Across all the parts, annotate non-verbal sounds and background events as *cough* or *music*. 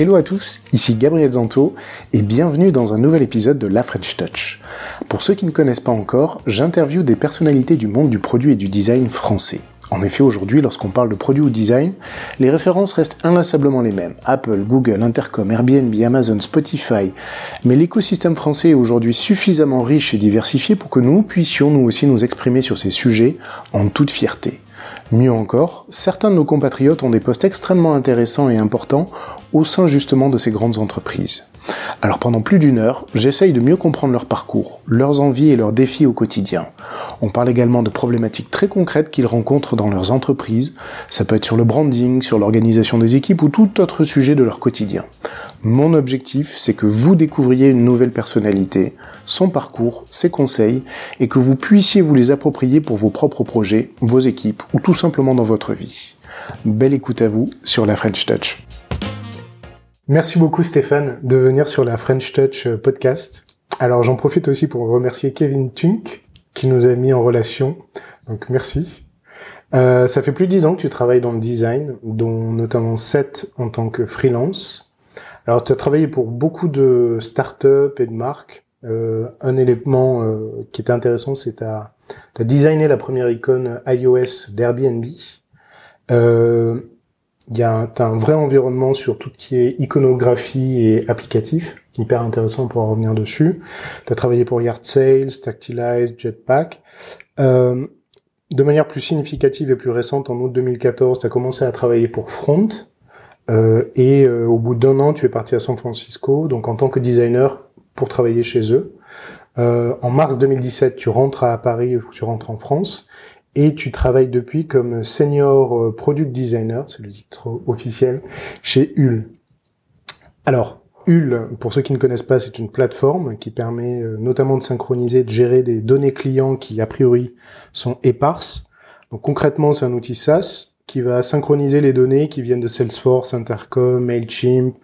Hello à tous, ici Gabriel Zanto et bienvenue dans un nouvel épisode de La French Touch. Pour ceux qui ne connaissent pas encore, j'interviewe des personnalités du monde du produit et du design français. En effet, aujourd'hui, lorsqu'on parle de produit ou design, les références restent inlassablement les mêmes. Apple, Google, Intercom, Airbnb, Amazon, Spotify. Mais l'écosystème français est aujourd'hui suffisamment riche et diversifié pour que nous puissions nous aussi nous exprimer sur ces sujets en toute fierté. Mieux encore, certains de nos compatriotes ont des postes extrêmement intéressants et importants au sein justement de ces grandes entreprises. Alors pendant plus d'une heure, j'essaye de mieux comprendre leur parcours, leurs envies et leurs défis au quotidien. On parle également de problématiques très concrètes qu'ils rencontrent dans leurs entreprises. Ça peut être sur le branding, sur l'organisation des équipes ou tout autre sujet de leur quotidien. Mon objectif, c'est que vous découvriez une nouvelle personnalité, son parcours, ses conseils, et que vous puissiez vous les approprier pour vos propres projets, vos équipes ou tout simplement dans votre vie. Belle écoute à vous sur la French Touch. Merci beaucoup Stéphane de venir sur la French Touch euh, podcast. Alors j'en profite aussi pour remercier Kevin Tunk qui nous a mis en relation. Donc merci. Euh, ça fait plus de dix ans que tu travailles dans le design, dont notamment sept en tant que freelance. Alors, tu as travaillé pour beaucoup de startups et de marques. Euh, un élément euh, qui était intéressant, c'est tu as, designé la première icône iOS d'Airbnb. Euh, y a un vrai environnement sur tout ce qui est iconographie et applicatif, hyper intéressant pour en revenir dessus. Tu as travaillé pour Yard Sales, Tactilize, Jetpack. Euh, de manière plus significative et plus récente, en août 2014, tu as commencé à travailler pour Front, euh, et euh, au bout d'un an, tu es parti à San Francisco, donc en tant que designer pour travailler chez eux. Euh, en mars 2017, tu rentres à Paris, tu rentres en France, et tu travailles depuis comme senior product designer, c'est le titre officiel, chez Hull. Alors, Hull, pour ceux qui ne connaissent pas, c'est une plateforme qui permet notamment de synchroniser, de gérer des données clients qui a priori sont éparses. Donc concrètement, c'est un outil SaaS qui va synchroniser les données qui viennent de Salesforce, Intercom, Mailchimp,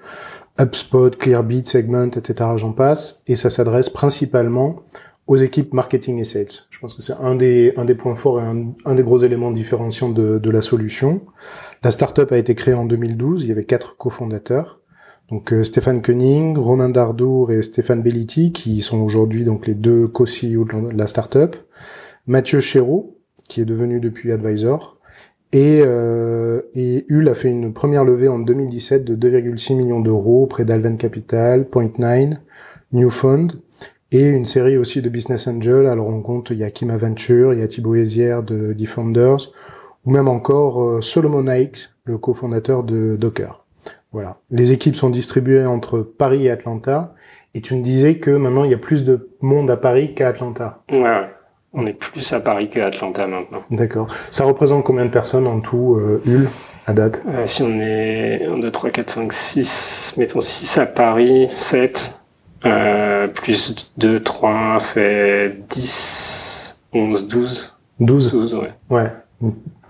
HubSpot, Clearbit, Segment, etc. J'en passe. Et ça s'adresse principalement aux équipes marketing et sales. Je pense que c'est un des, un des points forts et un, des gros éléments différenciants de, de la solution. La startup a été créée en 2012. Il y avait quatre cofondateurs. Donc euh, Stéphane Koenig, Romain Dardour et Stéphane Belliti, qui sont aujourd'hui donc les deux co-CEO de la startup. Mathieu Chéreau, qui est devenu depuis advisor, et, euh, et Hull a fait une première levée en 2017 de 2,6 millions d'euros auprès d'Alven Capital, Point9, New Fund, et une série aussi de business angels. Alors on compte, il y a Kim Aventure, il y a Thibaut Hézière de Defenders, ou même encore euh, Solomon Hikes, le cofondateur de Docker. Voilà. Les équipes sont distribuées entre Paris et Atlanta. Et tu me disais que maintenant il y a plus de monde à Paris qu'à Atlanta. Ouais. On est plus à Paris qu'à Atlanta maintenant. D'accord. Ça représente combien de personnes en tout, euh, Hull, à date? Euh, Si on est 1, 2, 3, 4, 5, 6, mettons 6 à Paris, 7, euh, plus 2, 3, ça fait 10, 11, 12. 12 12, ouais. Ouais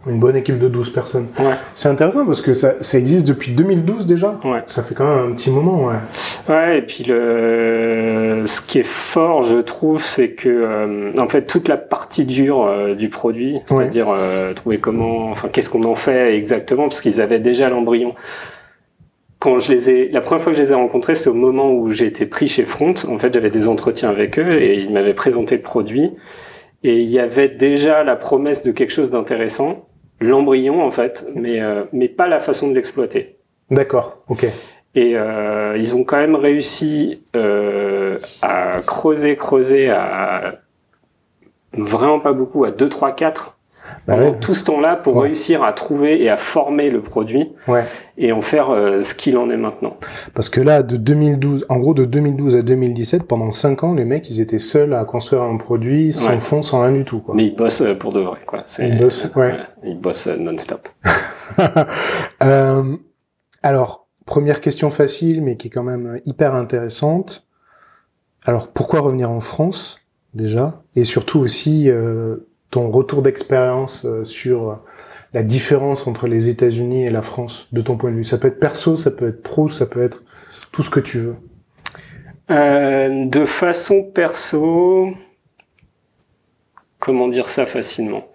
une bonne équipe de 12 personnes. Ouais. C'est intéressant parce que ça, ça existe depuis 2012 déjà. Ouais. Ça fait quand même un petit moment, ouais. Ouais, et puis le, ce qui est fort, je trouve, c'est que, euh, en fait, toute la partie dure euh, du produit, c'est-à-dire euh, trouver comment, enfin, qu'est-ce qu'on en fait exactement, parce qu'ils avaient déjà l'embryon. Quand je les ai, la première fois que je les ai rencontrés, c'était au moment où j'ai été pris chez Front. En fait, j'avais des entretiens avec eux et ils m'avaient présenté le produit. Et il y avait déjà la promesse de quelque chose d'intéressant l'embryon en fait, mais euh, mais pas la façon de l'exploiter. D'accord, ok. Et euh, ils ont quand même réussi euh, à creuser, creuser, à vraiment pas beaucoup, à 2, 3, 4 bah tout ce temps-là pour réussir à trouver et à former le produit ouais. et en faire euh, ce qu'il en est maintenant. Parce que là, de 2012, en gros, de 2012 à 2017, pendant 5 ans, les mecs, ils étaient seuls à construire un produit sans fond, sans rien du tout. Quoi. Mais ils bossent euh, pour de vrai, quoi. Ils bossent, ouais. Ils bossent euh, non-stop. *laughs* euh, alors, première question facile, mais qui est quand même hyper intéressante. Alors, pourquoi revenir en France déjà? Et surtout aussi, euh, ton retour d'expérience euh, sur la différence entre les États-Unis et la France, de ton point de vue? Ça peut être perso, ça peut être pro, ça peut être tout ce que tu veux. Euh, de façon perso, comment dire ça facilement?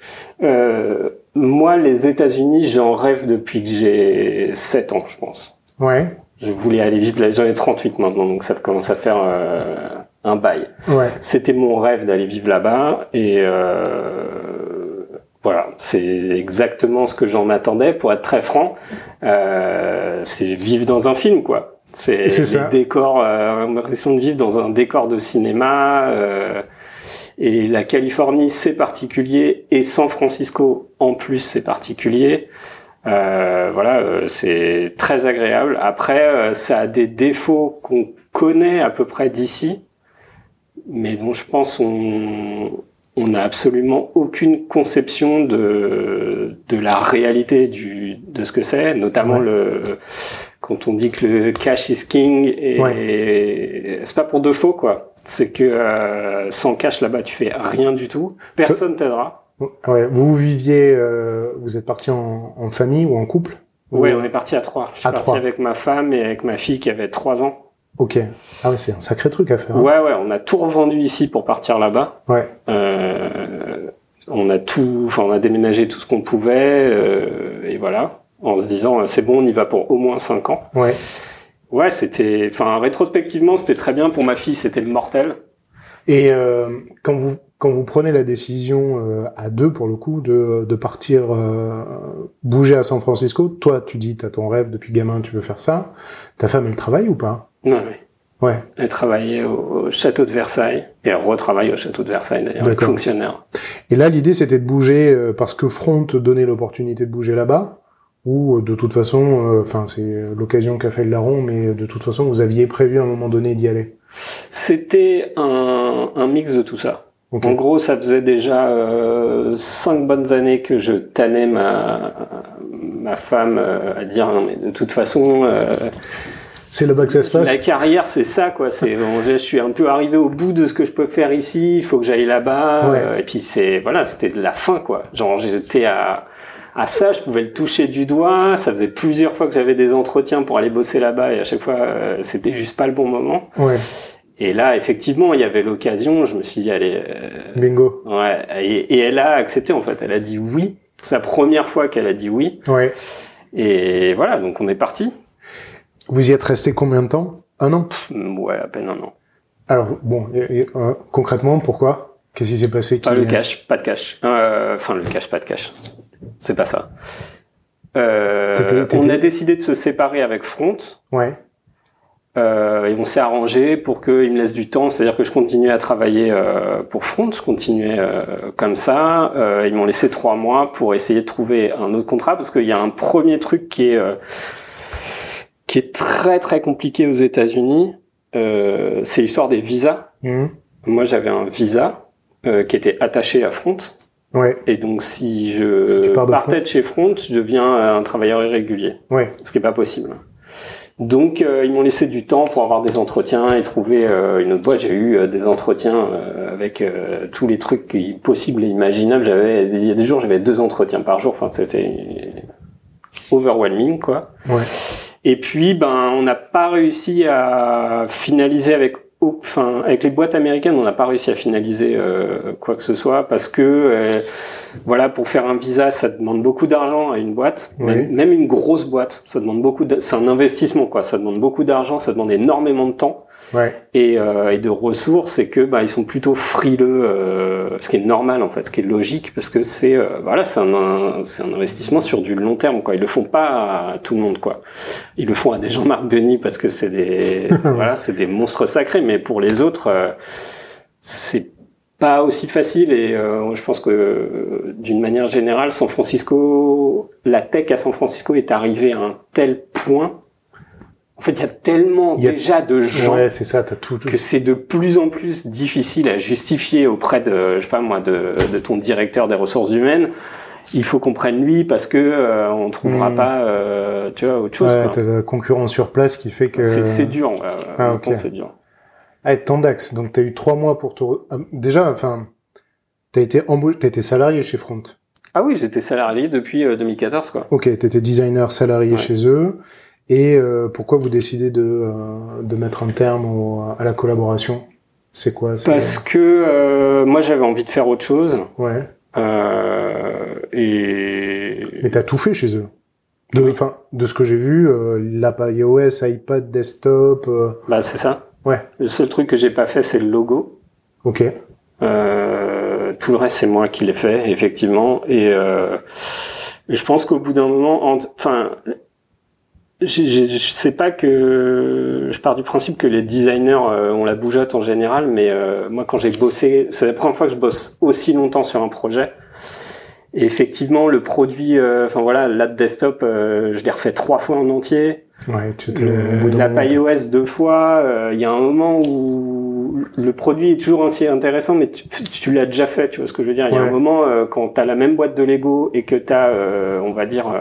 Euh, Moi, les États-Unis, j'en rêve depuis que j'ai 7 ans, je pense. Ouais. Je voulais aller vivre là. J'en ai 38 maintenant, donc ça commence à faire euh, un bail. Ouais. C'était mon rêve d'aller vivre là-bas et euh, voilà, c'est exactement ce que j'en attendais. Pour être très franc, euh, c'est vivre dans un film, quoi. C'est ça. décors, euh, l'impression de vivre dans un décor de cinéma. euh, et la Californie, c'est particulier, et San Francisco, en plus, c'est particulier. Euh, voilà, euh, c'est très agréable. Après, euh, ça a des défauts qu'on connaît à peu près d'ici, mais dont je pense on on n'a absolument aucune conception de de la réalité du de ce que c'est, notamment Ouais. le quand on dit que le cash is king et c'est pas pour de faux quoi. C'est que euh, sans cash là-bas tu fais rien du tout, personne t'aidera. Ouais. Vous viviez, euh, vous êtes parti en, en famille ou en couple? Ouais, Ou- on est parti à trois. Je suis À parti trois. avec ma femme et avec ma fille qui avait trois ans. Ok. Ah ouais, c'est un sacré truc à faire. hein. Ouais, ouais, on a tout revendu ici pour partir là-bas. Ouais. Euh, on a tout, enfin, on a déménagé tout ce qu'on pouvait, euh, et voilà, en se disant, euh, c'est bon, on y va pour au moins cinq ans. Ouais. Ouais, c'était, enfin, rétrospectivement, c'était très bien. Pour ma fille, c'était le mortel. Et euh, quand vous quand vous prenez la décision euh, à deux pour le coup de, de partir euh, bouger à San Francisco, toi tu dis t'as ton rêve depuis gamin, tu veux faire ça. Ta femme elle travaille ou pas? Ouais, ouais. Elle travaillait au, au château de Versailles, et elle retravaille au château de Versailles d'ailleurs, fonctionnaire. Et là l'idée c'était de bouger euh, parce que Front donnait l'opportunité de bouger là-bas ou euh, de toute façon, euh, enfin c'est l'occasion qu'a fait le larron, mais euh, de toute façon vous aviez prévu à un moment donné d'y aller. C'était un, un mix de tout ça. En gros, ça faisait déjà euh, cinq bonnes années que je tannais ma, ma femme euh, à dire non mais de toute façon euh, C'est là-bas que ça se passe. la carrière c'est ça quoi. C'est *laughs* bon, je suis un peu arrivé au bout de ce que je peux faire ici. Il faut que j'aille là-bas. Ouais. euh, et puis c'est voilà, c'était de la fin quoi. Genre j'étais à à ça, je pouvais le toucher du doigt. Ça faisait plusieurs fois que j'avais des entretiens pour aller bosser là-bas et à chaque fois euh, c'était juste pas le bon moment. Ouais. Et là effectivement il y avait l'occasion. Je me suis dit allez. euh, Bingo. Ouais, et, et elle a accepté en fait. Elle a dit oui. C'est la première fois qu'elle a dit oui. Ouais. Et voilà, donc on est parti. Vous y êtes resté combien de temps? Un an? Mm, Ouais, à peine un an. Alors, bon, et- et, euh, concrètement, pourquoi? Qu'est-ce qui s'est passé? Pas qui- le cash, pas de cash. Euh, Enfin, le cash, pas de cash. C'est pas ça. Euh, On a décidé de se séparer avec Front. Ouais, Euh, et on s'est arrangé pour qu'il me laisse du temps, c'est-à-dire que je continuais à travailler euh, pour Front, je continuais euh, comme ça. Euh, ils m'ont laissé trois mois pour essayer de trouver un autre contrat parce qu'il y a un premier truc qui est euh, qui est très très compliqué aux États-Unis. Euh, c'est l'histoire des visas. Mhm. Moi, j'avais un visa euh, qui était attaché à Front, ouais, et donc si je Si de partais Front. de chez Front, je deviens un travailleur irrégulier ouais. ce qui est pas possible. Donc euh, ils m'ont laissé du temps pour avoir des entretiens et trouver euh, une autre boîte. J'ai eu euh, des entretiens avec tous les trucs possibles et imaginables. J'avais il y a des jours j'avais deux entretiens par jour. Enfin c'était overwhelming quoi. Ouais. Et puis ben on n'a pas réussi à finaliser avec enfin avec les boîtes américaines on n'a pas réussi à finaliser euh, quoi que ce soit parce que euh, voilà pour faire un visa ça demande beaucoup d'argent à une boîte. Oui. même, même une grosse boîte ça demande beaucoup de- c'est un investissement quoi. Ça demande beaucoup d'argent ça demande énormément de temps Ouais, et, euh, et de ressources et que bah ils sont plutôt frileux euh, ce qui est normal en fait ce qui est logique parce que c'est euh, voilà c'est un, un- c'est un investissement sur du long terme quoi. Ils le font pas à tout le monde quoi. Ils le font à des Jean-Marc Denis parce que c'est des *laughs* voilà c'est des monstres sacrés mais pour les autres euh, c'est pas aussi facile. Et euh, je pense que euh, d'une manière générale San Francisco la tech à San Francisco est arrivée à un tel point en fait il y a tellement Il y a- déjà de gens ouais, c'est ça, t'as tout. tout- que c'est de plus en plus difficile à justifier auprès de, je sais pas moi, de, de ton directeur des ressources humaines. Il faut qu'on prenne lui parce que euh, on trouvera Hmm. pas, euh, tu vois, autre chose. Ouais, t'as la concurrence sur place qui fait que. C'est dur. Ah, honnêtement, ok. c'est dur. Ah, Tandax, donc t'as eu trois mois pour te. ah, Déjà, enfin, t'as été embauché, t'as été salarié chez Front. Ah oui, j'étais salarié depuis euh, 2014, quoi. Ok, t'étais designer salarié Ouais. chez eux. Et euh, pourquoi vous décidez de, euh, de mettre un terme au- à la collaboration? C'est quoi? Parce que euh, moi j'avais envie de faire autre chose Ouais. euh, et Mais t'as tout fait chez eux. De, enfin, de ce que j'ai vu, euh, l'app iOS, iPad, desktop. euh, Bah c'est ça. Ouais. Le seul truc que j'ai pas fait, c'est le logo. Ok. Euh, tout le reste, c'est moi qui l'ai fait, effectivement. Et euh, je pense qu'au bout d'un moment, en- enfin, j'ai- j'ai- je sais pas que je pars du principe que les designers euh, ont la bougeotte en général, mais euh, moi, quand j'ai bossé, c'est la première fois que je bosse aussi longtemps sur un projet. Et effectivement, le produit, euh, enfin voilà, l'app desktop, euh, je l'ai refait trois fois en entier. Ouais, tu étais au bout Le, d'un la moment. iOS deux fois, euh, il y a un moment où le produit est toujours aussi intéressant, mais tu, tu l'as déjà fait, tu vois ce que je veux dire. Il y a Ouais. un moment euh, quand tu as la même boîte de Lego et que tu as, on va dire, euh,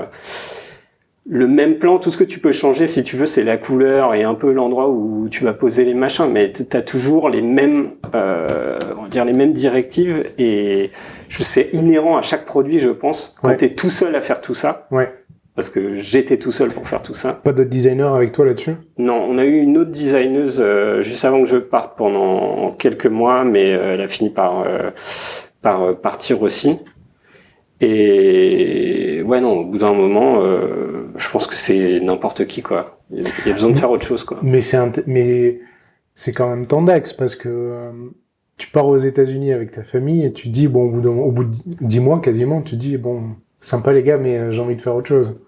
le même plan, tout ce que tu peux changer, si tu veux, c'est la couleur et un peu l'endroit où tu vas poser les machins, mais tu as toujours les mêmes, euh, on va dire les mêmes directives et je- c'est inhérent à chaque produit, je pense. Quand Ouais. tu es tout seul à faire tout ça, Ouais. parce que j'étais tout seul pour faire tout ça. Pas d'autres designers avec toi là-dessus? Non, on a eu une autre designeuse euh, juste avant que je parte pendant quelques mois, mais euh, elle a fini par euh, par euh, partir aussi. Et ouais, non, au bout d'un moment, euh, je pense que c'est n'importe qui quoi. Il y a- besoin de faire autre chose quoi. Mais c'est mais c'est quand même tendax parce que euh, tu pars aux États-Unis avec ta famille et tu dis bon au bout, d'un- au bout de dix mois quasiment tu dis bon sympa les gars mais euh, j'ai envie de faire autre chose.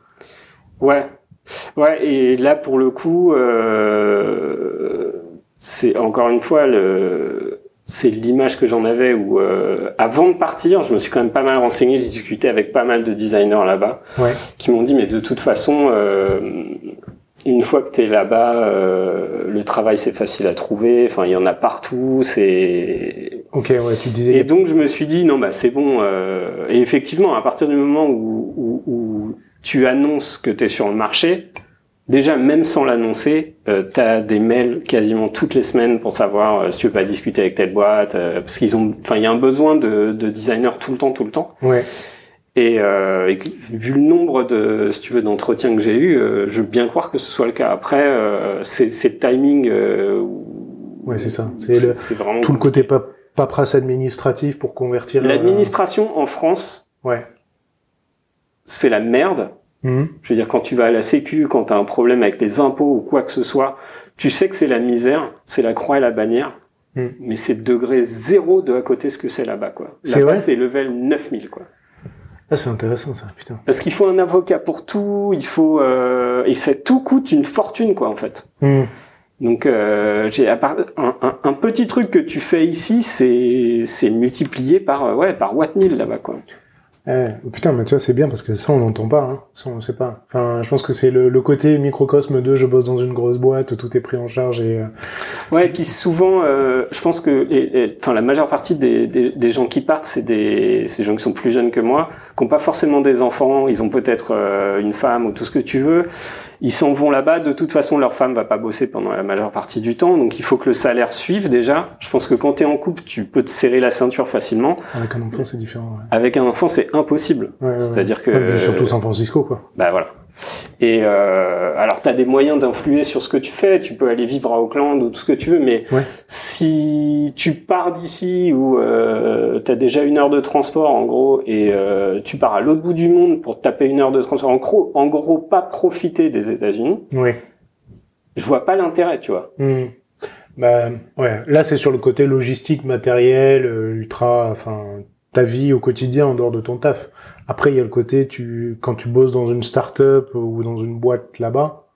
Ouais, ouais. Et là, pour le coup, euh, c'est encore une fois le, c'est l'image que j'en avais où euh, avant de partir, je me suis quand même pas mal renseigné, j'ai discuté avec pas mal de designers là-bas Ouais. qui m'ont dit mais de toute façon. Euh, une fois que tu es là-bas, euh, le travail c'est facile à trouver. Enfin, il y en a partout. C'est Ok ouais tu disais et donc je me suis dit non bah c'est bon. euh, et effectivement, à partir du moment où, où, où tu annonces que tu es sur le marché, déjà même sans l'annoncer, euh, tu as des mails quasiment toutes les semaines pour savoir euh, si tu veux pas discuter avec telle boîte, euh, parce qu'ils ont, enfin il y a un besoin de, de designers tout le temps, tout le temps. ouais Et, euh, et vu le nombre de, si tu veux, d'entretiens que j'ai eu, euh, je veux bien croire que ce soit le cas. Après, euh, c'est c'est le timing. euh, Ouais, c'est ça. C'est vraiment tout le côté pa paperasse administratif pour convertir. L'administration en France, Ouais. c'est la merde. Mhm. Je veux dire, quand tu vas à la Sécu, quand tu as un problème avec les impôts ou quoi que ce soit, tu sais que c'est la misère, c'est la croix et la bannière, Hmm. mais c'est degré zéro de à côté ce que c'est là-bas, quoi. C'est Là-bas, c'est level 9000, quoi. Ah c'est intéressant ça putain. Parce qu'il faut un avocat pour tout, il faut... Euh, et ça tout coûte une fortune, quoi, en fait. Mhm. Donc, euh, j'ai à part- un, un, un petit truc que tu fais ici, c'est c'est multiplié par ouais par watt 1000 là-bas, quoi. Ouais. Putain mais tu vois c'est bien parce que ça on l'entend pas hein. Ça on le sait pas. Enfin je pense que c'est le, le côté microcosme de je bosse dans une grosse boîte tout est pris en charge et euh, Ouais, puis souvent, euh, je pense que, enfin, la majeure partie des, des, des gens qui partent, c'est des, des gens qui sont plus jeunes que moi, qui n'ont pas forcément des enfants, ils ont peut-être euh, une femme ou tout ce que tu veux. Ils s'en vont là-bas. De toute façon, leur femme va pas bosser pendant la majeure partie du temps, donc il faut que le salaire suive déjà. Je pense que quand tu es en couple, tu peux te serrer la ceinture facilement. avec un enfant c'est différent. Ouais. Avec un enfant, c'est impossible. Ouais, ouais, C'est-à-dire que surtout San Francisco quoi. bah voilà. Et euh, alors, tu as des moyens d'influer sur ce que tu fais. Tu peux aller vivre à Auckland ou tout ce que tu veux, mais Ouais. si tu pars d'ici où euh, tu as déjà une heure de transport en gros et euh, tu pars à l'autre bout du monde pour taper une heure de transport, en gros, en gros pas profiter des États-Unis, Oui. je vois pas l'intérêt, tu vois. Hmm. Bah ouais, là c'est sur le côté logistique, matériel, euh, ultra, enfin ta vie au quotidien en dehors de ton taf. Après il y a le côté tu quand tu bosses dans une start-up ou dans une boîte là-bas,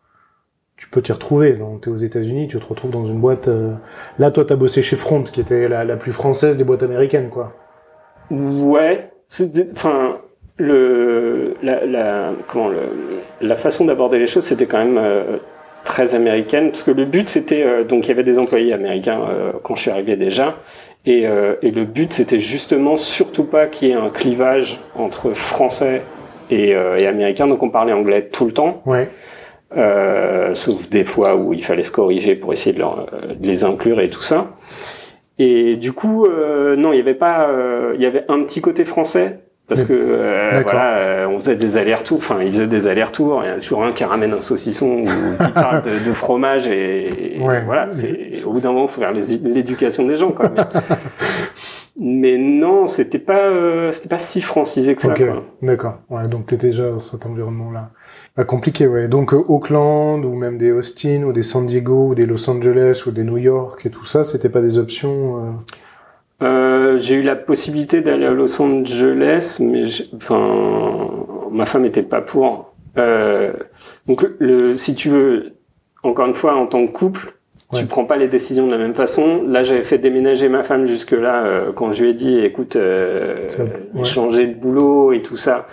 tu peux t'y retrouver. Donc t'es aux États-Unis, tu te retrouves dans une boîte. euh, Là toi t'as bossé chez Front, qui était la, la plus française des boîtes américaines quoi. Ouais, enfin le la, la comment le la façon d'aborder les choses c'était quand même euh, très américaine parce que le but c'était euh, donc il y avait des employés américains euh, quand je suis arrivé déjà et, euh, et le but c'était justement surtout pas qu'il y ait un clivage entre français et, euh, et américain donc on parlait anglais tout le temps Ouais. euh, sauf des fois où il fallait se corriger pour essayer de, leur- de les inclure et tout ça. Et du coup, euh, non, il y avait pas, euh, il y avait un petit côté français parce que euh, voilà, euh, on faisait des allers-retours. Enfin, ils faisaient des allers-retours. Il y a toujours un qui ramène un saucisson ou qui *laughs* parle de, de fromage et, et Ouais. voilà. C'est au bout d'un moment, faut faire l'éducation des gens, quoi. Mais, *laughs* Mais non, c'était pas, euh, c'était pas si francisé que ça. Ok, d'accord. Ouais, donc t'étais déjà dans cet environnement-là. Pas compliqué, ouais. Donc euh, Auckland ou même des Austin ou des San Diego ou des Los Angeles ou des New York et tout ça, c'était pas des options. Euh... Euh, j'ai eu la possibilité d'aller à Los Angeles, mais enfin, ma femme était pas pour. Euh, donc, le, si tu veux, encore une fois, en tant que couple, Ouais. Tu prends pas les décisions de la même façon. Là, j'avais fait déménager ma femme jusque là euh, quand je lui ai dit, écoute, euh, ouais. changer de boulot et tout ça.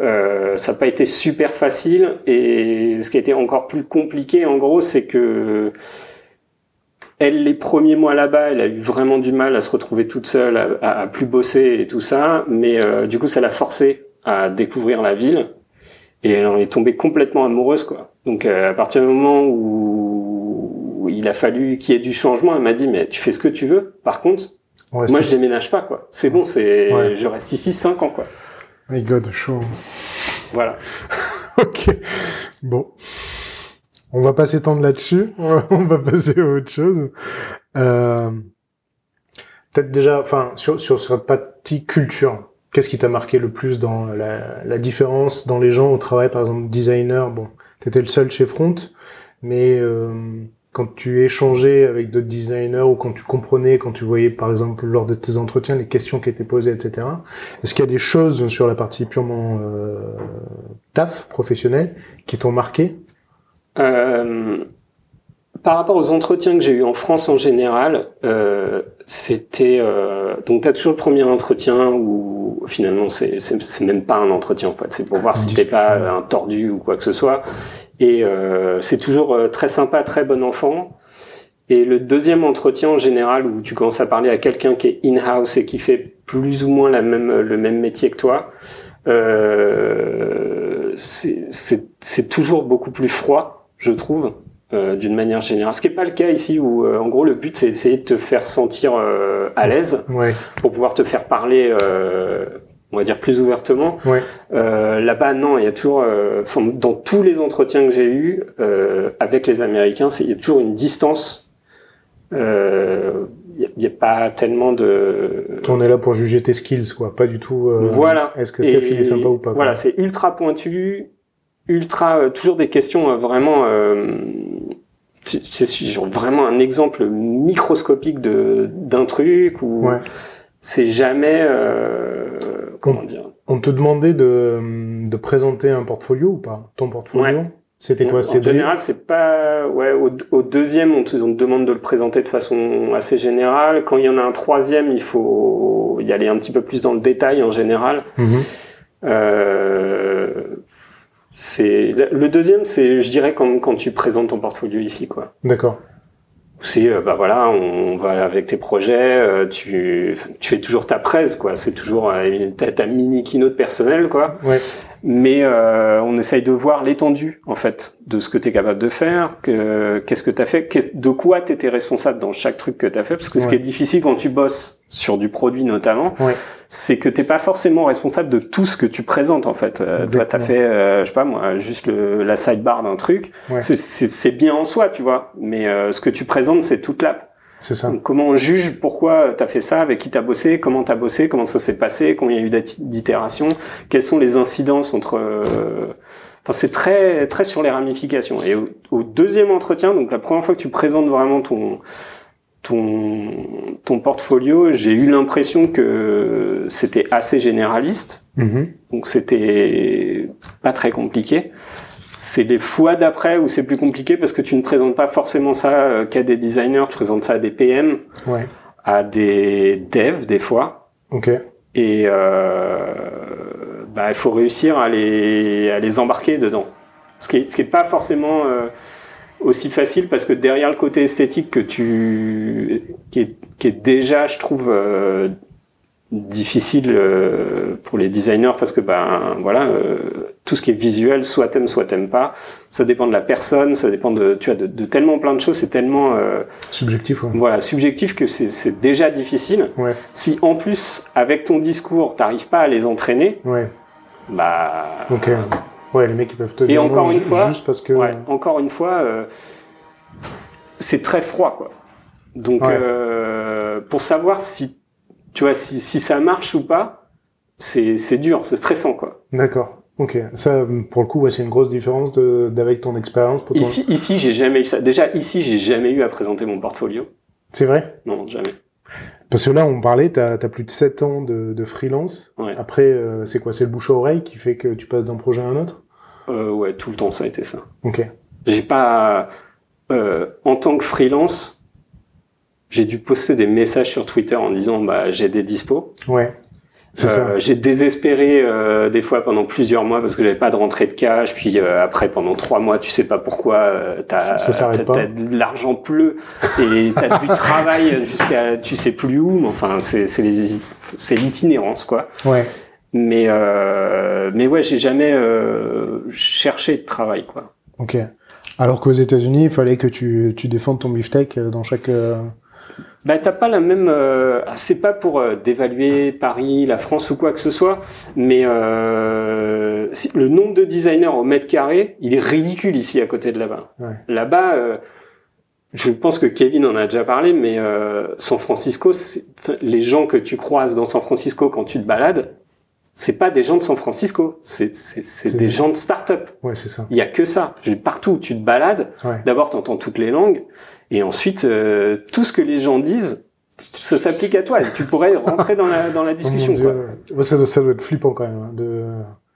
Euh, ça n'a pas été super facile et ce qui a été encore plus compliqué, en gros, c'est que elle, les premiers mois là-bas, elle a eu vraiment du mal à se retrouver toute seule, à, à, plus bosser et tout ça. Mais euh, du coup, ça l'a forcée à découvrir la ville et elle en est tombée complètement amoureuse, quoi. Donc, euh, à partir du moment où il a fallu qu'il y ait du changement. Elle m'a dit, mais tu fais ce que tu veux. Par contre, moi, je déménage pas, quoi. C'est bon, c'est, ouais. je reste ici 5 ans, quoi. My God, chaud. Voilà. *laughs* ok. Bon. On va pas s'étendre là-dessus. *laughs* On va passer à autre chose. Euh, peut-être déjà, enfin, sur, sur cette partie culture. Qu'est-ce qui t'a marqué le plus dans la, la, différence dans les gens au travail, par exemple, designer, bon, t'étais le seul chez Front, mais euh, quand tu échangeais avec d'autres designers ou quand tu comprenais, quand tu voyais par exemple lors de tes entretiens les questions qui étaient posées, etc. Est-ce qu'il y a des choses sur la partie purement euh, taf professionnel qui t'ont marqué? Euh, Par rapport aux entretiens que j'ai eu en France en général, euh, c'était euh, donc t'as toujours le premier entretien où finalement c'est c'est même pas un entretien en fait, c'est pour voir si t'es pas un tordu ou quoi que ce soit. Et euh, c'est toujours euh, très sympa, très bon enfant. Et le deuxième entretien en général où tu commences à parler à quelqu'un qui est in-house et qui fait plus ou moins la même, le même métier que toi, euh, c'est toujours beaucoup plus froid, je trouve, euh, d'une manière générale. Ce qui n'est pas le cas ici où, euh, en gros, le but c'est d'essayer de te faire sentir euh, à l'aise ouais. pour pouvoir te faire parler on va dire plus ouvertement. Ouais. Euh, Là-bas, non, il y a toujours, euh, dans tous les entretiens que j'ai eus euh, avec les Américains, il y a toujours une distance. Euh, il n'y a, a, pas tellement de. On est là pour juger tes skills, quoi. Pas du tout. euh, voilà. Est-ce que Steph est sympa ou pas Voilà, c'est ultra pointu, ultra euh, toujours des questions euh, vraiment. c'est vraiment un exemple microscopique de d'un truc ou ouais. c'est jamais comment dire On te demandait de, de présenter un portfolio ou pas? Ton portfolio? Ouais. C'était quoi? En général, c'est pas. Ouais, au, au deuxième, on te, on te, demande de le présenter de façon assez générale. Quand il y en a un troisième, il faut y aller un petit peu plus dans le détail en général. Mm -hmm. euh, c'est le deuxième, c'est, je dirais, comme quand tu présentes ton portfolio ici, quoi. D'accord c'est euh, bah voilà on va avec tes projets euh, tu tu fais toujours ta presse quoi c'est toujours euh, ta, ta mini keynote personnelle quoi ouais. Mais euh, on essaye de voir l'étendue en fait de ce que tu es capable de faire que qu'est-ce que tu as fait de quoi tu étais responsable dans chaque truc que tu as fait parce que ouais. ce qui est difficile quand tu bosses sur du produit notamment ouais. c'est que t'es pas forcément responsable de tout ce que tu présentes en fait euh, toi t'as fait euh, je sais pas moi juste le, la sidebar d'un truc ouais. c'est bien en soi tu vois mais euh, ce que tu présentes c'est toute l'app c'est ça. Donc, comment on juge pourquoi t'as fait ça, avec qui t'as bossé, comment t'as bossé, comment ça s'est passé, combien il y a eu d'itérations, quelles sont les incidences entre. Euh... Enfin, c'est très très sur les ramifications. Et au, au, deuxième entretien, donc la première fois que tu présentes vraiment ton ton ton portfolio, j'ai eu l'impression que c'était assez généraliste. Mm -hmm. Donc c'était pas très compliqué c'est les fois d'après où c'est plus compliqué parce que tu ne présentes pas forcément ça euh, qu'à des designers, tu présentes ça à des PM, ouais. à des devs des fois. Ok. Et euh, bah il faut réussir à les à les embarquer dedans. Ce qui est, ce qui est pas forcément euh, aussi facile parce que derrière le côté esthétique que tu qui est, qui est déjà je trouve euh, difficile euh, pour les designers parce que ben voilà euh, tout ce qui est visuel soit t'aimes soit t'aimes pas ça dépend de la personne ça dépend de tu vois de, de tellement plein de choses c'est tellement euh, subjectif ouais. voilà subjectif que c'est déjà difficile ouais. si en plus avec ton discours t'arrives pas à les entraîner ouais. bah ok ouais les mecs ils peuvent te et dire encore non, une fois juste parce que ouais, encore une fois euh, c'est très froid quoi donc euh, pour savoir si tu vois, si, si ça marche ou pas, c'est c'est dur, c'est stressant quoi. D'accord. Ok, ça pour le coup, ouais, c'est une grosse différence de- d'avec ton expérience. ton- Ici, ici, j'ai jamais eu ça. Déjà, ici, j'ai jamais eu à présenter mon portfolio. C'est vrai? Non, jamais. Parce que là, on parlait, t'as as plus de 7 ans de, de freelance. Ouais. Après, euh, c'est quoi? C'est le bouche à oreille qui fait que tu passes d'un projet à un autre? Euh, ouais, tout le temps, ça a été ça. Ok. J'ai pas, euh, en tant que freelance, j'ai dû poster des messages sur Twitter en disant, bah, j'ai des dispos. Ouais. Euh. J'ai désespéré euh, des fois pendant plusieurs mois parce que j'avais pas de rentrée de cash. Puis euh, après pendant trois mois, tu sais pas pourquoi euh, t'as de l'argent pleut et t'as du *laughs* travail jusqu'à tu sais plus où. Mais enfin, c'est c'est les- c'est l'itinérance quoi. Ouais. Mais euh, mais ouais, j'ai jamais euh, cherché de travail quoi. Ok. Alors qu'aux États-Unis, il fallait que tu, tu défendes ton beefsteak dans chaque. Bah t'as pas la même. euh, c'est pas pour euh, dévaluer Paris, la France ou quoi que ce soit, mais euh, le nombre de designers au mètre carré, il est ridicule ici à côté de là-bas. Ouais. Là-bas, euh, je pense que Kevin en a déjà parlé, mais euh, San Francisco, les gens que tu croises dans San Francisco quand tu te balades, c'est pas des gens de San Francisco, c'est c'est- c'est C'est- des gens de start-up. Ouais, c'est ça. Il y a que ça. Partout où tu te balades, Ouais. D'abord, tu entends toutes les langues, et ensuite, euh, tout ce que les gens disent, ça s'applique à toi. Tu pourrais rentrer dans la, dans la discussion. Oh mon quoi. Ça, doit- ça doit être flippant quand même. hein, De...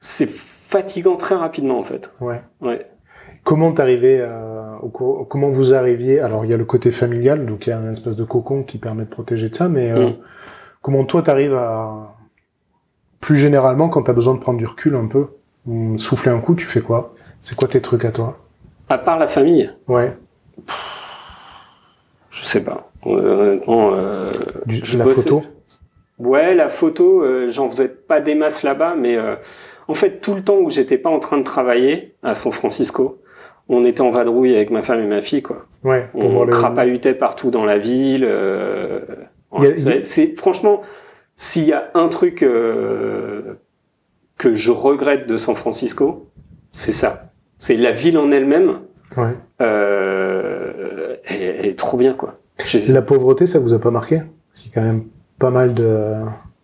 C'est fatigant très rapidement, en fait. Ouais. Ouais. Comment t'arrivais à, au cours- comment vous arriviez Alors il y a le côté familial, donc il y a un espèce de cocon qui permet de protéger de ça, mais euh, Mm. comment toi t'arrives à plus généralement quand t'as besoin de prendre du recul un peu, hum, souffler un coup, tu fais quoi? C'est quoi tes trucs à toi? À part la famille, Ouais, je sais pas. Honnêtement, euh, du, je la bossais- photo. Ouais, la photo, euh, j'en faisais pas des masses là-bas, mais euh, en fait, tout le temps où j'étais pas en train de travailler à San Francisco, on était en vadrouille avec ma femme et ma fille, quoi. Ouais, pour on voir le. crapahutait partout dans la ville. euh, c'est- a- c'est franchement, s'il y a un truc euh, que je regrette de San Francisco, c'est ça. C'est la ville en elle-même. Ouais. Euh, elle, elle est trop bien, quoi. La pauvreté, ça vous a pas marqué? C'est quand même pas mal de.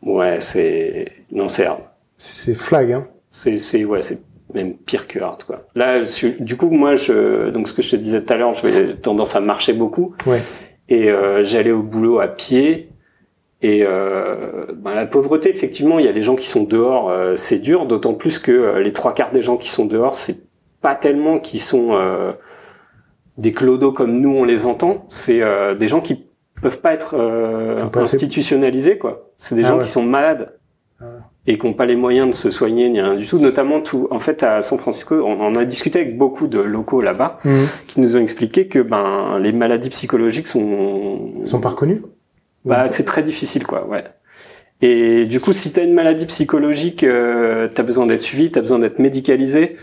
Ouais, c'est non, c'est hard. C'est flag, hein. C'est c'est ouais, c'est même pire que hard, quoi. Là, du coup, moi, je donc ce que je te disais tout à l'heure, j'avais tendance à marcher beaucoup. Ouais. et euh, j'allais au boulot à pied. Et euh, ben, la pauvreté, effectivement, il y a les gens qui sont dehors, euh, c'est dur, d'autant plus que les trois quarts des gens qui sont dehors, c'est pas tellement qui sont des clodos comme nous on les entend, c'est euh, des gens qui peuvent pas être euh, institutionnalisés, quoi. C'est des Ah gens ouais. qui sont malades Ah et qui n'ont pas les moyens de se soigner ni rien du tout. Notamment, tout, en fait, à San Francisco, on en a discuté avec beaucoup de locaux là-bas Mhm. qui nous ont expliqué que ben les maladies psychologiques sont Ils sont pas reconnus bah c'est très difficile quoi ouais et du coup si t'as une maladie psychologique euh, t'as besoin d'être suivi t'as besoin d'être médicalisé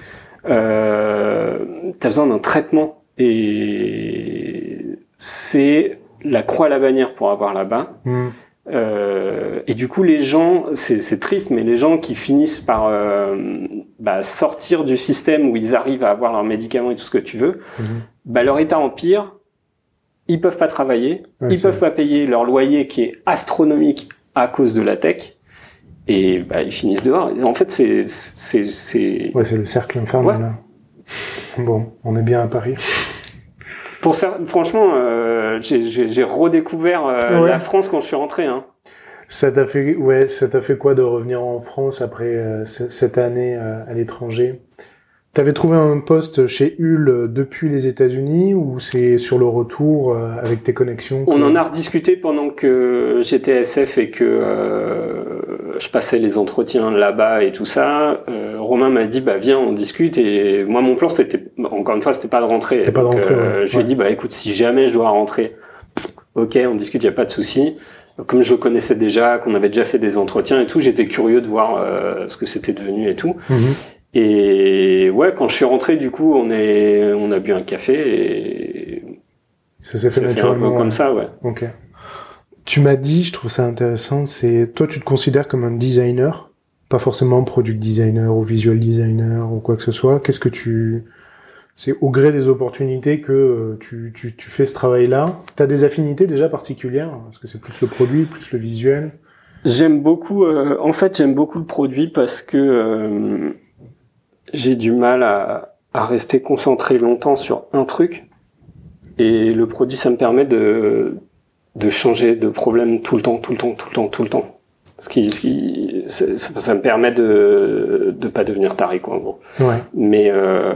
euh, t'as besoin d'un traitement et c'est la croix à la bannière pour avoir là-bas Mhm. euh, et du coup, les gens, c'est c'est triste, mais les gens qui finissent par euh, bah, sortir du système où ils arrivent à avoir leurs médicaments et tout ce que tu veux, Mhm. bah, leur état empire. Ils peuvent pas travailler, Ouais, ils peuvent pas payer leur loyer qui est astronomique à cause de la tech, et bah, ils finissent dehors. En fait, c'est c'est c'est Ouais, c'est le cercle infernal. Ouais. Bon, on est bien à Paris. Pour ça. Franchement, euh, j'ai- j'ai j'ai redécouvert euh, Ouais. la France quand je suis rentré. Hein. Ça t'a fait, ouais, ça t'a fait quoi de revenir en France après euh, ce- cette année euh, à l'étranger? T'avais trouvé un poste chez Hull euh, depuis les États-Unis ou c'est sur le retour euh, avec tes connexions On en a rediscuté pendant que j'étais SF et que euh, je passais les entretiens là-bas et tout ça. Euh, Romain m'a dit bah viens on discute et moi mon plan c'était encore une fois c'était pas de rentrer. C'était pas de rentrer, euh, ouais. Je lui ai dit bah écoute si jamais je dois rentrer, ok on discute y a pas de souci. Comme je le connaissais déjà, qu'on avait déjà fait des entretiens et tout, j'étais curieux de voir euh, ce que c'était devenu et tout. Mhm. Et ouais, quand je suis rentré, du coup, on est, on a bu un café et Ça s'est fait ça fait un naturellement. peu comme ça, ouais. Ok. Tu m'as dit, je trouve ça intéressant, c'est toi tu te considères comme un designer, pas forcément product designer ou visual designer ou quoi que ce soit. Qu'est-ce que tu c'est au gré des opportunités que euh, tu, tu, tu fais ce travail-là? T'as des affinités déjà particulières? Parce que c'est plus le produit, plus le visuel. J'aime beaucoup. Euh, en fait, j'aime beaucoup le produit parce que euh, j'ai du mal à, à, rester concentré longtemps sur un truc. Et le produit, ça me permet de de changer de problème tout le temps, tout le temps, tout le temps, tout le temps. Ce qui, ce qui ça, ça, me permet de de pas devenir taré quoi en gros. Ouais. Mais euh,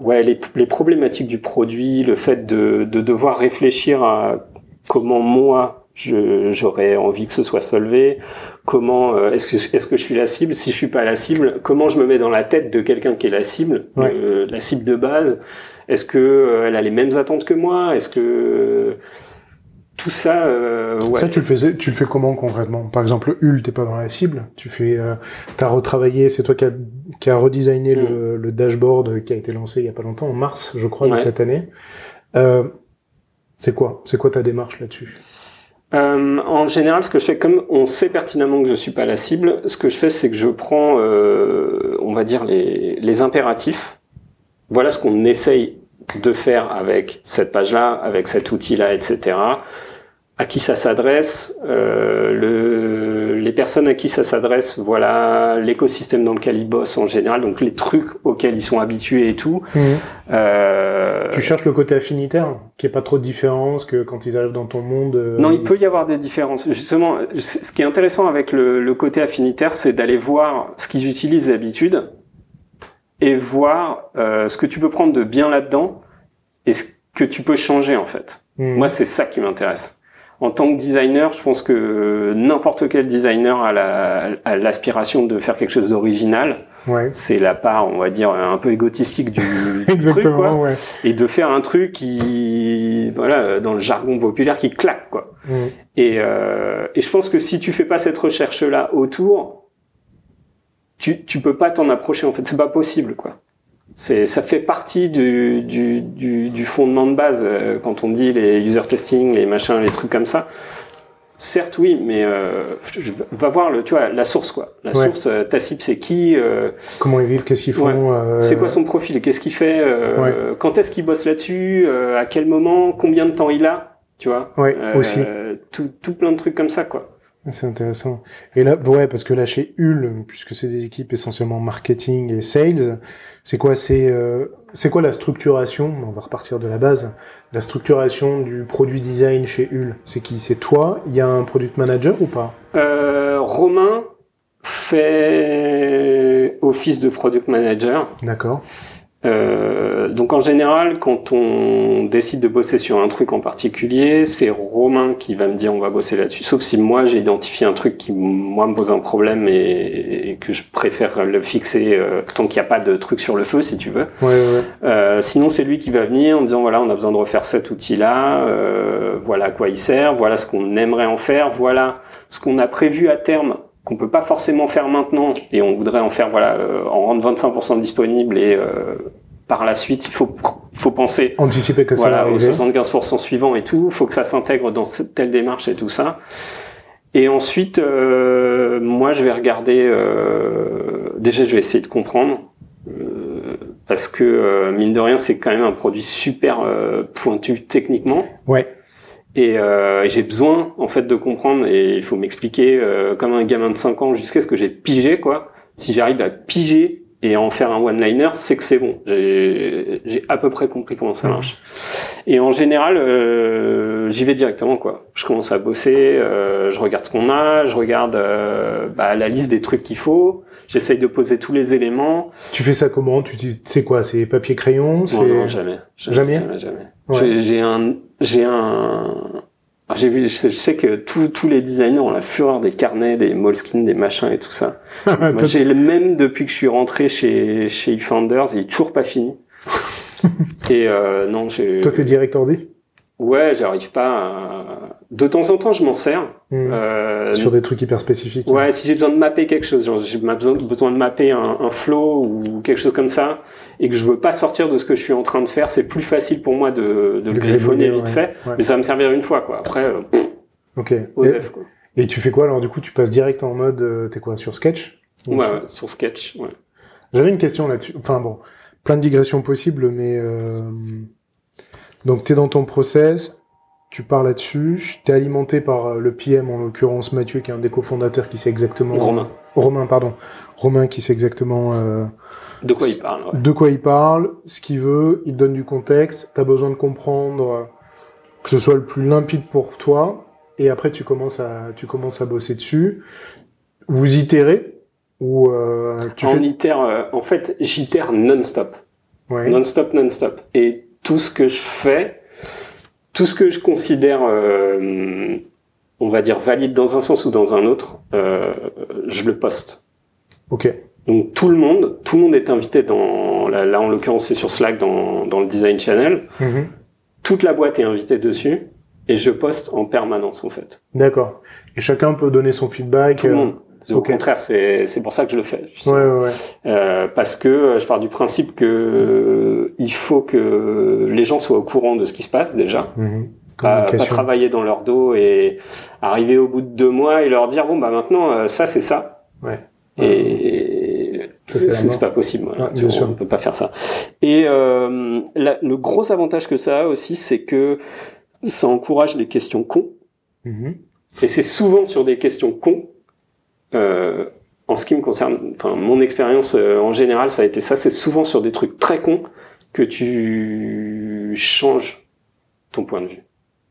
ouais, les, les problématiques du produit, le fait de, de devoir réfléchir à comment moi j'aurais envie que ce soit solvé, comment euh, est-ce que est-ce que je suis la cible, si je suis pas la cible, comment je me mets dans la tête de quelqu'un qui est la cible, euh, la cible de base, est-ce que euh, elle a les mêmes attentes que moi, est-ce que tout ça, ouais. Ça, tu le fais, tu le fais comment concrètement? Par exemple, Hul, t'es pas dans la cible. Tu fais, euh, t'as retravaillé, c'est toi qui a, qui a redesigné mm. le, le, dashboard qui a été lancé il y a pas longtemps, en mars, je crois, de cette année. Euh, c'est quoi? C'est quoi ta démarche là-dessus? Euh, en général, ce que je fais, comme on sait pertinemment que je suis pas la cible, ce que je fais, c'est que je prends, euh, on va dire, les, les impératifs. Voilà ce qu'on essaye de faire avec cette page-là, avec cet outil-là, etc à qui ça s'adresse, euh, le, les personnes à qui ça s'adresse, voilà l'écosystème dans lequel ils bossent en général, donc les trucs auxquels ils sont habitués et tout. Mmh. Euh... Tu cherches le côté affinitaire, qui est pas trop de différence que quand ils arrivent dans ton monde. Euh... Non, il peut y avoir des différences. Justement, ce qui est intéressant avec le, le côté affinitaire, c'est d'aller voir ce qu'ils utilisent d'habitude et voir euh, ce que tu peux prendre de bien là-dedans et ce que tu peux changer en fait. Mmh. Moi, c'est ça qui m'intéresse en tant que designer, je pense que n'importe quel designer a l'aspiration de faire quelque chose d'original. Ouais. C'est la part, on va dire, un peu égotistique du, *laughs* truc, quoi. Ouais. Et de faire un truc qui, voilà, dans le jargon populaire, qui claque, quoi. Et, euh, et je pense que si tu fais pas cette recherche-là autour, tu, tu peux pas t'en approcher, en fait. C'est pas possible, quoi ça fait partie du, du, du, du, fondement de base euh, quand on dit les user testing, les machins, les trucs comme ça. Certes, oui, mais euh, va voir le, tu vois, la source quoi. La source, euh, ta cible, c'est qui euh, Comment ils vivent Qu'est-ce qu'ils font ouais. C'est quoi son profil Qu'est-ce qu'il fait Quand est-ce qu'il bosse là-dessus À quel moment Combien de temps il a Tu vois Ouais, aussi. Tout, tout plein de trucs comme ça quoi. C'est intéressant. Et là, ouais, parce que là chez Hull, puisque c'est des équipes essentiellement marketing et sales, c'est quoi, c'est euh, c'est quoi la structuration? On va repartir de la base. La structuration du produit design chez Hull, c'est qui? C'est toi? Il y a un product manager ou pas? Euh, Romain fait office de product manager. D'accord. Euh, donc en général, quand on décide de bosser sur un truc en particulier, c'est Romain qui va me dire on va bosser là-dessus. Sauf si moi j'ai identifié un truc qui moi me pose un problème et, et que je préfère le fixer euh, tant qu'il n'y a pas de truc sur le feu, si tu veux. Ouais, ouais. Euh, sinon c'est lui qui va venir en disant voilà on a besoin de refaire cet outil-là, euh, voilà à quoi il sert, voilà ce qu'on aimerait en faire, voilà ce qu'on a prévu à terme qu'on peut pas forcément faire maintenant et on voudrait en faire voilà euh, en rendre 25% disponible et euh, par la suite il faut faut penser anticiper que voilà, ça aux 75% suivants et tout. Faut que ça s'intègre dans cette telle démarche et tout ça. Et ensuite euh, moi je vais regarder euh, déjà je vais essayer de comprendre euh, parce que mine de rien c'est quand même un produit super pointu techniquement. Ouais et euh, j'ai besoin en fait de comprendre et il faut m'expliquer euh, comme un gamin de 5 ans jusqu'à ce que j'ai pigé quoi. Si j'arrive à piger et en faire un one-liner, c'est que c'est bon. J'ai à peu près compris comment ça marche. Et en général, euh, j'y vais directement quoi. Je commence à bosser, euh, je regarde ce qu'on a, je regarde euh, bah, la liste des trucs qu'il faut. J'essaye de poser tous les éléments. Tu fais ça comment? Tu sais quoi? C'est papier crayon? Non, non, jamais. Jamais? Jamais. jamais. Ouais. J'ai un, j'ai un, j'ai vu, je sais, je sais que tous, tous les designers ont la fureur des carnets, des moleskine, des machins et tout ça. *laughs* Moi, j'ai le même depuis que je suis rentré chez chez eFounders, il est toujours pas fini. *laughs* et euh, non, j'ai. Toi, t'es direct ordi Ouais, j'arrive pas. À... De temps en temps, je m'en sers. Mmh. Euh, Sur des trucs hyper spécifiques. Ouais, si j'ai besoin de mapper quelque chose, genre j'ai besoin, besoin de mapper un, un, flow ou quelque chose comme ça, et que je veux pas sortir de ce que je suis en train de faire, c'est plus facile pour moi de, de le, griffonner vite ouais. fait. Ouais. Mais ça va me servir une fois, quoi. Après, euh, pff, ok. Osef, quoi. Et tu fais quoi alors Du coup, tu passes direct en mode, euh, t'es quoi sur Sketch Ouais, ouais, sur Sketch. Ouais. J'avais une question là-dessus. Enfin bon, plein de digressions possibles, mais donc t'es dans ton process tu pars là-dessus, tu es alimenté par euh, le PM, en l'occurrence Mathieu, qui est un des cofondateurs, qui sait exactement... Romain. Romain, pardon. Romain qui sait exactement... Euh, de quoi il parle. De quoi il parle, ce qu'il veut, il donne du contexte, tu as besoin de comprendre euh, que ce soit le plus limpide pour toi, et après tu commences à, tu commences à bosser dessus. Vous itérez ou euh, tu fais... itère, euh, en fait, j'itère non-stop. Ouais. Non-stop, non-stop. Et tout ce que je fais, tout ce que je considère, euh, on va dire, valide dans un sens ou dans un autre, euh, je le poste. Ok. Donc tout le monde, tout le monde est invité dans, là, là, en l'occurrence c'est sur Slack dans, dans le Design Channel. Mhm. Toute la boîte est invitée dessus et je poste en permanence en fait. D'accord. Et chacun peut donner son feedback. Tout le Au contraire, c'est c'est pour ça que je le fais. Ouais, ouais, ouais. Euh, parce que euh, je pars du principe que euh, il faut que les gens soient au courant de ce qui se passe déjà. Mhm. Pas, pas travailler dans leur dos et arriver au bout de deux mois et leur dire bon bah maintenant euh, ça c'est ça. Ouais. Et c'est pas possible. voilà. Ah, bien on, sûr. on peut pas faire ça. Et euh, la- le gros avantage que ça a aussi, c'est que ça encourage les questions cons. Mhm. Et c'est souvent sur des questions cons. Euh, en ce qui me concerne, enfin mon expérience euh, en général, ça a été ça. C'est souvent sur des trucs très cons que tu changes ton point de vue.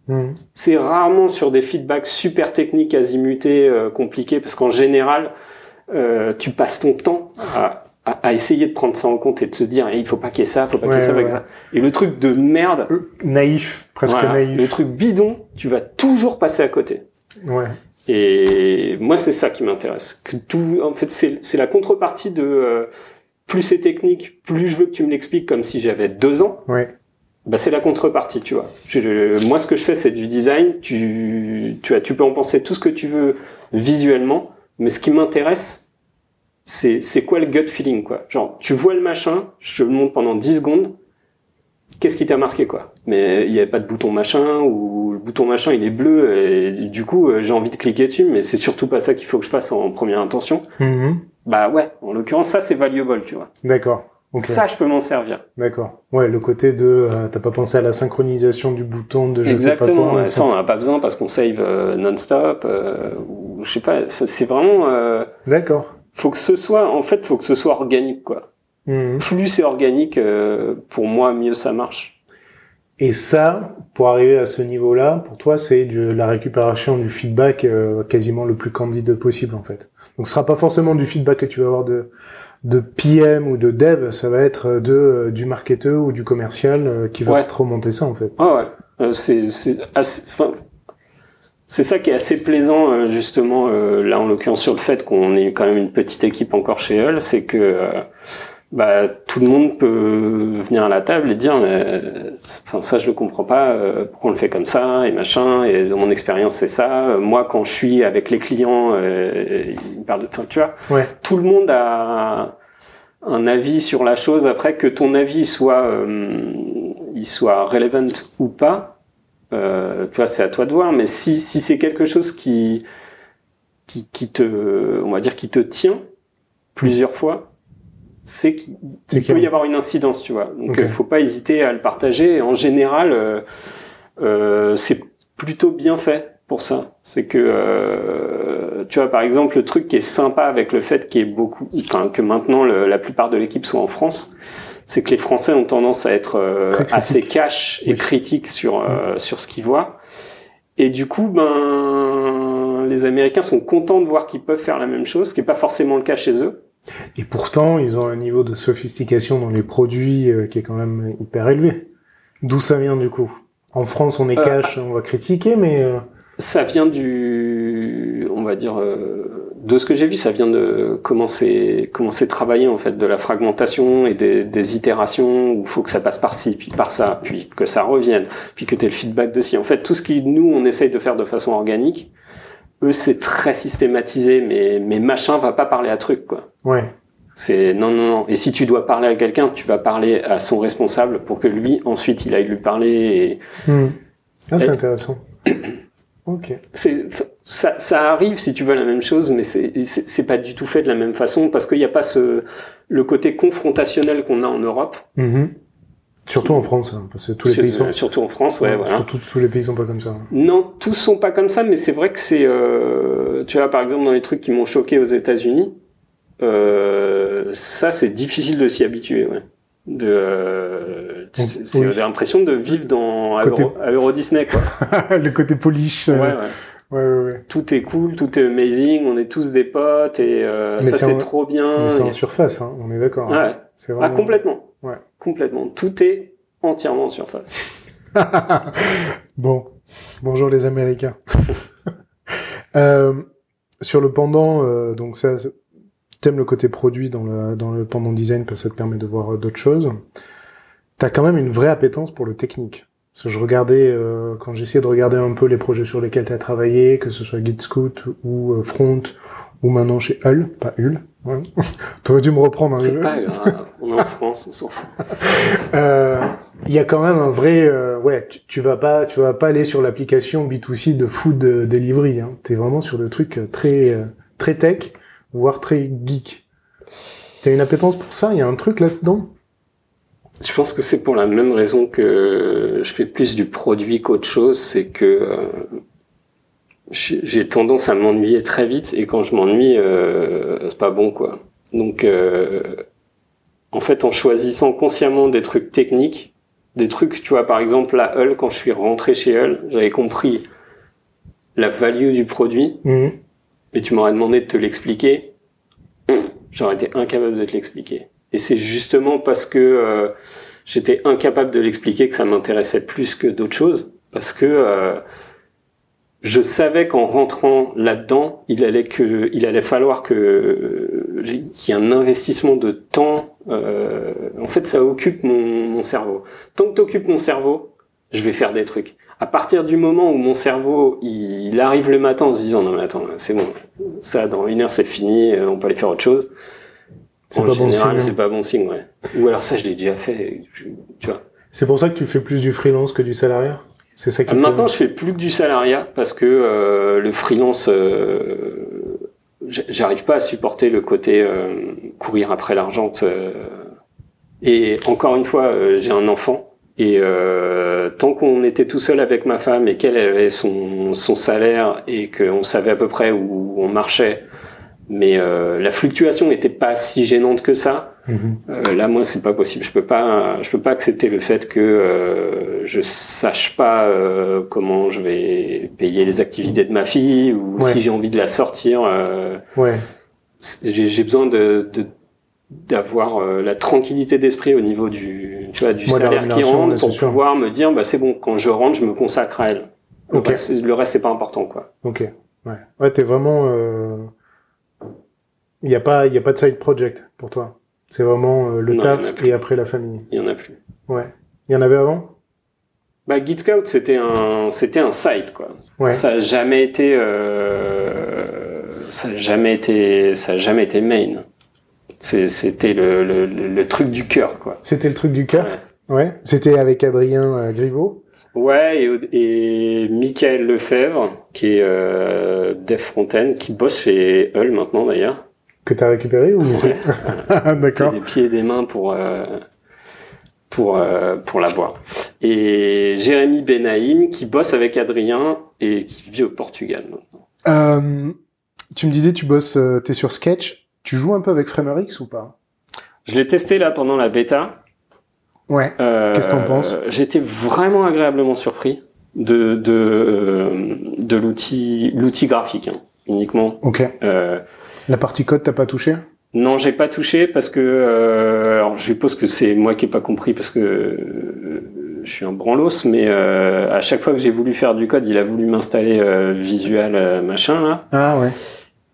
Mhm. C'est rarement sur des feedbacks super techniques, azimutés, euh, compliqués, parce qu'en général, euh, tu passes ton temps à, à, à essayer de prendre ça en compte et de se dire, Eh, il faut pas qu'il y ait ça, faut pas qu'il y ait Ouais, ça, faut ouais, ça. Et le truc de merde, Naïf, presque voilà, naïf. le truc bidon, tu vas toujours passer à côté. Ouais. Et moi, c'est ça qui m'intéresse. Que tout, en fait, c'est la contrepartie de euh, plus c'est technique, plus je veux que tu me l'expliques comme si j'avais deux ans. Ouais. Bah, c'est la contrepartie, tu vois. Je- moi, ce que je fais, c'est du design. Tu, tu, as, tu peux en penser tout ce que tu veux visuellement, mais ce qui m'intéresse, c'est, c'est quoi le gut feeling, quoi. Genre, tu vois le machin, je te le montre pendant 10 secondes, qu'est-ce qui t'a marqué, quoi? Mais il n'y avait pas de bouton machin, ou le bouton machin, il est bleu, et du coup, euh, j'ai envie de cliquer dessus, mais c'est surtout pas ça qu'il faut que je fasse en première intention. Mhm. Bah ouais, en l'occurrence, ça, c'est valuable, tu vois. D'accord. Ça, je peux m'en servir. D'accord. Ouais, le côté de euh, t'as pas pensé à la synchronisation du bouton de je Exactement, sais pas quoi. ouais, ça on n'a pas besoin parce qu'on save euh, non-stop, euh, ou je sais pas, c'est vraiment, euh, D'accord. faut que ce soit, en fait, faut que ce soit organique quoi. Mhm. Plus c'est organique, euh, pour moi, mieux ça marche. Et ça, pour arriver à ce niveau-là, pour toi, c'est de la récupération du feedback euh, quasiment le plus candide possible en fait. Donc ce sera pas forcément du feedback que tu vas avoir de de PM ou de dev, ça va être de euh, du marketeur ou du commercial euh, qui va Ouais. te remonter ça en fait. Ah ouais, euh, c'est c'est c'est ça qui est assez plaisant euh, justement là en l'occurrence sur le fait qu'on est quand même une petite équipe encore chez Hull, c'est que euh, bah, tout le monde peut venir à la table et dire mais, enfin ça je le comprends pas euh, pourquoi on le fait comme ça et machin et de mon expérience c'est ça. Euh, moi quand je suis avec les clients euh, ils me parlent de- enfin tu vois Ouais. tout le monde a un avis sur la chose. Après que ton avis soit euh, il soit relevant ou pas euh, tu vois c'est à toi de voir. Mais si si c'est quelque chose qui qui qui te on va dire qui te tient plusieurs fois c'est qu'il peut y avoir une incidence tu vois donc il faut pas hésiter à le partager en général euh, euh, c'est plutôt bien fait pour ça. C'est que, euh, tu vois, par exemple, le truc qui est sympa avec le fait qu'il y ait beaucoup, enfin, que maintenant le- la plupart de l'équipe soit en France, c'est que les Français ont tendance à être euh, assez cash et Oui. critiques sur euh, sur ce qu'ils voient. Et du coup, ben, les Américains sont contents de voir qu'ils peuvent faire la même chose, ce qui est pas forcément le cas chez eux. Et pourtant, ils ont un niveau de sophistication dans les produits euh, qui est quand même hyper élevé. D'où ça vient du coup? En France, on est Euh, cash, on va critiquer, mais euh, Ça vient du, on va dire, de ce que j'ai vu, ça vient de comment c'est comment c'est travaillé en fait, de la fragmentation et des, des itérations où il faut que ça passe par ci, puis par ça, puis que ça revienne, puis que tu aies le feedback de ci. En fait, tout ce qui nous on essaye de faire de façon organique, eux c'est très systématisé, mais mais machin va pas parler à truc quoi. ouais. C'est non non non. Et si tu dois parler à quelqu'un, tu vas parler à son responsable pour que lui ensuite il aille lui parler et Hmm. Ah, c'est Et- intéressant. *coughs* ok. c'est ça, ça arrive si tu veux la même chose, mais c'est c'est pas du tout fait de la même façon parce qu'il n'y a pas ce le côté confrontationnel qu'on a en Europe Mhm. Surtout en France, hein, parce que tous les Sur- pays sont. Surtout en France, ouais, voilà. Surtout tous les pays sont pas comme ça. hein. Non, tous sont pas comme ça, mais c'est vrai que c'est, euh, tu vois, par exemple, dans les trucs qui m'ont choqué aux États-Unis, euh, ça, c'est difficile de s'y habituer, ouais. De, euh, c'est c'est- oui. j'ai l'impression de vivre dans à Euro, à Euro Disney, quoi. *laughs* le côté polish. Ouais, euh, ouais. ouais, ouais, ouais. Tout est cool, tout est amazing, on est tous des potes et euh, ça c'est en- trop bien. Mais c'est et- en surface, hein, on est d'accord. hein. Ah, vraiment. complètement. Complètement. Tout est entièrement en surface. *laughs* bon, bonjour les Américains. *laughs* Euh, sur le pendant, euh, donc ça, t'aimes le côté produit dans le, dans le pendant design parce que ça te permet de voir euh, d'autres choses. T'as quand même une vraie appétence pour le technique. Parce que je regardais, euh, quand j'essayais de regarder un peu les projets sur lesquels t'as travaillé, que ce soit GitScout ou euh, Front, ou maintenant chez Hull, pas Hull. Ouais. *laughs* T'aurais dû me reprendre. hein, C'est pas grave. On est en France, on s'en fout. *laughs* euh, il y a quand même un vrai euh, ouais tu, tu vas pas tu vas pas aller sur l'application B2C de food delivery hein. tu es vraiment sur le truc euh, très euh, très tech voire très geek tu as une appétence pour ça? Il y a un truc là-dedans? Je pense que c'est pour la même raison que je fais plus du produit qu'autre chose, c'est que euh, j'ai tendance à m'ennuyer très vite et quand je m'ennuie, euh, c'est pas bon quoi. Donc, euh, en fait, en choisissant consciemment des trucs techniques, des trucs, tu vois, par exemple, la Hull, quand je suis rentré chez Hull, j'avais compris la value du produit, Mhm. et tu m'aurais demandé de te l'expliquer, j'aurais été incapable de te l'expliquer. Et c'est justement parce que euh, j'étais incapable de l'expliquer que ça m'intéressait plus que d'autres choses, parce que je savais qu'en rentrant là-dedans, il allait que, il allait falloir que qu'il y ait un investissement de temps. euh, en fait, ça occupe mon, mon cerveau. Tant que t'occupes mon cerveau, je vais faire des trucs. À partir du moment où mon cerveau, il, il arrive le matin en se disant non mais attends, c'est bon, ça dans une heure c'est fini, euh, on peut aller faire autre chose. c'est En pas bon général, signe c'est pas bon signe, ouais. Ou alors ça, je l'ai déjà fait, tu vois. c'est pour ça que tu fais plus du freelance que du salariat? C'est ça qui te- Maintenant, je fais plus que du salariat parce que euh, le freelance, euh, j'arrive pas à supporter le côté euh, courir après l'argent. euh. et encore une fois, euh, j'ai un enfant. Et euh, tant qu'on était tout seul avec ma femme et qu'elle avait son, son salaire et qu'on savait à peu près où on marchait, mais euh, la fluctuation n'était pas si gênante que ça. Euh, là, moi, c'est pas possible. Je peux pas, je peux pas accepter le fait que euh, je sache pas euh, comment je vais payer les activités de ma fille ou Ouais. si j'ai envie de la sortir. euh, ouais j'ai j'ai besoin de de- d'avoir euh, la tranquillité d'esprit au niveau du tu vois du Moi, salaire qui rentre pour sûr. pouvoir me dire bah c'est bon quand je rentre je me consacre à elle le Ok. reste, le reste c'est pas important quoi ok ouais ouais t'es vraiment euh, il y a pas il y a pas de side project pour toi c'est vraiment euh, le Non, taf et après la famille il y en a plus ouais il y en avait avant? Bah Git Scout c'était un c'était un site quoi ouais Ça a jamais été, euh, ça a jamais été, ça a jamais été main. C'était le, le, truc du cœur, quoi. C'était le truc du cœur? Ouais. Ouais. C'était avec Adrien euh, Griveaux? Ouais, et, et Michael Lefebvre, qui est euh, Dev Fronten, qui bosse chez Hull maintenant d'ailleurs. Que t'as récupéré ou Ouais. *laughs* D'accord. des pieds et des mains pour euh, pour euh, pour l'avoir. Et Jérémy Benaïm, qui bosse avec Adrien et qui vit au Portugal. maintenant. Euh, tu me disais, tu bosses, euh, t'es sur Sketch. Tu joues un peu avec FramerX ou pas? Je l'ai testé là pendant la bêta. Ouais. Euh, Qu'est-ce que t'en penses? été vraiment agréablement surpris de de de l'outil l'outil graphique hein, uniquement. Ok. La partie code, t'as pas touché? Non, j'ai pas touché parce que euh, alors je suppose que c'est moi qui ai pas compris parce que euh, je suis un branlos, mais euh, à chaque fois que j'ai voulu faire du code, il a voulu m'installer euh, Visual euh, machin là Ah ouais.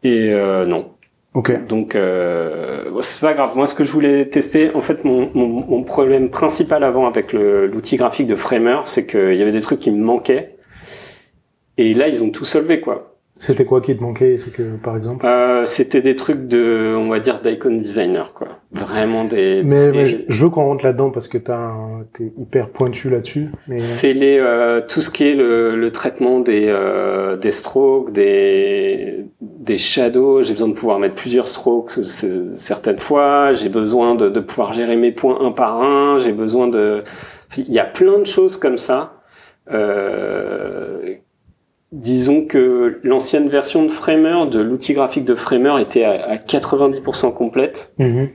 et euh, non. Ok. Donc euh, c'est pas grave. Moi, ce que je voulais tester, en fait, mon, mon, mon problème principal avant avec l'outil graphique de Framer, c'est qu'il y avait des trucs qui me manquaient. Et là, ils ont tout solvé, quoi. C'était quoi qui te manquait? C'est que, par exemple? Euh, C'était des trucs de, on va dire, d'icon designer, quoi. Vraiment des. Mais, je veux qu'on rentre là-dedans parce que t'as, t'es hyper pointu là-dessus. Mais... C'est les euh, tout ce qui est le, le traitement des euh, des strokes, des des shadows. J'ai besoin de pouvoir mettre plusieurs strokes certaines fois. J'ai besoin de, de pouvoir gérer mes points un par un. J'ai besoin de. Il y a plein de choses comme ça. Euh, disons que l'ancienne version de Framer, de l'outil graphique de Framer, était à, 90% complète, mhm.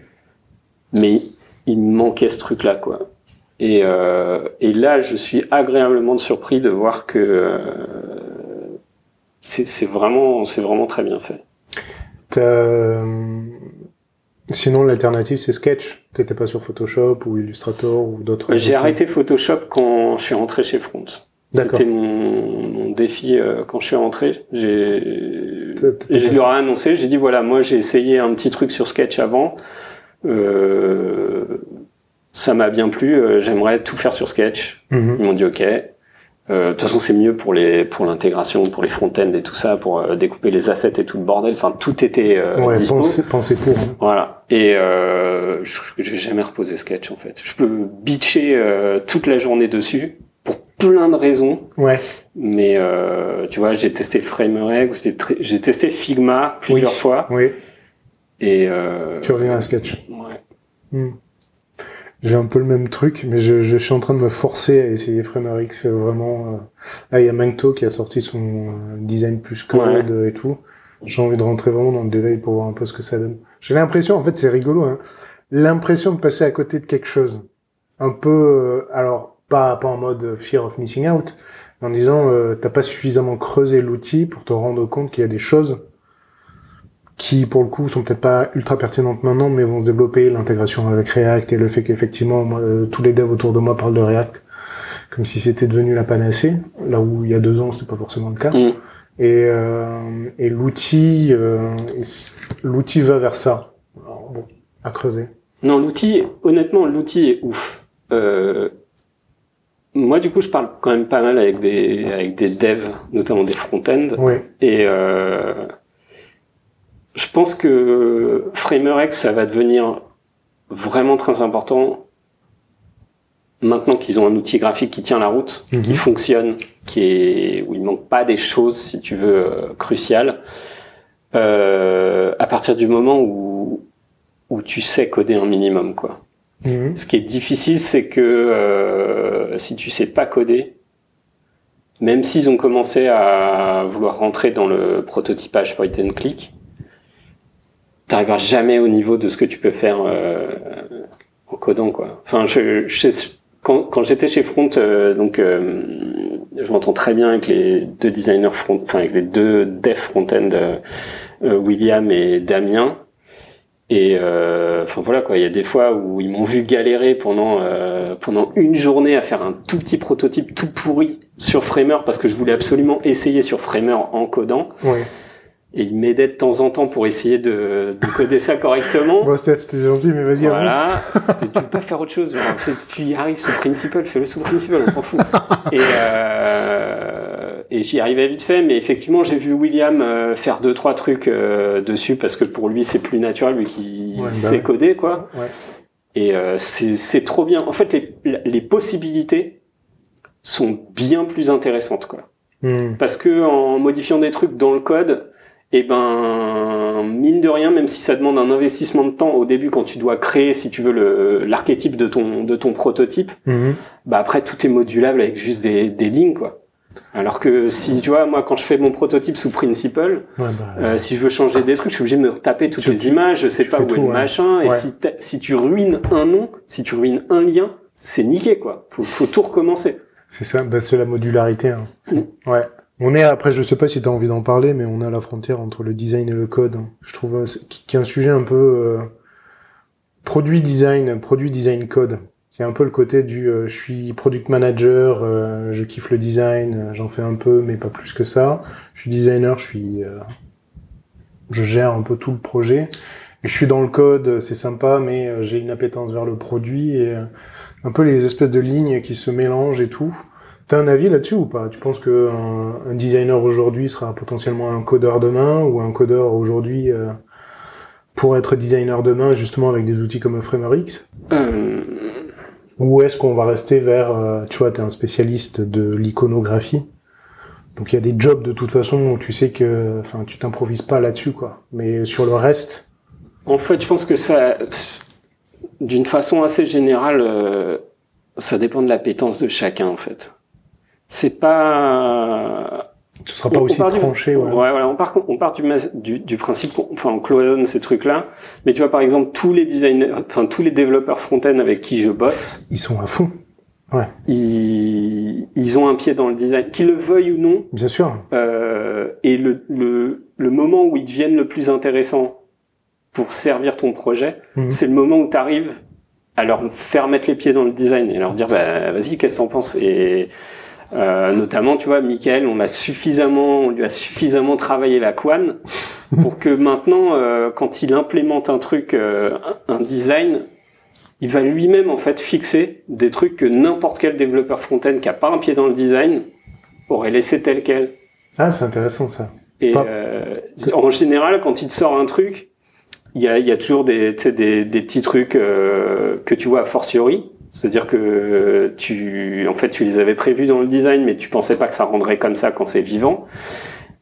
mais il manquait ce truc-là, quoi. Et, euh, et là, je suis agréablement surpris de voir que euh, c'est vraiment, c'est vraiment très bien fait. Sinon, l'alternative, c'est Sketch. T'étais pas sur Photoshop ou Illustrator ou d'autres. J'ai arrêté Photoshop quand je suis rentré chez Front. C'était mon, mon, défi euh, quand je suis rentré. J'ai, je leur ai annoncé, j'ai dit voilà, moi j'ai essayé un petit truc sur Sketch avant. Euh, ça m'a bien plu. Euh, j'aimerais tout faire sur Sketch. Mhm. Ils m'ont dit ok. Euh, de toute façon, c'est mieux pour les pour l'intégration, pour les front-end et tout ça, pour euh, découper les assets et tout le bordel. Enfin, tout était euh, ouais, dispo. Pensez, pour. Hein. Voilà. Et euh, je j'ai jamais reposé Sketch en fait. Je peux bitcher toute la journée dessus pour plein de raisons. Ouais. Mais euh, tu vois, j'ai testé FramerX, j'ai testé Figma plusieurs fois. Oui. Et euh, tu reviens à Sketch. Ouais. Hmm. J'ai un peu le même truc, mais je, je, suis en train de me forcer à essayer FramerX vraiment. Euh... Là, il y a Mangto qui a sorti son euh, design plus code et tout. J'ai envie de rentrer vraiment dans le détail pour voir un peu ce que ça donne. J'ai l'impression, en fait, c'est rigolo, hein, l'impression de passer à côté de quelque chose. Un peu, euh, alors pas, pas en mode fear of missing out, en disant euh, t'as pas suffisamment creusé l'outil pour te rendre compte qu'il y a des choses qui pour le coup sont peut-être pas ultra pertinentes maintenant mais vont se développer. L'intégration avec React et le fait qu'effectivement euh, tous les devs autour de moi parlent de React comme si c'était devenu la panacée là où il y a deux ans c'était pas forcément le cas. Mm. et, euh, et l'outil euh, l'outil va vers ça. Bon à creuser. Non l'outil honnêtement l'outil est ouf. Euh, moi, du coup, je parle quand même pas mal avec des, avec des devs, notamment des front-end. Oui. Et euh, je pense que FramerX, ça va devenir vraiment très important maintenant qu'ils ont un outil graphique qui tient la route, qui mhm. fonctionne, qui est où il manque pas des choses, si tu veux, euh, cruciales. Euh, à partir du moment où où tu sais coder un minimum, quoi. Mhm. Ce qui est difficile, c'est que euh, si tu sais pas coder, même s'ils ont commencé à vouloir rentrer dans le prototypage point and click, t'arriveras jamais au niveau de ce que tu peux faire euh, en codant quoi. Enfin, quand, j'étais chez Front, euh, donc je m'entends très bien avec les deux designers front, enfin avec les deux devs front-end, William et Damien. Et euh, enfin voilà quoi, il y a des fois où ils m'ont vu galérer pendant euh, pendant une journée à faire un tout petit prototype tout pourri sur Framer parce que je voulais absolument essayer sur Framer en codant. Et ils m'aidaient de temps en temps pour essayer de, de coder ça correctement. *laughs* bon Steph, t'es gentil, mais vas-y Voilà. *laughs* tu peux pas faire autre chose. tu y arrives sous Principal, fais-le sous Principal, on s'en fout. *laughs* Et euh, et j'y arrivais vite fait, mais effectivement, j'ai vu William euh, faire deux trois trucs euh, dessus parce que pour lui c'est plus naturel, lui qui bah sait coder quoi. Ouais. Et euh, c'est trop bien. En fait, les, les possibilités sont bien plus intéressantes quoi. Hmm. Parce que en modifiant des trucs dans le code, et eh ben mine de rien, même si ça demande un investissement de temps au début quand tu dois créer, si tu veux, l'archétype de ton de ton prototype, hmm. bah après tout est modulable avec juste des, des lignes quoi. Alors que si tu vois, moi quand je fais mon prototype sous Principal, bah, euh, si je veux changer des trucs, je suis obligé de me retaper toutes les images, je sais pas où est le machin. Et si, si tu ruines un nom, si tu ruines un lien, c'est niqué quoi. Faut, faut tout recommencer. C'est ça, bah, c'est la modularité. Hein. Mm. Ouais. On est après, je sais pas si tu envie d'en parler, mais on est à la frontière entre le design et le code. Je trouve euh, qui est un sujet un peu euh, produit design, produit design code. Y a un peu le côté du euh, je suis product manager, euh, je kiffe le design, j'en fais un peu, mais pas plus que ça. Je suis designer, je suis, je gère un peu tout le projet. Et je suis dans le code, c'est sympa, mais j'ai une appétence vers le produit et un peu les espèces de lignes qui se mélangent et tout. T'as un avis là-dessus ou pas? Tu penses que un, designer aujourd'hui sera potentiellement un codeur demain ou un codeur aujourd'hui euh, pour être designer demain justement avec des outils comme FramerX euh... Ou est-ce qu'on va rester vers, euh, tu vois, t'es un spécialiste de l'iconographie, donc il y a des jobs de toute façon où tu sais que, enfin, tu t'improvises pas là-dessus, quoi. Mais sur le reste. En fait, je pense que ça, d'une façon assez générale, euh, ça dépend de l'appétence de chacun, en fait. C'est pas. Ce sera pas aussi tranché, ouais. ouais. on part, on part du, du, principe, enfin, on cloisonne ces trucs-là. Mais tu vois, par exemple, tous les designers, enfin, tous les développeurs front-end avec qui je bosse. Ils sont à fond. Ouais. Ils, ils ont un pied dans le design, qu'ils le veuillent ou non. Bien sûr. Euh, et le, le, le moment où ils deviennent le plus intéressant pour servir ton projet, mhm. c'est le moment où tu arrives à leur faire mettre les pieds dans le design et leur dire bah, vas-y qu'est-ce que t'en penses? Et euh, notamment tu vois Michael on a suffisamment on lui a suffisamment travaillé la couane pour que maintenant euh, quand il implémente un truc euh, un design il va lui-même en fait fixer des trucs que n'importe quel développeur front-end qui a pas un pied dans le design aurait laissé tel quel ah c'est intéressant ça et euh, en général quand il te sort un truc il y a, y a, toujours des, des, des petits trucs euh, que tu vois a fortiori. C'est-à-dire que tu, en fait, tu les avais prévus dans le design, mais tu pensais pas que ça rendrait comme ça quand c'est vivant.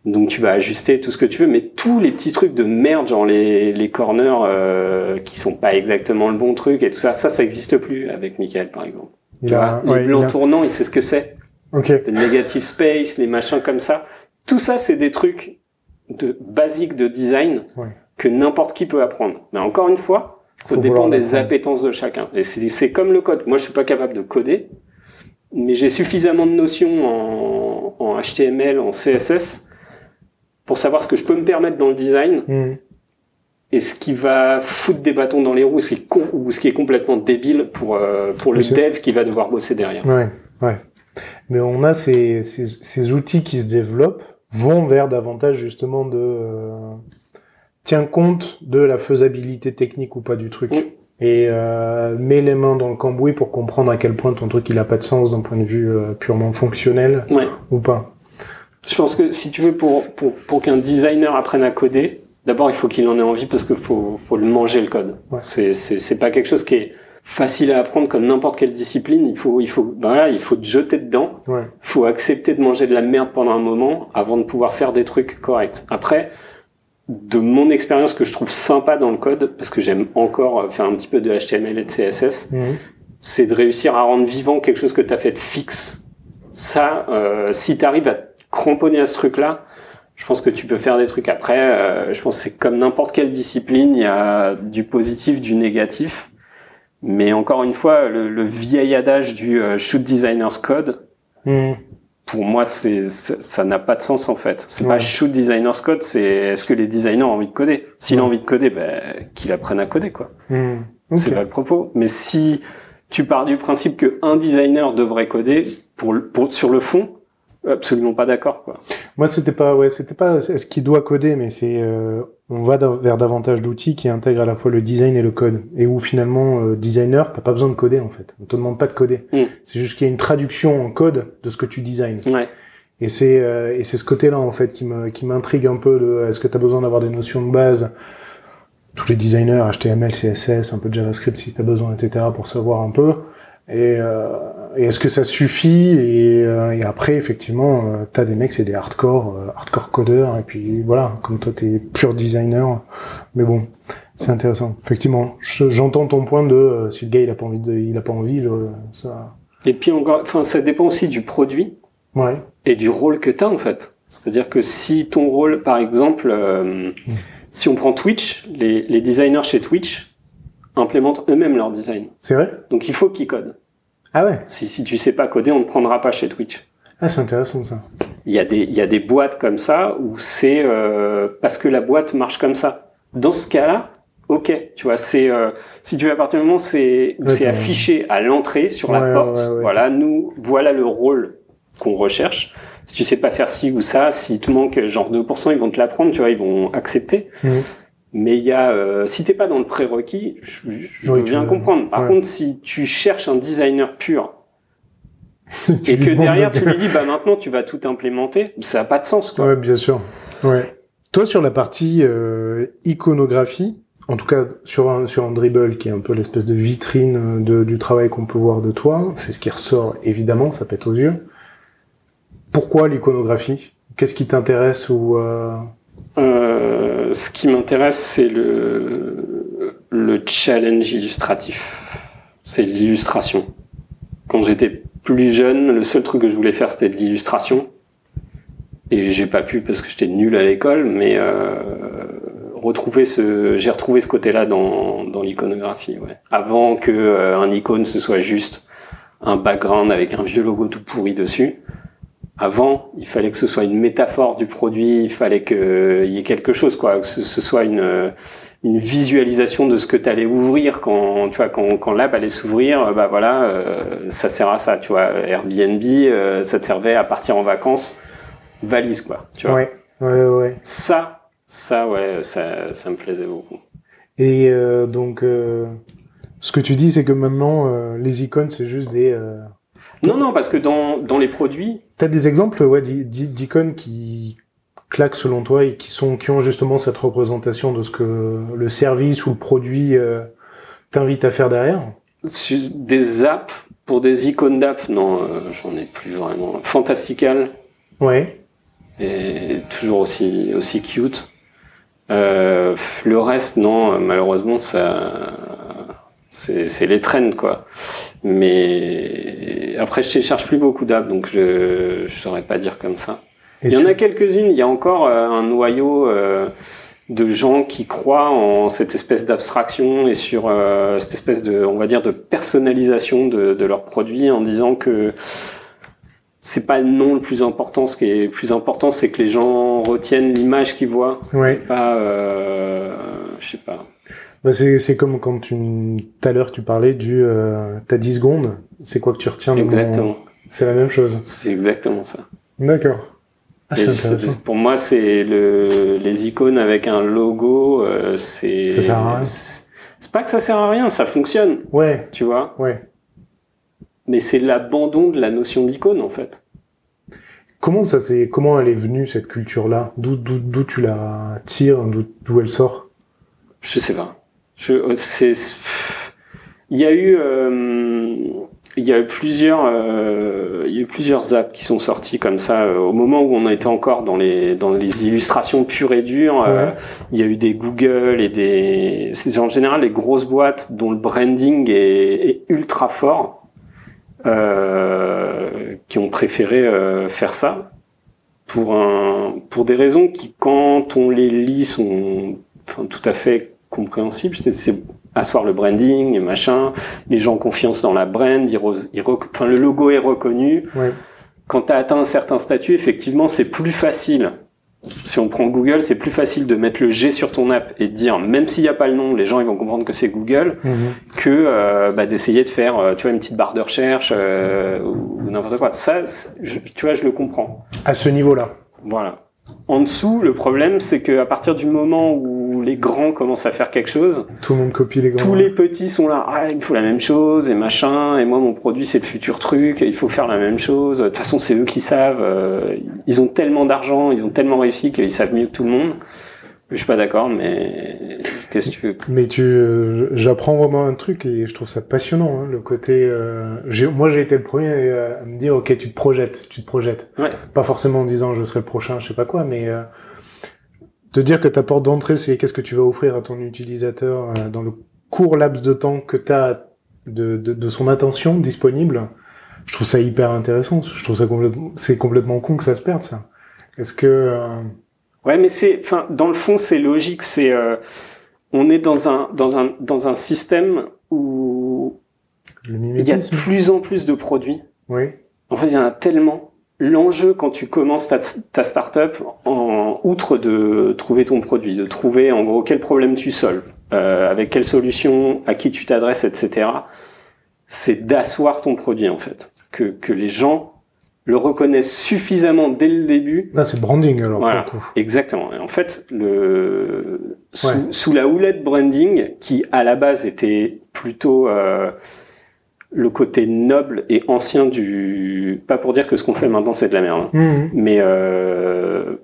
Donc tu vas ajuster tout ce que tu veux, mais tous les petits trucs de merde, genre les, les corners euh, qui sont pas exactement le bon truc et tout ça, ça, ça existe plus avec Michael par exemple. Tu vois, les blancs tournants, il sait ce que c'est. Okay. Le negative space, les machins comme ça. Tout ça, c'est des trucs de basiques de design. Ouais que n'importe qui peut apprendre. Mais encore une fois, ça dépend des appétences de chacun. Et c'est comme le code. Moi, je suis pas capable de coder, mais j'ai suffisamment de notions en, en, HTML, en CSS, pour savoir ce que je peux me permettre dans le design. Hmm. Et ce qui va foutre des bâtons dans les roues, ou ce qui est complètement débile pour euh, pour le dev qui va devoir bosser derrière. Ouais, ouais. Mais on a ces, ces, ces outils qui se développent vont vers davantage justement de euh, tiens compte de la faisabilité technique ou pas du truc. Et euh, mets les mains dans le cambouis pour comprendre à quel point ton truc il a pas de sens d'un point de vue euh, purement fonctionnel ou pas. Je pense que si tu veux pour pour, pour qu'un designer apprenne à coder, d'abord il faut qu'il en ait envie parce qu'il faut faut le manger le code. Ouais. C'est c'est c'est pas quelque chose qui est facile à apprendre comme n'importe quelle discipline. Il faut il faut voilà, il faut te jeter dedans. Il ouais. faut accepter de manger de la merde pendant un moment avant de pouvoir faire des trucs corrects. Après de mon expérience que je trouve sympa dans le code, parce que j'aime encore faire un petit peu de HTML et de CSS, mhm. c'est de réussir à rendre vivant quelque chose que tu as fait de fixe. Ça, euh, si tu arrives à cramponner à ce truc-là, je pense que tu peux faire des trucs après. Euh, je pense que c'est comme n'importe quelle discipline, il y a du positif, du négatif. Mais encore une fois, le, vieil adage du euh, shoot designer's code, mhm pour moi, c'est ça n'a pas de sens en fait. C'est pas shoot designer's code, c'est est-ce que les designers ont envie de coder? S'il a envie de coder, ben qu'il apprenne à coder quoi. Hmm. C'est pas le propos. Mais si tu pars du principe que un designer devrait coder pour, pour sur le fond, absolument pas d'accord quoi. Moi c'était pas ouais c'était pas ce qu'il doit coder mais c'est euh, on va vers davantage d'outils qui intègrent à la fois le design et le code et où finalement euh, designer t'as pas besoin de coder en fait on te demande pas de coder mm. c'est juste qu'il y a une traduction en code de ce que tu designs ouais. et c'est euh, et c'est ce côté là en fait qui me qui m'intrigue un peu de est-ce que tu as besoin d'avoir des notions de base? Tous les designers HTML CSS un peu de JavaScript si tu as besoin etc pour savoir un peu et, euh, et est-ce que ça suffit? Et, euh, et, après, effectivement, euh, t'as des mecs, c'est des hardcore, euh, hardcore codeurs, et puis voilà, comme toi, t'es pur designer. Mais bon, c'est intéressant. Effectivement, j'entends ton point de si le gars il a pas envie, de, il a pas envie, ça. Et puis encore, enfin, ça dépend aussi du produit. Ouais. Et du rôle que t'as en fait. C'est-à-dire que si ton rôle, par exemple, mm. si on prend Twitch, les, les designers chez Twitch, implémentent eux-mêmes leur design. C'est vrai? Donc il faut qu'ils codent. Ah ouais si, si tu sais pas coder, on ne prendra pas chez Twitch. Ah, c'est intéressant ça. Il y, a des, il y a des boîtes comme ça où c'est euh, parce que la boîte marche comme ça. Dans ce cas-là, ok, tu vois, c'est euh, si tu veux à partir du moment c'est c'est affiché à l'entrée sur la porte, voilà, nous voilà le rôle qu'on recherche. Si tu sais pas faire ci ou ça, si te manque genre 2%, ils vont te l'apprendre, tu vois, ils vont accepter. Mhm. Mais il y a, euh, si t'es pas dans le prérequis, je, je veux bien comprendre. Par contre, si tu cherches un designer pur, *laughs* et que derrière tu lui *laughs* dis bah maintenant tu vas tout implémenter, ça a pas de sens quoi. Ouais, bien sûr. Ouais. Toi sur la partie euh, iconographie, en tout cas sur un sur un dribble qui est un peu l'espèce de vitrine de, du travail qu'on peut voir de toi, c'est ce qui ressort évidemment, ça pète aux yeux. Pourquoi l'iconographie? Qu'est-ce qui t'intéresse ou euh... Euh, ce qui m'intéresse c'est le le challenge illustratif, c'est l'illustration. Quand j'étais plus jeune, le seul truc que je voulais faire, c'était de l'illustration. Et j'ai pas pu parce que j'étais nul à l'école, mais euh, retrouver ce, j'ai retrouvé ce côté-là dans, dans l'iconographie. Avant que euh, un icône ce soit juste un background avec un vieux logo tout pourri dessus. Avant, il fallait que ce soit une métaphore du produit, il fallait qu'il y ait quelque chose, quoi, que ce soit une une visualisation de ce que tu allais ouvrir quand tu vois quand, quand l'app allait s'ouvrir euh, bah voilà euh, ça sert à ça tu vois. Airbnb euh, ça te servait à partir en vacances valise quoi tu vois. Ouais ouais ouais ça ça ouais ça ça me plaisait beaucoup. Et donc ce que tu dis c'est que maintenant les icônes c'est juste des non non parce que dans dans les produits t'as des exemples ouais d'icônes qui claques selon toi et qui sont qui ont justement cette représentation de ce que le service ou le produit euh, t'invite à faire derrière? Des apps pour des icônes d'app, non, euh, j'en ai plus vraiment. Fantastical. Ouais. Et toujours aussi aussi cute. Euh, le reste, non, malheureusement, ça, c'est les trends quoi. Mais après, je ne cherche plus beaucoup d'apps, donc je ne saurais pas dire comme ça il y en a quelques-unes. Il y a encore euh, un noyau euh, de gens qui croient en cette espèce d'abstraction et sur euh, cette espèce de, on va dire, de personnalisation de, de leurs produits en disant que c'est pas le nom le plus important. Ce qui est plus important, c'est que les gens retiennent l'image qu'ils voient. Ouais. Pas, euh, je sais pas. Bah c'est comme quand tu tout à l'heure tu parlais du euh, t'as 10 secondes. C'est quoi que tu retiens Exactement. C'est la même chose. C'est exactement ça. D'accord. Ah, pour moi, c'est le, les icônes avec un logo, euh, c'est. Ça sert à rien. C'est pas que ça sert à rien, ça fonctionne. Ouais. Tu vois? Ouais. Mais c'est l'abandon de la notion d'icône en fait. Comment ça c'est comment elle est venue cette culture là D'où d'où tu la tires? D'où elle sort? Je sais pas. Je c'est il y a eu euh, il y a eu plusieurs, euh, il y a eu plusieurs apps qui sont sorties comme ça euh, au moment où on était encore dans les dans les illustrations pures et dures. Euh, il y a eu des Google et des, c'est en général les grosses boîtes dont le branding est, est ultra fort, euh, qui ont préféré faire ça pour un pour des raisons qui quand on les lit sont enfin, tout à fait compréhensibles. C'est asseoir le branding et machin. Les gens ont confiance dans la brand. Ils enfin, le logo est reconnu. Ouais. Quand tu as atteint un certain statut, effectivement, c'est plus facile. Si on prend Google, c'est plus facile de mettre le G sur ton app et de dire, même s'il n'y a pas le nom, les gens ils vont comprendre que c'est Google, mm-hmm. que euh, bah, d'essayer de faire, euh, tu vois, une petite barre de recherche euh, ou, n'importe quoi. Ça, tu vois, je le comprends. À ce niveau-là. Voilà. En dessous, le problème, c'est qu'à partir du moment où les grands commencent à faire quelque chose, tout le monde copie les grands. Tous les petits sont là, ah, il me faut la même chose et machin, et moi mon produit c'est le futur truc, il faut faire la même chose. De toute façon, c'est eux qui savent. Euh, ils ont tellement d'argent, ils ont tellement réussi qu'ils savent mieux que tout le monde. Je suis pas d'accord, mais qu'est-ce que tu veux Mais tu, euh, j'apprends vraiment un truc et je trouve ça passionnant, hein, le côté. Euh, moi, j'ai été le premier à me dire, ok, tu te projettes, tu te projettes. Ouais. Pas forcément en disant, je serai le prochain, je sais pas quoi, mais euh, te dire que ta porte d'entrée, c'est qu'est-ce que tu vas offrir à ton utilisateur euh, dans le court laps de temps que tu as de, de, de, son attention disponible. Je trouve ça hyper intéressant. Je trouve ça complètement, c'est complètement con que ça se perde ça. Est-ce que euh, Ouais, mais c'est, enfin, dans le fond, c'est logique. C'est, euh, on est dans un dans un dans un système où il y a de plus en plus de produits. Oui. En fait, il y en a tellement. L'enjeu quand tu commences ta, ta startup, en outre de trouver ton produit, de trouver en gros quel problème tu solves, euh, avec quelle solution, à qui tu t'adresses, etc. C'est d'asseoir ton produit en fait, que que les gens le reconnaissent suffisamment dès le début. Là, c'est branding alors voilà, pour le coup. Exactement. Et en fait, le sous, ouais. sous, la houlette branding, qui à la base était plutôt euh, le côté noble et ancien du. Pas pour dire que ce qu'on fait maintenant c'est de la merde, hein. Mhm. mais euh,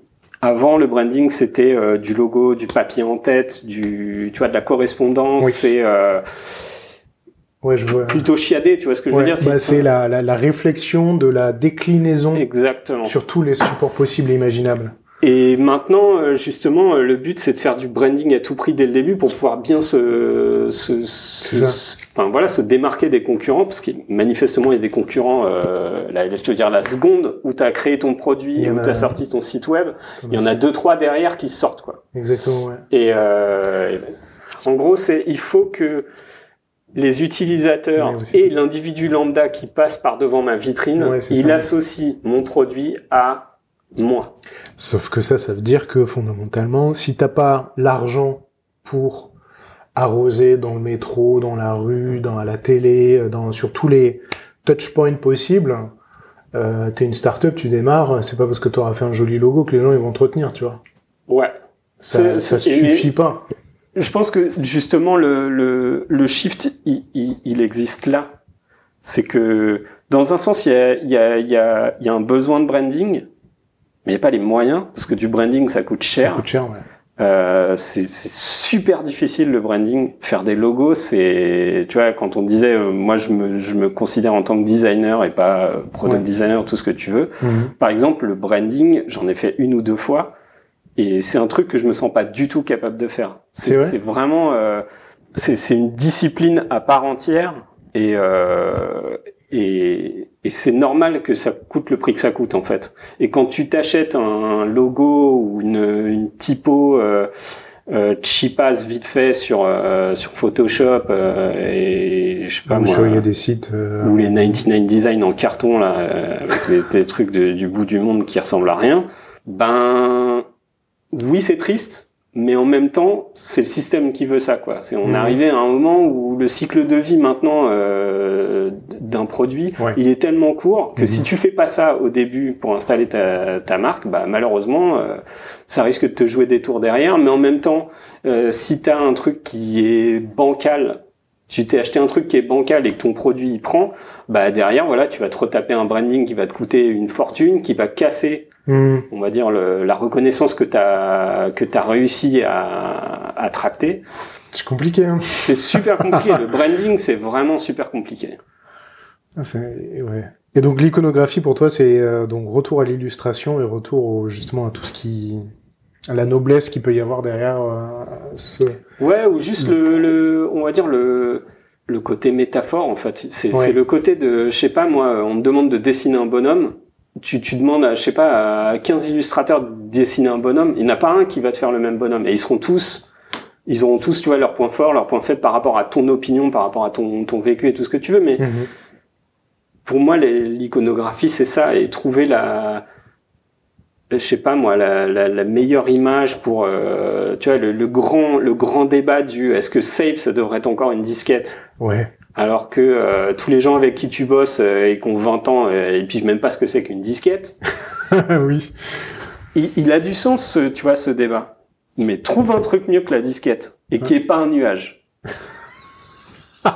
avant le branding c'était euh, du logo, du papier en tête, du tu vois de la correspondance, Oui. euh, Ouais, je vois. plutôt chiadé, tu vois ce que je veux dire bah, c'est la, la, la réflexion de la déclinaison Exactement. sur tous les supports possibles et imaginables. Et maintenant, euh, justement, euh, le but, c'est de faire du branding à tout prix dès le début pour pouvoir bien se, se, se- enfin voilà, se démarquer des concurrents, parce qu'il manifestement il y a des concurrents. Euh, là, je veux dire, la seconde où tu as créé ton produit, où tu as sorti ton site web, il y en a deux trois derrière qui sortent quoi. Exactement, ouais. Et, euh, et ben, en gros, c'est il faut que les utilisateurs et l'individu lambda qui passe par devant ma vitrine, Ouais, il ça. associe mon produit à moi. Sauf que ça, ça veut dire que fondamentalement, si t'as pas l'argent pour arroser dans le métro, dans la rue, dans à la télé, dans sur tous les touchpoints possibles, euh, t'es une start-up, tu démarres, c'est pas parce que t'auras fait un joli logo que les gens ils vont te retenir, tu vois. Ouais. Ça, ça suffit pas. Je pense que justement le, le, le shift, il, il, il existe là. C'est que dans un sens, il y a, il y, a, il y, a, y a un besoin de branding, mais il n'y a pas les moyens, parce que du branding, ça coûte Ça cher. coûte cher, ouais. Euh, c'est super difficile le branding. Faire des logos, c'est, tu vois, quand on disait, euh, moi je me, je me considère en tant que designer et pas euh, product Ouais. designer, tout ce que tu veux. Mhm. Par exemple, le branding, j'en ai fait une ou deux fois, et c'est un truc que je me sens pas du tout capable de faire. C'est vrai vraiment, euh, c'est c'est une discipline à part entière, et euh, et, et c'est normal que ça coûte le prix que ça coûte en fait. Et quand tu t'achètes un logo ou une, une typo euh, euh, cheapass vite fait sur euh, sur Photoshop euh, et je sais pas moi, il y a des sites. euh, ou les 99 design en carton là euh, avec des, des trucs de- du bout du monde qui ressemblent à rien ben oui c'est triste mais en même temps c'est le système qui veut ça quoi c'est on est arrivé à un moment où le cycle de vie maintenant euh, d'un produit Ouais. il est tellement court que Mhm. si tu fais pas ça au début pour installer ta, ta marque bah malheureusement euh, ça risque de te jouer des tours derrière mais en même temps euh, si tu as un truc qui est bancal tu t'es acheté un truc qui est bancal et que ton produit il prend, bah derrière voilà, tu vas te retaper un branding qui va te coûter une fortune, qui va casser, mhm. on va dire le- la reconnaissance que t'as que t'as réussi à, à tracter. C'est compliqué, hein. C'est super compliqué. *laughs* le branding, c'est vraiment super compliqué. Ah, c'est- ouais. Et donc l'iconographie pour toi, c'est euh, donc retour à l'illustration et retour au- justement à tout ce qui, à la noblesse qu'il peut y avoir derrière euh, ce. Ouais, ou juste le, le on va dire le le côté métaphore en fait. C'est Ouais. le côté de, je sais pas moi, on te demande de dessiner un bonhomme. Tu, tu demandes à, je sais pas, à 15 illustrateurs de dessiner un bonhomme. Il n'y en a pas un qui va te faire le même bonhomme. Et ils seront tous, ils auront tous, tu vois, leurs points forts, leurs points faibles par rapport à ton opinion, par rapport à ton, ton vécu et tout ce que tu veux. Mais Mhm. pour moi, l'iconographie, c'est ça, et trouver la, je sais pas moi, la, la, la meilleure image pour, euh, tu vois, le, le grand, le grand débat du est-ce que Save ça devrait être encore une disquette, Ouais. Alors que euh, tous les gens avec qui tu bosses euh, et qui ont 20 ans euh, et pigent même pas ce que c'est qu'une disquette, *laughs* oui. il, il a du sens, ce, tu vois, ce débat. Mais trouve un truc mieux que la disquette et qui est pas un nuage. *laughs*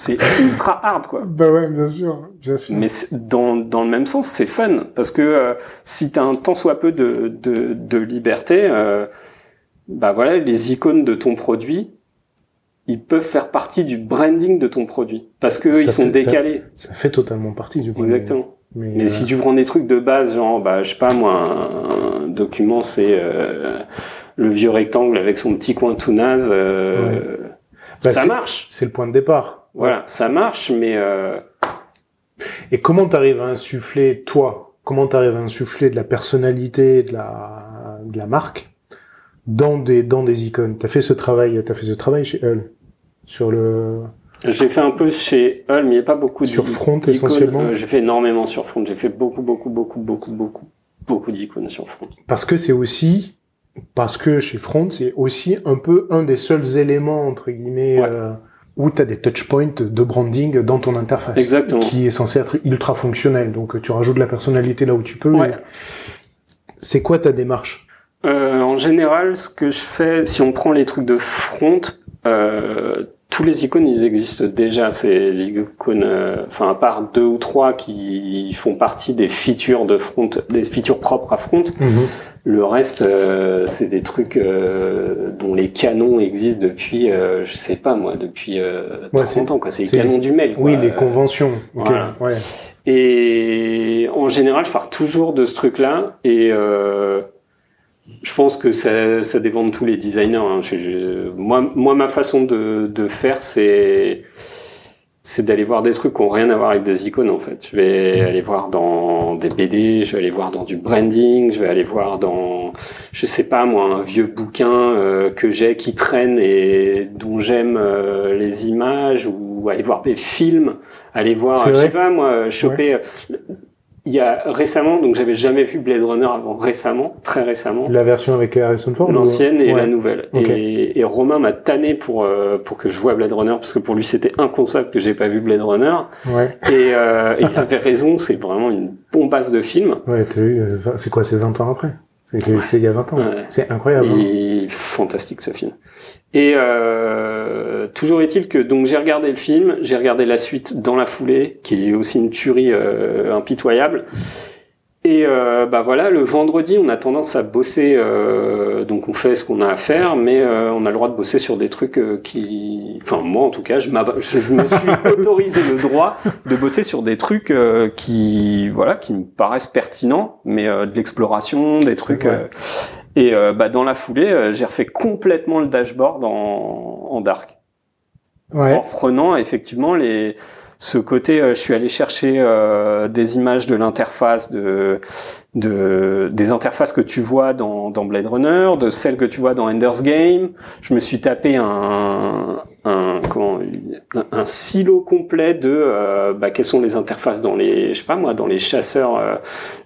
c'est ultra hard, quoi. Bah ouais, bien sûr, bien sûr. Mais dans, dans le même sens, c'est fun parce que euh, si t'as un tant soit peu de, de, de liberté, euh, bah voilà, les icônes de ton produit, ils peuvent faire partie du branding de ton produit parce que Ça ils sont fait- décalés. Ça fait totalement partie du coup. Exactement. Mais, Mais euh, si tu prends des trucs de base, genre, bah, je sais pas, moi, un, un document, c'est euh, le vieux rectangle avec son petit coin tout naze, euh, Bah, ça marche. c'est le point de départ. Voilà, ça marche, mais euh, Et comment t'arrives à insuffler, toi, comment t'arrives à insuffler de la personnalité, de la, de la marque dans des, dans des icônes T'as fait ce travail, t'as fait ce travail chez Hull sur le, j'ai fait un peu chez Hull, mais il n'y a pas beaucoup Sur Front, essentiellement Euh, J'ai fait énormément sur Front. J'ai fait beaucoup, beaucoup, beaucoup, beaucoup, beaucoup, beaucoup d'icônes sur Front. parce que c'est aussi, parce que chez Front, c'est aussi un peu un des seuls éléments, entre guillemets, Ouais. euh, où t'as des touchpoints de branding dans ton interface. Exactement. Qui est censé être ultra fonctionnel. Donc, tu rajoutes de la personnalité là où tu peux. Ouais. C'est quoi ta démarche? Euh, en général, ce que je fais, si on prend les trucs de Front, euh, tous les icônes, ils existent déjà. Ces icônes, euh, enfin à part deux ou trois qui font partie des features de front, des features propres à front. Mhm. Le reste, euh, c'est des trucs euh, dont les canons existent depuis, euh, je sais pas moi, depuis euh, Ouais, 30 c'est- ans. quoi. C'est les canons du mail. Oui, quoi. les Euh, conventions. Ok, voilà. ouais. Et en général, je pars toujours de ce truc-là. Et euh, je pense que ça, ça dépend de tous les designers. hein. Je- je- moi, moi, ma façon de, de faire, c'est c'est d'aller voir des trucs qui ont rien à voir avec des icônes en fait. Je vais aller voir dans des BD, je vais aller voir dans du branding, je vais aller voir dans, je sais pas moi, un vieux bouquin euh, que j'ai qui traîne et dont j'aime euh, les images, ou aller voir des films, aller voir, je sais pas moi, choper. euh, Il y a récemment, donc j'avais jamais vu Blade Runner avant récemment, très récemment. La version avec Harrison Ford ou- L'ancienne et Ouais. la nouvelle. Et, et Romain m'a tanné pour euh, pour que je vois Blade Runner parce que pour lui c'était inconcevable que j'ai pas vu Blade Runner. Ouais, Et, euh, et il avait raison, c'est vraiment une bombasse de film. ouais, t'as euh, vingt- C'est quoi, c'est 20 ans après? C'était il y a 20 ans. Ouais. C'est incroyable. hein. Et fantastique ce film. Et euh, toujours est-il que donc j'ai regardé le film, j'ai regardé la suite dans la foulée, qui est aussi une tuerie euh, impitoyable. Et euh, bah voilà, le vendredi, on a tendance à bosser, euh, donc on fait ce qu'on a à faire, mais euh, on a le droit de bosser sur des trucs euh, qui, enfin moi en tout cas, je, je me suis *laughs* autorisé le droit de bosser sur des trucs euh, qui, voilà, qui me paraissent pertinents, mais euh, de l'exploration, des trucs. Ouais. Et euh, bah, dans la foulée, euh, j'ai refait complètement le dashboard en, en dark en Ouais. reprenant effectivement les ce côté euh, je suis allé chercher euh, des images de l'interface de de des interfaces que tu vois dans dans Blade Runner de celles que tu vois dans Ender's Game. Je me suis tapé un un comment un, un silo complet de euh, bah, quelles sont les interfaces dans les je sais pas moi dans les chasseurs euh,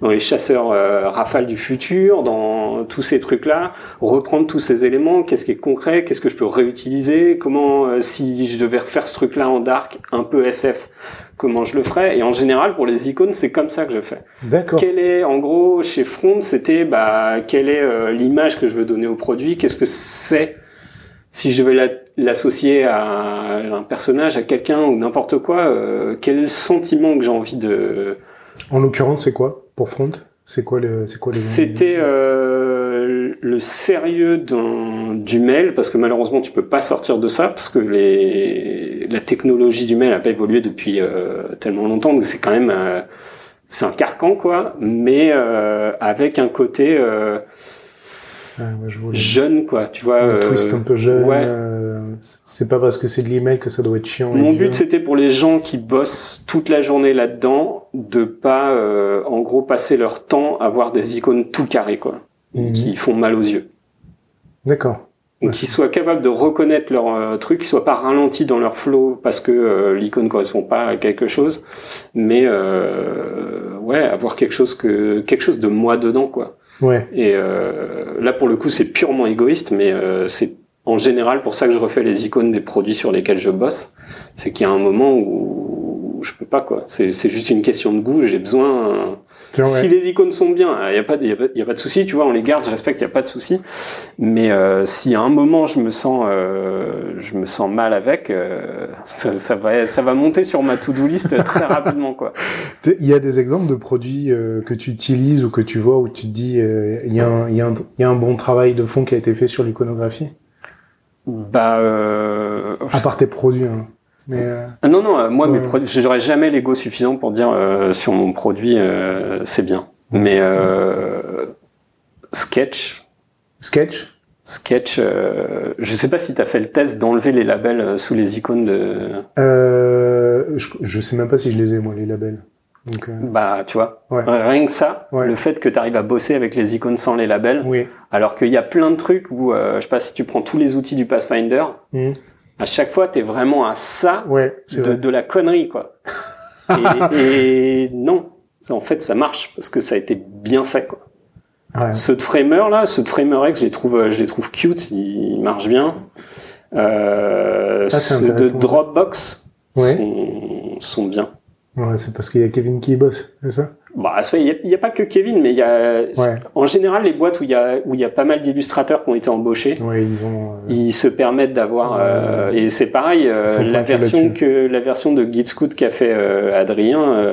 dans les chasseurs euh, rafales du futur dans tous ces trucs là reprendre tous ces éléments, qu'est-ce qui est concret, qu'est-ce que je peux réutiliser, comment euh, si je devais refaire ce truc-là en dark, un peu SF, comment je le ferais. Et en général, pour les icônes, c'est comme ça que je fais. D'accord. Quelle est, en gros, chez Front, c'était bah quelle est euh, l'image que je veux donner au produit, qu'est-ce que c'est? Si je devais la- l'associer à un personnage, à quelqu'un ou n'importe quoi, euh, quel sentiment que j'ai envie de En l'occurrence, c'est quoi? Pour Front C'est quoi le, c'est quoi C'était euh, le sérieux du mail, parce que malheureusement tu peux pas sortir de ça, parce que les, la technologie du mail a pas évolué depuis euh, tellement longtemps, donc c'est quand même euh, c'est un carcan quoi, mais euh, avec un côté euh, ouais, je jeune quoi, tu vois. un euh, twist un peu jeune. ouais. c'est pas parce que c'est de l'email que ça doit être chiant. Mon but, c'était pour les gens qui bossent toute la journée là-dedans, de pas, euh, en gros, passer leur temps à voir des icônes tout carrées, quoi, Mhm. qui font mal aux yeux. D'accord. Ouais. qu'ils soient capables de reconnaître leur euh, truc, qu'ils soient pas ralentis dans leur flow parce que euh, l'icône correspond pas à quelque chose, mais euh, ouais, avoir quelque chose que quelque chose de moi dedans, quoi. Ouais. Et euh, là, pour le coup, c'est purement égoïste, mais euh, c'est en général pour ça que je refais les icônes des produits sur lesquels je bosse. C'est qu'il y a un moment où je peux pas, quoi. C'est c'est juste une question de goût. J'ai besoin. Tiens, ouais. Si les icônes sont bien, il y a pas, y a pas, y a pas de souci, tu vois. On les garde, je respecte, il y a pas de souci. Mais euh, si à un moment je me sens, euh, je me sens mal avec, euh, ça, ça va, ça va monter sur ma to-do list très rapidement, quoi. *laughs* Il y a des exemples de produits euh, que tu utilises ou que tu vois où tu te dis euh, il y, a un- il y, a un- il y a un bon travail de fond qui a été fait sur l'iconographie? Bah, euh, À part tes produits. Hein. Mais euh, Ah Non, non, euh, moi, mes Ouais. produits, j'aurais jamais l'ego suffisant pour dire euh, sur mon produit, euh, c'est bien. Mais euh, Sketch, Sketch? Sketch, euh, je sais pas si tu as fait le test d'enlever les labels sous les icônes de... euh, je, je sais même pas si je les ai moi les labels. Donc euh, Bah, tu vois, Ouais. rien que ça, Ouais. le fait que tu arrives à bosser avec les icônes sans les labels, oui. alors qu'il y a plein de trucs où, euh, je sais pas, si tu prends tous les outils du Pathfinder, Mhm. À chaque fois, tu es vraiment à ça Ouais, de, vrai. de la connerie, quoi. *laughs* et, et non, en fait, ça marche parce que ça a été bien fait, quoi. Ouais. Ceux de Framer, là, ceux de Framer X, je les trouve, je les trouve cute, ils marchent bien. Euh, Ah, ceux de. Dropbox Ouais. sont, sont bien. Ouais, c'est parce qu'il y a Kevin qui y bosse, c'est ça? Bah, il n'y a, pas que Kevin, mais il y a, en général, les boîtes où il y a, où il y a pas mal d'illustrateurs qui ont été embauchés, ouais, ils ont, euh, ils se permettent d'avoir, euh, et c'est pareil, euh, la version que, la version de Git Scout qu'a fait Adrien,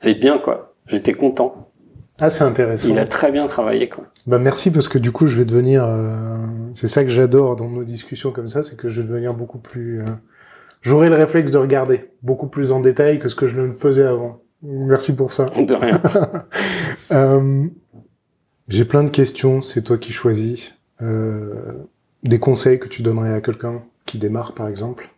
elle est bien, quoi. J'étais content. Ah, c'est intéressant. Il a très bien travaillé, quoi. Bah, merci parce que du coup, je vais devenir, c'est ça que j'adore dans nos discussions comme ça, c'est que je vais devenir beaucoup plus, j'aurai le réflexe de regarder beaucoup plus en détail que ce que je ne faisais avant. Merci pour ça. De rien. *laughs* euh, J'ai plein de questions, c'est toi qui choisis. Euh, des conseils que tu donnerais à quelqu'un qui démarre, par exemple?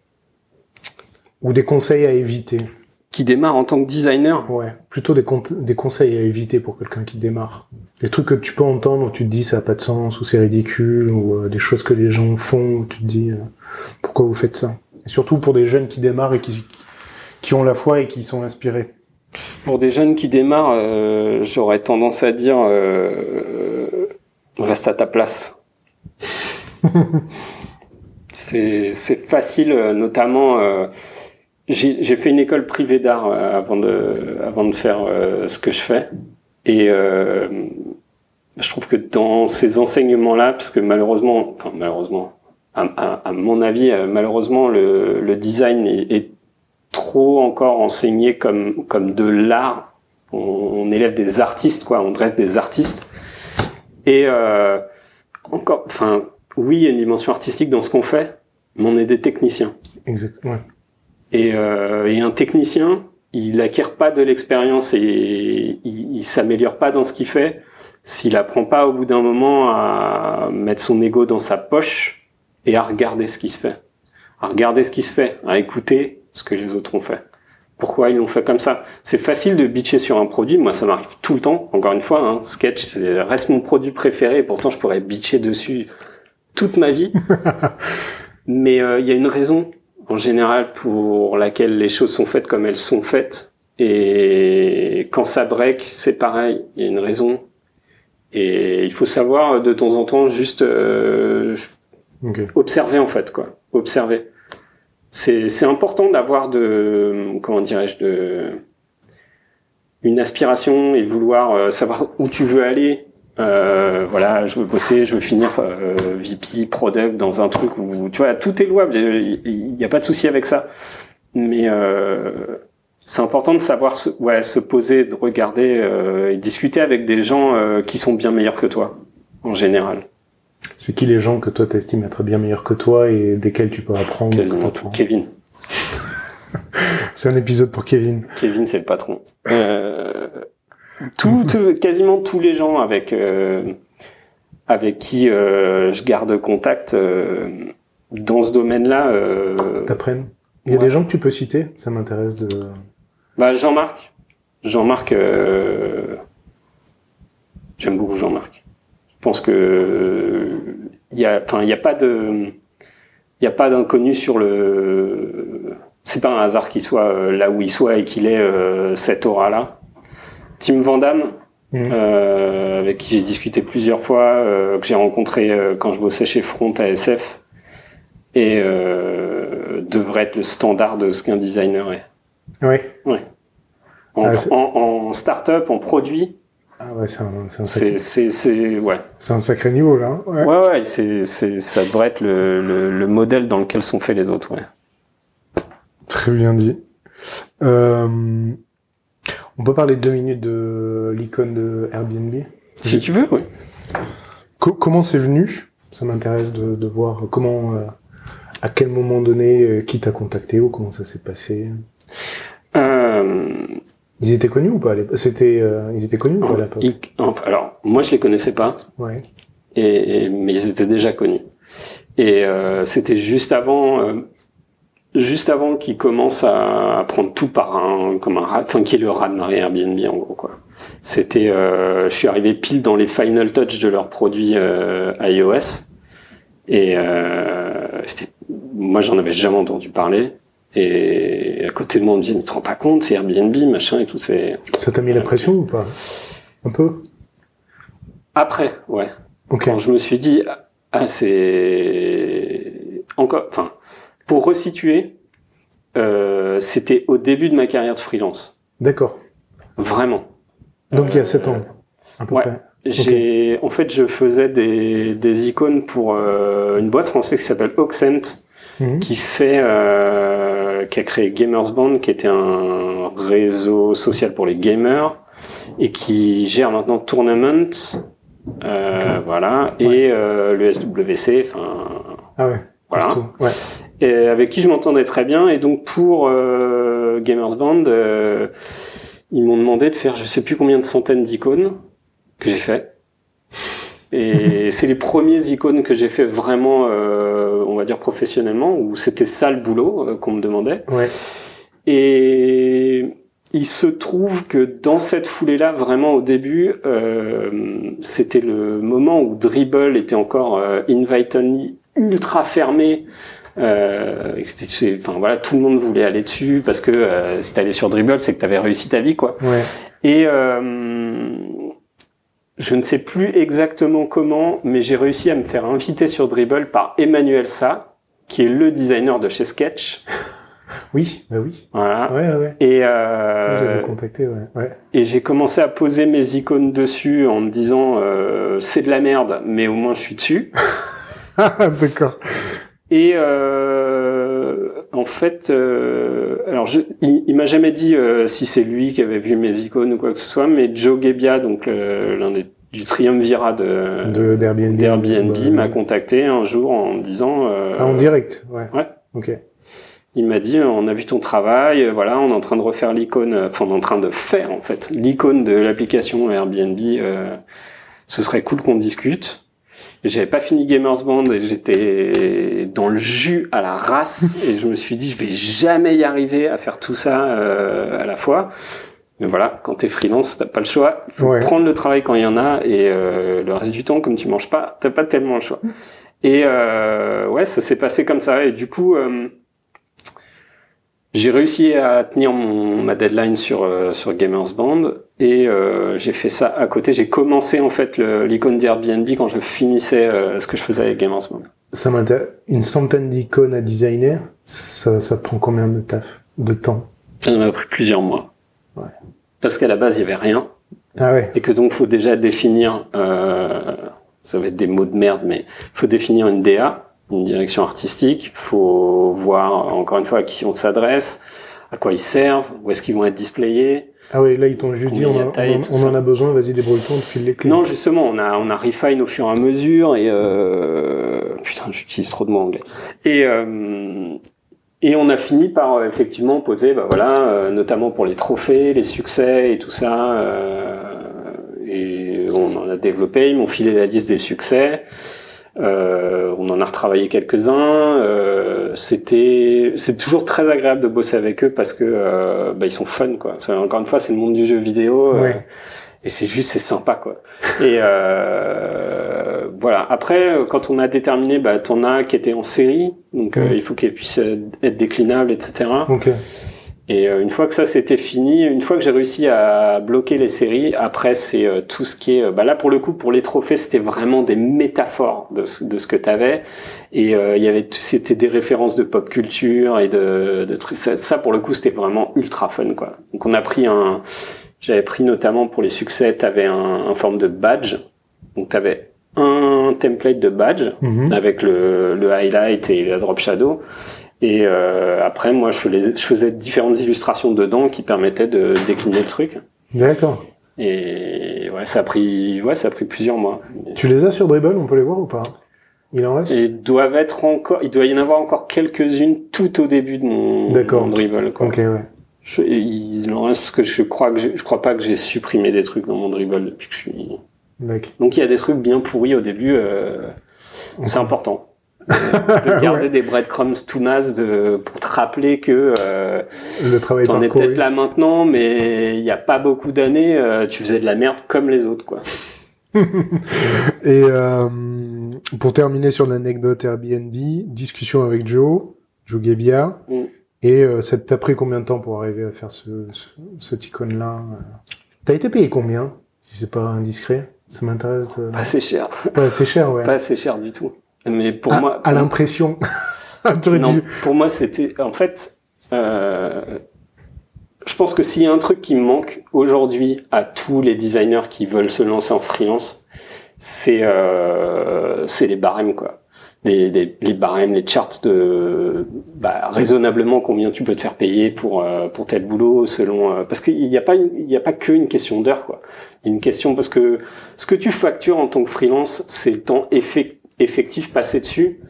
Ou des conseils à éviter? Qui démarre en tant que designer? Ouais, plutôt des, des conseils à éviter pour quelqu'un qui démarre. Des trucs que tu peux entendre où tu te dis ça n'a pas de sens, ou c'est ridicule, ou euh, des choses que les gens font où tu te dis pourquoi vous faites ça? Surtout pour des jeunes qui démarrent et qui, qui ont la foi et qui sont inspirés. Pour des jeunes qui démarrent, euh, j'aurais tendance à dire euh, reste à ta place. *laughs* c'est facile, notamment. Euh, j'ai fait une école privée d'art avant de avant de faire ce que je fais et je trouve que dans ces enseignements-là, parce que malheureusement, enfin malheureusement, à, mon avis, euh, malheureusement, le, design est, trop encore enseigné comme, comme de l'art. On, élève des artistes, quoi. On dresse des artistes. Et euh, encore, enfin, oui, il y a une dimension artistique dans ce qu'on fait, mais on est des techniciens. Exactement. Et, euh, et un technicien, il acquiert pas de l'expérience et il, il s'améliore pas dans ce qu'il fait s'il apprend pas au bout d'un moment à mettre son ego dans sa poche et à regarder ce qui se fait. À regarder ce qui se fait, à écouter ce que les autres ont fait. Pourquoi ils l'ont fait comme ça? C'est facile de bitcher sur un produit, moi ça m'arrive tout le temps. Encore une fois, hein, Sketch reste mon produit préféré, et pourtant je pourrais bitcher dessus toute ma vie. *laughs* Mais euh, il y a une raison en général pour laquelle les choses sont faites comme elles sont faites. Et quand ça break, c'est pareil, il y a une raison. Et il faut savoir de temps en temps juste euh, Observer en fait quoi. Observer. C'est important d'avoir de comment dirais-je de une aspiration et vouloir euh, savoir où tu veux aller. Euh, voilà, je veux bosser, je veux finir euh, VP, product dans un truc où tu vois tout est louable. Il n'y a pas de souci avec ça. Mais euh, c'est important de savoir se, ouais, se poser, de regarder et discuter avec des gens qui sont bien meilleurs que toi en général. C'est qui les gens que toi t'estimes être bien meilleurs que toi et desquels tu peux apprendre Kevin. *laughs* c'est un épisode pour Kevin. Kevin, c'est le patron. Euh, *laughs* tout, quasiment tous les gens avec euh, avec qui euh, je garde contact euh, dans ce domaine-là. Euh, T'apprennent. Il y a des gens que tu peux citer. Ça m'intéresse de. Bah Jean-Marc. Jean-Marc. J'aime beaucoup Jean-Marc. Je pense que il y a, enfin, il y a pas de, il a pas d'inconnu sur le. C'est pas un hasard qu'il soit euh, là où il soit et qu'il ait euh, cette aura-là. Tim Vandam, mmh. euh, avec qui j'ai discuté plusieurs fois, euh, que j'ai rencontré euh, quand je bossais chez Front ASF, et devrait être le standard de ce qu'un designer est. Oui. Ouais. En, ah, en, en start-up, en produit, ah ouais, c'est un, un, sacré... c'est, ouais. C'est un sacré niveau, là. Ouais, ouais, ouais c'est, c'est, ça devrait être le, le, le, modèle dans lequel sont faits les autres, ouais. Très bien dit. Euh, on peut parler deux minutes de l'icône de Airbnb? Si tu veux, oui. comment c'est venu? Ça m'intéresse de, de, voir comment, euh, à quel moment donné, euh, qui t'a contacté ou comment ça s'est passé? Euh, ils étaient connus ou pas C'était, euh, ils étaient connus ou pas à l'époque Alors, moi, je les connaissais pas. Ouais. Et, mais ils étaient déjà connus. Et euh, c'était juste avant, euh, juste avant qu'ils commencent à, prendre tout par un, comme un rat, enfin qui est le rat de Marie Airbnb en gros quoi. C'était, euh, je suis arrivé pile dans les final touch de leurs produits euh, iOS. Et c'était, moi, j'en avais jamais entendu parler. Et à côté de moi, on me dit, mais tu te rends pas compte, c'est Airbnb, machin et tout, c'est... Ça t'a mis la pression ou pas? Un peu? Après, ouais. Quand je me suis dit, ah, c'est... Encore, enfin, pour resituer, euh, c'était au début de ma carrière de freelance. D'accord. Vraiment. Donc il y a 7 ans, à peu ouais. près. J'ai, en fait, je faisais des, des icônes pour euh, une boîte française qui s'appelle Oxent, Mhm. qui fait, euh, qui a créé Gamers Band, qui était un réseau social pour les gamers et qui gère maintenant Tournament, euh, voilà, et euh, le SWC, enfin, Ah ouais. voilà. Ouais. et avec qui je m'entendais très bien. Et donc pour euh, Gamers Band, euh, ils m'ont demandé de faire je sais plus combien de centaines d'icônes que j'ai fait. Et c'est les premiers icônes que j'ai fait vraiment, euh, on va dire professionnellement, où c'était ça le boulot euh, qu'on me demandait. Ouais. Et il se trouve que dans cette foulée-là, vraiment au début, euh, c'était le moment où Dribble était encore euh, invite only, ultra fermé. Euh, et c'était- c'est- enfin voilà, tout le monde voulait aller dessus parce que euh, si t'allais sur Dribble, c'est que t'avais réussi ta vie, quoi. Ouais. Et euh, je ne sais plus exactement comment, mais j'ai réussi à me faire inviter sur Dribble par Emmanuel Sa, qui est le designer de chez Sketch. *laughs* Oui, bah oui. Voilà. Ouais, ouais. Et, euh, J'avais contacté, ouais. ouais. et j'ai commencé à poser mes icônes dessus en me disant euh, c'est de la merde, mais au moins je suis dessus. *laughs* D'accord. Et euh, en fait, euh, alors je, il, il m'a jamais dit euh, si c'est lui qui avait vu mes icônes ou quoi que ce soit, mais Joe Gebbia, donc euh, l'un des du triumvirat de, d'Airbnb. m'a contacté un jour en me disant. euh, Ah, en direct, ouais. Ouais. Ok. Il m'a dit, on a vu ton travail, euh, voilà, on est en train de refaire l'icône, euh, enfin on est en train de faire en fait l'icône de l'application Airbnb. euh, ce serait cool qu'on discute. J'avais pas fini Gamers Band et j'étais dans le jus à la race *laughs* et je me suis dit, je vais jamais y arriver à faire tout ça euh, à la fois. Mais voilà, quand t'es freelance, t'as pas le choix. Il faut Ouais. prendre le travail quand il y en a et euh, le reste du temps, comme tu manges pas, t'as pas tellement le choix. Et euh, ouais, ça s'est passé comme ça. Et du coup, euh, j'ai réussi à tenir mon, ma deadline sur euh, sur Gamers Band et euh, j'ai fait ça à côté. J'ai commencé en fait l'icône d'Airbnb quand je finissais euh, ce que je faisais avec Gamers Band. Ça m'intéresse. Une centaine d'icônes à designer, ça, ça prend combien de taf De temps? Ça m'a pris plusieurs mois. Ouais. Parce qu'à la base, il y avait rien. Ah ouais. et que donc faut déjà définir, euh, ça va être des mots de merde, mais faut définir une DA, une direction artistique, faut voir encore une fois à qui on s'adresse, à quoi ils servent, où est-ce qu'ils vont être displayés. Ah ouais, là ils t'ont juste dit on, a en a besoin, vas-y débrouille-toi, on te file les clés. Non, justement, on a on a refine au fur et à mesure et euh, putain, j'utilise trop de mots anglais. Et euh, et on a fini par euh, effectivement poser, bah voilà, euh, notamment pour les trophées, les succès et tout ça. euh, et on en a développé. Ils m'ont filé la liste des succès. Euh, on en a retravaillé quelques-uns. Euh, c'était, c'est toujours très agréable de bosser avec eux parce que euh, bah, ils sont fun quoi. C'est- encore une fois, c'est le monde du jeu vidéo. euh, Ouais. et c'est juste, c'est sympa, quoi. Et euh, voilà. Après, quand on a déterminé, bah, t'en as qui étaient en série, donc il faut qu'elles puissent être déclinables, etc. Et euh, une fois que ça c'était fini, une fois que j'ai réussi à bloquer les séries, après c'est euh, tout ce qui est, euh, bah là pour le coup pour les trophées c'était vraiment des métaphores de ce, de ce que t'avais et euh, il y avait, c'était des références de pop culture et de, de trucs. Ça, ça, pour le coup c'était vraiment ultra fun quoi. Donc on a pris un, j'avais pris notamment pour les succès, t'avais un, un forme de badge, donc t'avais un template de badge Mhm. avec le, le highlight et la drop shadow. Et euh, après, moi, je faisais, je faisais différentes illustrations dedans qui permettaient de décliner le truc. D'accord. Et ouais, ça a pris, ouais, ça a pris plusieurs mois. Tu les as sur Dribble, on peut les voir ou pas? Il en reste? Et ils doivent être encore, il doit y en avoir encore quelques-unes tout au début de mon, dribble, quoi. Ok, ouais. Je, il en reste parce que je crois que je crois pas que j'ai supprimé des trucs dans mon dribble depuis que je suis. D'accord. Donc il y a des trucs bien pourris au début. euh, c'est important. De *laughs* garder des breadcrumbs tout nazes de, pour te rappeler que euh, Le travail t'en es peut-être là maintenant, mais il n'y a pas beaucoup d'années, euh, tu faisais de la merde comme les autres, quoi. *laughs* Et euh, pour terminer sur l'anecdote Airbnb, discussion avec Joe, Joe Gebbia. Mm. Et euh, ça t'a pris combien de temps pour arriver à faire ce, ce, cette icône-là euh? T'as été payé combien Si c'est pas indiscret, ça m'intéresse. euh, Pas assez cher, Pas assez cher, ouais. pas assez cher du tout. Mais pour à, moi, à l'impression. *laughs* Non, dit- pour moi c'était, en fait, euh, je pense que s'il y a un truc qui manque aujourd'hui à tous les designers qui veulent se lancer en freelance, c'est euh, c'est les barèmes quoi. Les, les, les, barèmes, les charts de bah, raisonnablement combien tu peux te faire payer pour euh, pour tel boulot selon euh, parce qu'il n'y a pas il n'y a pas que une question d'heure quoi. Une question parce que ce que tu factures en tant que freelance, c'est le temps effectif passé dessus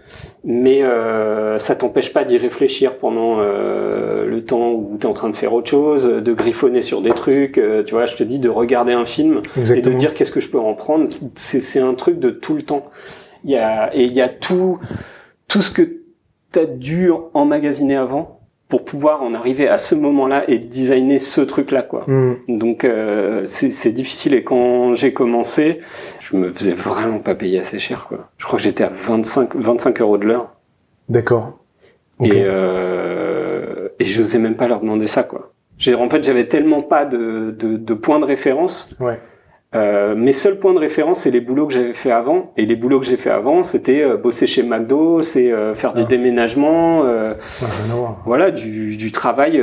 mais euh, ça t'empêche pas d'y réfléchir pendant euh, le temps où tu es en train de faire autre chose, de griffonner sur des trucs, euh, tu vois, je te dis de regarder un film et de dire qu'est-ce que je peux en prendre, c'est un truc de tout le temps. Il y a et il y a tout tout ce que tu as dû emmagasiner avant pour pouvoir en arriver à ce moment-là et designer ce truc-là, quoi. Mm. Donc euh, c'est difficile. Et quand j'ai commencé, je me faisais vraiment pas payer assez cher, quoi. Je crois que j'étais à 25 25 euros de l'heure. D'accord. Et euh, et je n'osais même pas leur demander ça, quoi. En fait, j'avais tellement pas de, de, de points de référence. Ouais euh, mes seuls points de référence, c'est les boulots que j'avais fait avant. Et les boulots que j'ai fait avant, c'était euh, bosser chez McDo, c'est euh, faire du ah. déménagement, voilà, du, du travail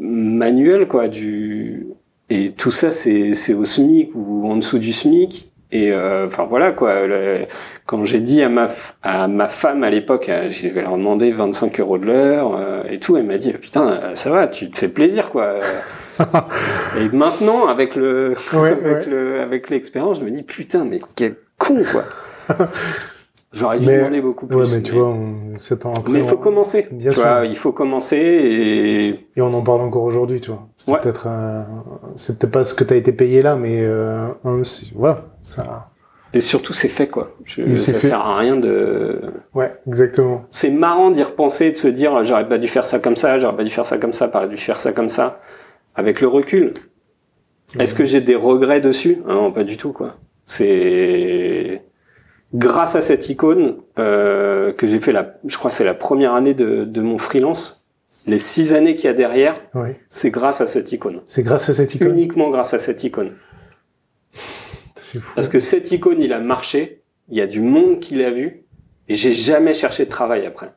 manuel, quoi. Du et tout ça, c'est c'est au SMIC ou en dessous du SMIC. Et enfin voilà quoi. quand j'ai dit à ma à ma femme à l'époque, j'ai leur demandé 25 euros de l'heure et tout, elle m'a dit putain ça va, tu te fais plaisir quoi. *laughs* et maintenant, avec le, *laughs* avec le, avec l'expérience, je me dis putain, mais quel con quoi. *laughs* J'aurais dû demander beaucoup plus. Ouais, mais, tu vois, 7 ans après. Mais il faut commencer. Bien tu sûr. Vois, il faut commencer et. Et on en parle encore aujourd'hui, tu vois. C'est peut-être, c'est peut-être pas ce que t'as été payé là, mais euh, voilà, ça. Et surtout, c'est fait, quoi. Je, ça fait. sert à rien de. Ouais, exactement. C'est marrant d'y repenser, de se dire, j'aurais pas dû faire ça comme ça, j'aurais pas dû faire ça comme ça, j'aurais dû faire ça comme ça avec le recul. Est-ce que j'ai des regrets dessus? Ah Non, pas du tout quoi. C'est grâce à cette icône euh, que j'ai fait la, je crois c'est la première année de, de, mon freelance. Les six années qu'il y a derrière, c'est grâce à cette icône. C'est grâce à cette icône? Uniquement grâce à cette icône. Fou. Parce que cette icône, il a marché. Il y a du monde qui l'a vu, et j'ai jamais cherché de travail après.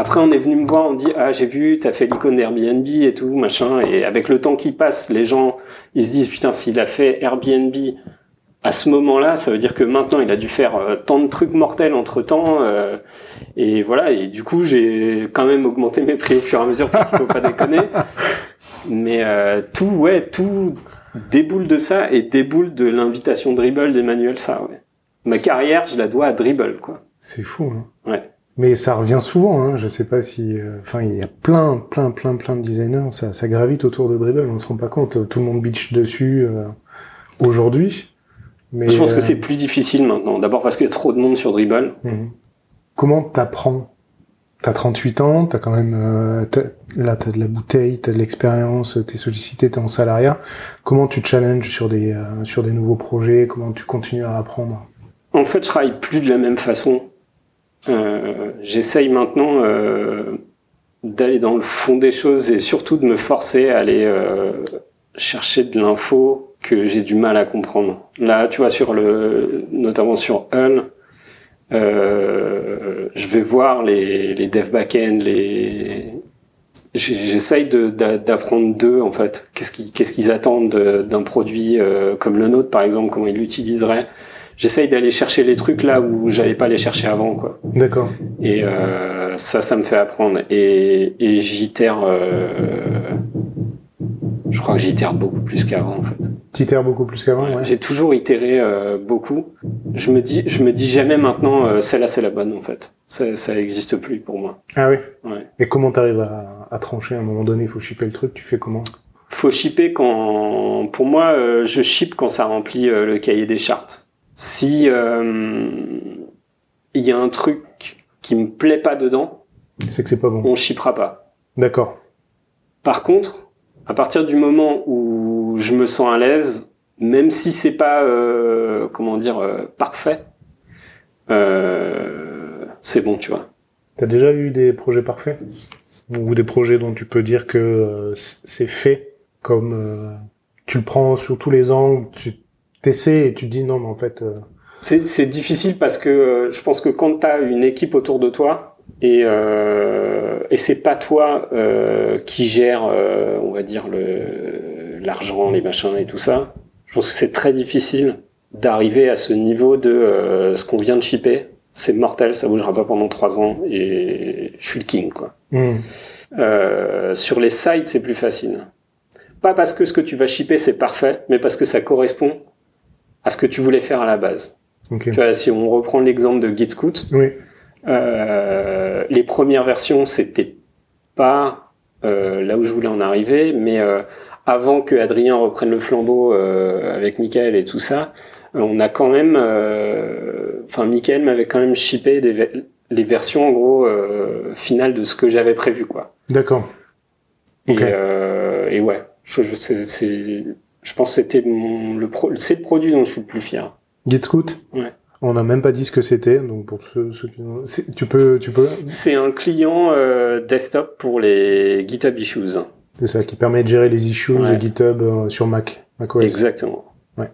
Après, on est venu me voir, on dit ah j'ai vu, t'as fait l'icône Airbnb et tout machin. Et avec le temps qui passe, les gens ils se disent putain s'il a fait Airbnb à ce moment-là, ça veut dire que maintenant il a dû faire euh, tant de trucs mortels entre temps. Euh, et voilà. Et du coup, j'ai quand même augmenté mes prix au fur et à mesure parce qu'il faut pas déconner. Mais euh, tout, ouais, tout déboule de ça et déboule de l'invitation dribble d'Emmanuel ça. Ouais. Ma carrière, je la dois à dribble quoi. C'est fou. Hein. Ouais. Mais ça revient souvent, hein. je sais pas si... Euh, enfin, il y a plein, plein, plein, plein de designers, ça, ça gravite autour de Dribble, on se rend pas compte, tout le monde bitch dessus euh, aujourd'hui. Mais, je pense que euh, c'est plus difficile maintenant, d'abord parce qu'il y a trop de monde sur Dribble. Mhm. Comment t'apprends? T'as 38 ans, t'as quand même... As, là, t'as de la bouteille, t'as de l'expérience, t'es sollicité, t'es en salariat. Comment tu challenges sur des, sur des nouveaux projets? Comment tu continues à apprendre? En fait, je travaille plus de la même façon euh, j'essaye maintenant euh, d'aller dans le fond des choses et surtout de me forcer à aller euh, chercher de l'info que j'ai du mal à comprendre. Là, tu vois, sur le, notamment sur Hull, euh, je vais voir les, les dev backend, les, j'essaye d'apprendre d'eux en fait. Qu'est-ce qu'ils qu'est-ce qu'ils attendent d'un produit comme le nôtre par exemple, comment ils l'utiliseraient j'essaye d'aller chercher les trucs là où j'allais pas les chercher avant quoi. D'accord. Et euh, ça ça me fait apprendre et, et j'itère euh, je crois que j'itère beaucoup plus qu'avant en fait. T'itères beaucoup plus qu'avant ouais. J'ai toujours itéré euh, beaucoup. Je me dis je me dis jamais maintenant euh, celle-là c'est la bonne en fait. Ça ça existe plus pour moi. Ah oui? Ouais. Et comment t'arrives à, à trancher? À un moment donné, il faut shipper le truc, tu fais comment? Faut shipper quand pour moi euh, je ship quand ça remplit le cahier des chartes si euh, il y a un truc qui me plaît pas dedans, c'est que c'est pas bon. On chippera pas. D'accord. Par contre, à partir du moment où je me sens à l'aise, même si c'est pas euh, comment dire euh, parfait, euh, c'est bon, tu vois. T'as déjà eu des projets parfaits? Ou des projets dont tu peux dire que c'est fait comme tu le prends sur tous les angles, tu t'essaies et tu dis non, mais en fait. Euh... C'est difficile parce que euh, je pense que quand tu as une équipe autour de toi et, euh, et c'est pas toi euh, qui gère, euh, on va dire le l'argent, les machins et tout ça. Je pense que c'est très difficile d'arriver à ce niveau de euh, ce qu'on vient de shipper. C'est mortel, ça bougera pas pendant trois ans et je suis le king quoi. Hmm. Euh, sur les sites, c'est plus facile. Pas parce que ce que tu vas shipper c'est parfait, mais parce que ça correspond à ce que tu voulais faire à la base. Ok. Tu vois, si on reprend l'exemple de GitScoot, Oui. euh, les premières versions, c'était pas euh, là où je voulais en arriver, mais euh, avant que Adrien reprenne le flambeau euh, avec Michael et tout ça, euh, on a quand même, euh, enfin Michael m'avait quand même shippé des les versions en gros euh, finales de ce que j'avais prévu quoi. D'accord. Ok. Et, euh, et ouais, je, je, c'est- je pense que c'était mon, le pro, c'est le produit dont je suis le plus fier. GitScoot Ouais. On n'a même pas dit ce que c'était, donc pour ceux, ceux qui... c'est- Tu peux... Tu peux... C'est un client euh, desktop pour les GitHub Issues. C'est ça, qui permet de gérer les issues Ouais. GitHub euh, sur Mac. macOS. Exactement. Ouais.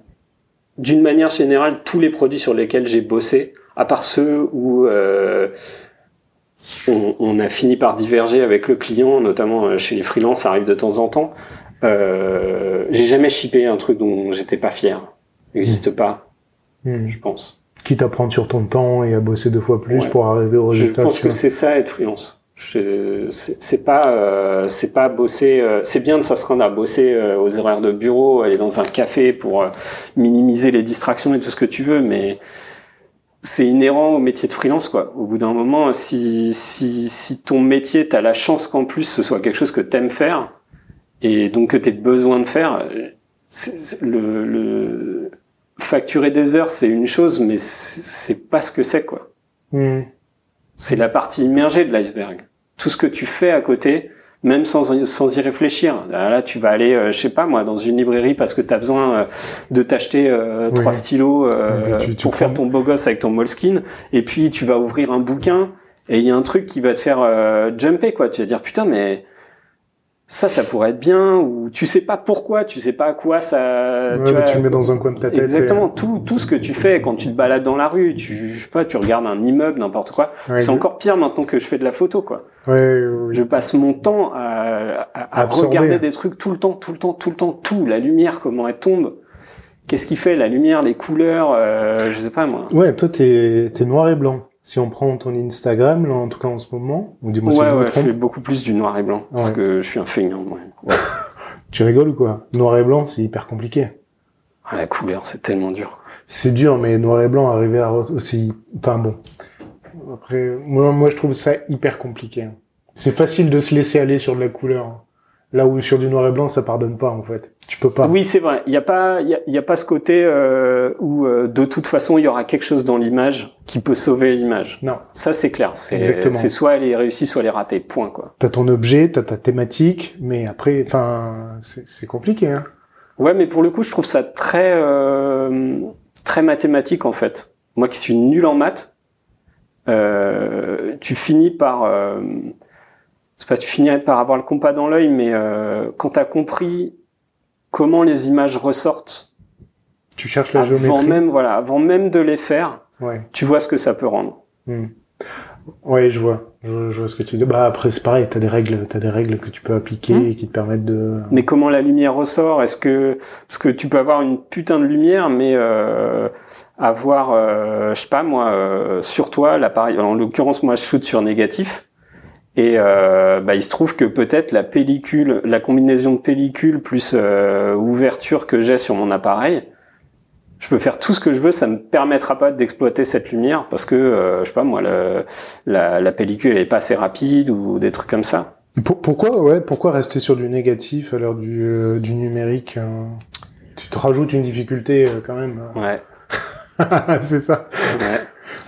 D'une manière générale, tous les produits sur lesquels j'ai bossé, à part ceux où euh, on, on a fini par diverger avec le client, notamment euh, chez les freelances, ça arrive de temps en temps. Euh, j'ai jamais shippé un truc dont j'étais pas fier. N'existe pas, Hmm. je pense. Quitte à prendre sur ton temps et à bosser deux fois plus Ouais. pour arriver au Je résultat. pense tu que c'est ça être freelance. Je- C'est pas, euh, c'est pas bosser. euh, c'est bien de s'astreindre à bosser euh, aux horaires de bureau, aller dans un café pour minimiser les distractions et tout ce que tu veux, mais c'est inhérent au métier de freelance, quoi. Au bout d'un moment, si si si ton métier, t'as la chance qu'en plus ce soit quelque chose que t'aimes faire et donc que t'aies besoin de faire, le, le facturer des heures, c'est une chose, mais c'est pas ce que c'est, quoi. Hmm. C'est la partie immergée de l'iceberg. Tout ce que tu fais à côté, même sans, sans y réfléchir. Là, là, tu vas aller, euh, je sais pas moi, dans une librairie parce que tu as besoin euh, de t'acheter euh, Oui. trois stylos euh, tu- tu pour prends- faire ton beau gosse avec ton Moleskine. Et puis tu vas ouvrir un bouquin et il y a un truc qui va te faire jumper quoi. Tu vas dire putain mais ça, ça pourrait être bien, ou tu sais pas pourquoi, tu sais pas à quoi ça. Ouais, tu, mais vois, tu le mets dans un coin de ta tête. Exactement, tout, tout ce que tu fais quand tu te balades dans la rue, tu, je sais pas, tu regardes un immeuble, n'importe quoi. Ouais, c'est encore pire maintenant que je fais de la photo, quoi. Ouais. Je passe mon temps à, à- à Absorber. regarder des trucs tout le temps, tout le temps, tout le temps, tout. La lumière, comment elle tombe. Qu'est-ce qui fait la lumière, les couleurs, euh, je sais pas moi. Ouais, toi, t'es t'es noir et blanc. Si on prend ton Instagram, là, en tout cas en ce moment, ou dis-moi si ouais, je me ouais, je fais beaucoup plus du noir et blanc parce Ouais. que je suis un feignant. *laughs* Tu rigoles ou quoi? Noir et blanc, c'est hyper compliqué. Ah, la couleur, c'est tellement dur. C'est dur, mais noir et blanc, arriver à aussi... Enfin bon. Après, moi, moi, je trouve ça hyper compliqué. C'est facile de se laisser aller sur de la couleur. Là où sur du noir et blanc, ça pardonne pas, en fait. Tu peux pas. Oui, c'est vrai. Il n'y a pas, il y y a pas ce côté euh, où euh, de toute façon il y aura quelque chose dans l'image qui peut sauver l'image. Non. Ça c'est clair. C'est, c'est soit elle est réussie, soit elle est ratée. Point quoi. T'as ton objet, t'as ta thématique, mais après, enfin, c'est c'est compliqué, hein. Ouais, mais pour le coup, je trouve ça très euh, très mathématique en fait. Moi qui suis nul en maths, euh, tu finis par euh, c'est pas tu finis par avoir le compas dans l'œil, mais euh, quand t'as compris comment les images ressortent Tu cherches la avant géométrie. même voilà avant même de les faire, Ouais. tu vois ce que ça peut rendre. Hmm. Ouais, je vois. Je, je vois ce que tu dis. Bah après, c'est pareil. T'as des règles, t'as des règles que tu peux appliquer Hmm. et qui te permettent de. Mais comment la lumière ressort? Est-ce que parce que tu peux avoir une putain de lumière, mais euh, avoir, euh, je sais pas moi, euh, sur toi l'appareil. En l'occurrence, moi, je shoot sur négatif. Et euh, bah, il se trouve que peut-être la pellicule, la combinaison de pellicule plus euh, ouverture que j'ai sur mon appareil, je peux faire tout ce que je veux, ça me permettra pas d'exploiter cette lumière parce que euh, je sais pas moi, le, la, la pellicule elle est pas assez rapide ou des trucs comme ça. Pourquoi, ouais, pourquoi rester sur du négatif à l'heure du, euh, du numérique euh, Tu te rajoutes une difficulté euh, quand même. Ouais. *laughs* c'est ça. ouais.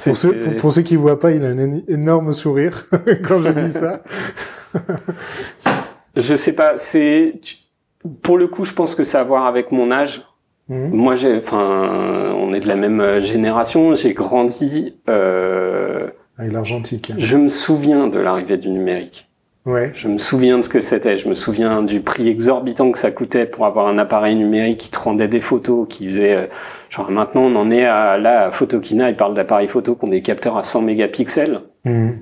Pour ceux, pour, pour ceux qui voient pas, il a un énorme sourire *laughs* quand je dis ça. *laughs* Je sais pas, c'est pour le coup, je pense que ça a à voir avec mon âge. Mhm. Moi, j'ai, enfin, on est de la même euh, génération. J'ai grandi. Euh, Avec l'argentique. je me souviens de l'arrivée du numérique. Ouais. Je me souviens de ce que c'était. Je me souviens du prix exorbitant que ça coûtait pour avoir un appareil numérique qui te rendait des photos, qui faisait. Genre maintenant, on en est à là à Photokina. Ils parlent d'appareils photo qui ont des capteurs à 100 mégapixels. Mhm.